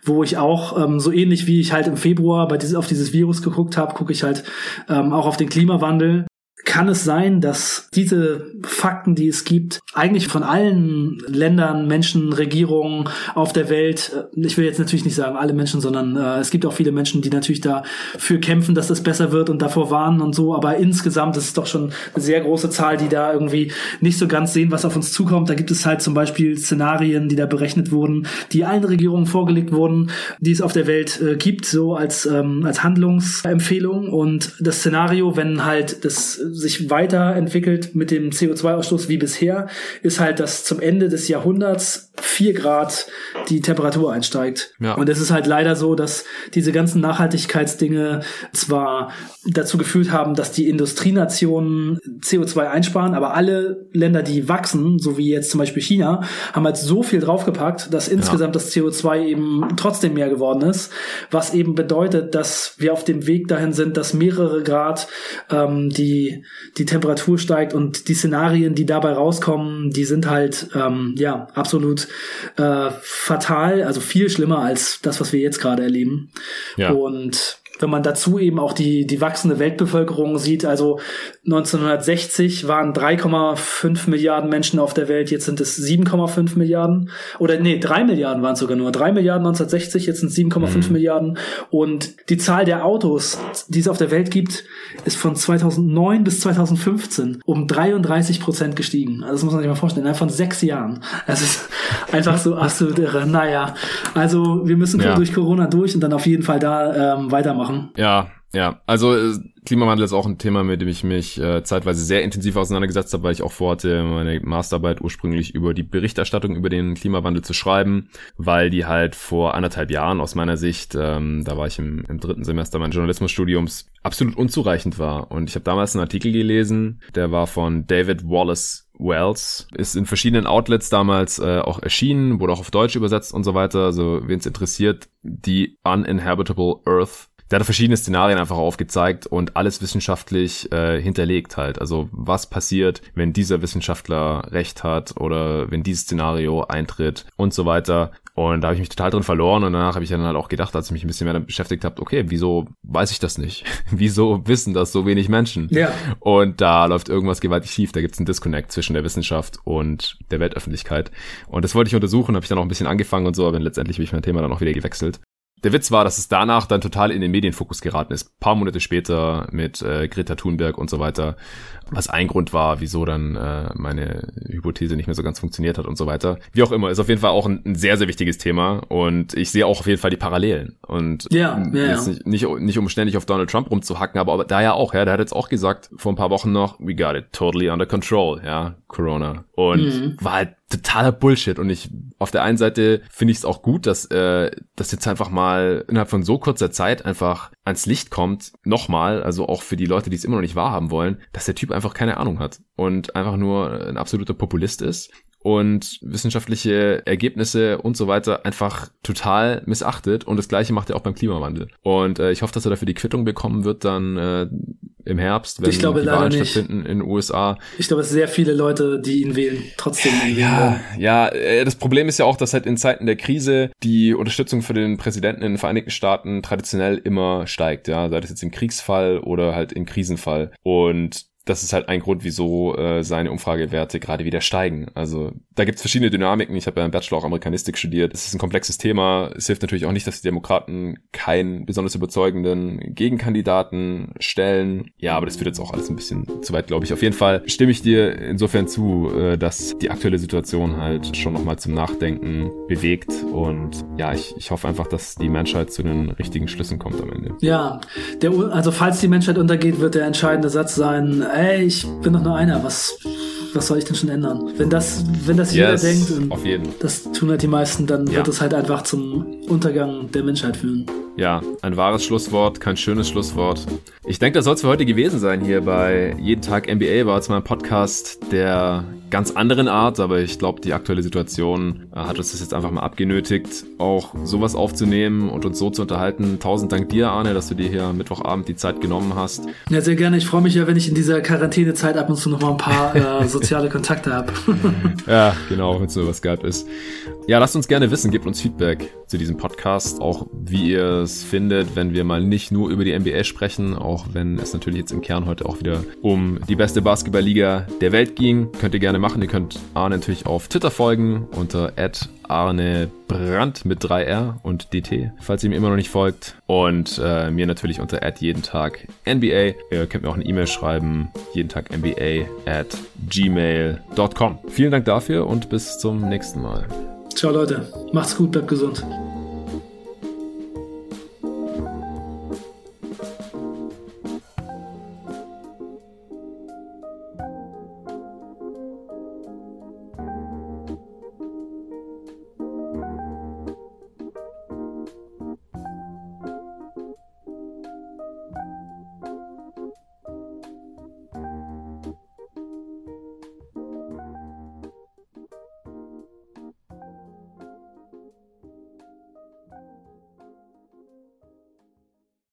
wo ich auch ähm, so ähnlich wie ich halt im Februar bei dieses, auf dieses Virus geguckt habe, gucke ich halt ähm, auch auf den Klimawandel kann es sein, dass diese Fakten, die es gibt, eigentlich von allen Ländern, Menschen, Regierungen auf der Welt, äh, ich will jetzt natürlich nicht sagen alle Menschen, sondern äh, es gibt auch viele Menschen, die natürlich dafür kämpfen, dass das besser wird und davor warnen und so, aber insgesamt ist es doch schon eine sehr große Zahl, die da irgendwie nicht so ganz sehen, was auf uns zukommt. Da gibt es halt zum Beispiel Szenarien, die da berechnet wurden, die allen Regierungen vorgelegt wurden, die es auf der Welt äh, gibt, so als, ähm, als Handlungsempfehlung und das Szenario, wenn halt das sich weiterentwickelt mit dem CO2-Ausstoß wie bisher, ist halt, dass zum Ende des Jahrhunderts vier Grad die Temperatur einsteigt. Ja. Und es ist halt leider so, dass diese ganzen Nachhaltigkeitsdinge zwar dazu geführt haben, dass die Industrienationen CO2 einsparen, aber alle Länder, die wachsen, so wie jetzt zum Beispiel China, haben halt so viel draufgepackt, dass insgesamt ja. das CO2 eben trotzdem mehr geworden ist, was eben bedeutet, dass wir auf dem Weg dahin sind, dass mehrere Grad ähm, die die Temperatur steigt und die Szenarien, die dabei rauskommen, die sind halt ähm, ja absolut äh, fatal, also viel schlimmer als das, was wir jetzt gerade erleben. Ja. Und wenn man dazu eben auch die, die wachsende Weltbevölkerung sieht, also 1960 waren 3,5 Milliarden Menschen auf der Welt, jetzt sind es 7,5 Milliarden. Oder nee, 3 Milliarden waren es sogar nur. 3 Milliarden 1960, jetzt sind es 7,5 mhm. Milliarden. Und die Zahl der Autos, die es auf der Welt gibt, ist von 2009 bis 2015 um 33 Prozent gestiegen. Also das muss man sich mal vorstellen, innerhalb von sechs Jahren. Das ist einfach so absolut irre. Naja, also wir müssen ja. durch Corona durch und dann auf jeden Fall da ähm, weitermachen. Ja, ja, also äh, Klimawandel ist auch ein Thema, mit dem ich mich äh, zeitweise sehr intensiv auseinandergesetzt habe, weil ich auch vorhatte, meine Masterarbeit ursprünglich über die Berichterstattung über den Klimawandel zu schreiben, weil die halt vor anderthalb Jahren aus meiner Sicht, ähm, da war ich im, im dritten Semester meines Journalismusstudiums, absolut unzureichend war. Und ich habe damals einen Artikel gelesen, der war von David Wallace Wells, ist in verschiedenen Outlets damals äh, auch erschienen, wurde auch auf Deutsch übersetzt und so weiter. Also wen es interessiert, die Uninhabitable Earth der hat verschiedene Szenarien einfach aufgezeigt und alles wissenschaftlich äh, hinterlegt halt. Also was passiert, wenn dieser Wissenschaftler recht hat oder wenn dieses Szenario eintritt und so weiter. Und da habe ich mich total drin verloren und danach habe ich dann halt auch gedacht, als ich mich ein bisschen mehr damit beschäftigt habe, okay, wieso weiß ich das nicht? wieso wissen das so wenig Menschen? Ja. Und da läuft irgendwas gewaltig schief, da gibt es einen Disconnect zwischen der Wissenschaft und der Weltöffentlichkeit. Und das wollte ich untersuchen, habe ich dann auch ein bisschen angefangen und so, aber letztendlich habe ich mein Thema dann auch wieder gewechselt. Der Witz war, dass es danach dann total in den Medienfokus geraten ist. Ein paar Monate später mit äh, Greta Thunberg und so weiter was ein Grund war, wieso dann äh, meine Hypothese nicht mehr so ganz funktioniert hat und so weiter. Wie auch immer, ist auf jeden Fall auch ein, ein sehr, sehr wichtiges Thema und ich sehe auch auf jeden Fall die Parallelen. Und ja, ja, jetzt nicht, nicht, nicht um ständig auf Donald Trump rumzuhacken, aber, aber da ja auch, ja, der hat jetzt auch gesagt, vor ein paar Wochen noch, we got it totally under control, ja, Corona. Und mhm. war halt totaler Bullshit. Und ich, auf der einen Seite finde ich es auch gut, dass äh, das jetzt einfach mal innerhalb von so kurzer Zeit einfach ans Licht kommt, nochmal, also auch für die Leute, die es immer noch nicht wahrhaben wollen, dass der Typ einfach keine Ahnung hat und einfach nur ein absoluter Populist ist und wissenschaftliche Ergebnisse und so weiter einfach total missachtet. Und das gleiche macht er auch beim Klimawandel. Und äh, ich hoffe, dass er dafür die Quittung bekommen wird dann äh, im Herbst, wenn ich glaube, die Wahlen stattfinden in den USA. Ich glaube, es sind sehr viele Leute, die ihn wählen, trotzdem ihn ja, wählen. Ja, äh, das Problem ist ja auch, dass halt in Zeiten der Krise die Unterstützung für den Präsidenten in den Vereinigten Staaten traditionell immer steigt, ja, sei das jetzt im Kriegsfall oder halt im Krisenfall. Und das ist halt ein Grund, wieso äh, seine Umfragewerte gerade wieder steigen. Also da gibt es verschiedene Dynamiken. Ich habe ja im Bachelor auch Amerikanistik studiert. Es ist ein komplexes Thema. Es hilft natürlich auch nicht, dass die Demokraten keinen besonders überzeugenden Gegenkandidaten stellen. Ja, aber das führt jetzt auch alles ein bisschen zu weit, glaube ich. Auf jeden Fall stimme ich dir insofern zu, äh, dass die aktuelle Situation halt schon nochmal zum Nachdenken bewegt. Und ja, ich, ich hoffe einfach, dass die Menschheit zu den richtigen Schlüssen kommt am Ende. Ja, der, also falls die Menschheit untergeht, wird der entscheidende Satz sein, ey, ich bin doch nur einer, was, was soll ich denn schon ändern? Wenn das, wenn das yes, jeder denkt, und das tun halt die meisten, dann ja. wird es halt einfach zum Untergang der Menschheit führen. Ja, ein wahres Schlusswort, kein schönes Schlusswort. Ich denke, das soll es für heute gewesen sein hier bei Jeden Tag NBA. War jetzt mal ein Podcast der ganz anderen Art, aber ich glaube, die aktuelle Situation äh, hat uns das jetzt einfach mal abgenötigt, auch sowas aufzunehmen und uns so zu unterhalten. Tausend Dank dir, Arne, dass du dir hier Mittwochabend die Zeit genommen hast. Ja, sehr gerne. Ich freue mich ja, wenn ich in dieser Quarantänezeit ab und zu noch mal ein paar äh, soziale Kontakte habe. ja, genau, wenn es nur was Skype ist. Ja, lasst uns gerne wissen, gebt uns Feedback zu diesem Podcast, auch wie ihr es findet, wenn wir mal nicht nur über die NBA sprechen, auch wenn es natürlich jetzt im Kern heute auch wieder um die beste Basketballliga der Welt ging. Könnt ihr gerne machen. Ihr könnt Arne natürlich auf Twitter folgen unter Arne Brandt mit 3R und DT, falls ihr mir immer noch nicht folgt. Und äh, mir natürlich unter jeden Tag NBA. Ihr könnt mir auch eine E-Mail schreiben, jeden Tag NBA at gmail.com. Vielen Dank dafür und bis zum nächsten Mal. Ciao Leute, macht's gut, bleibt gesund.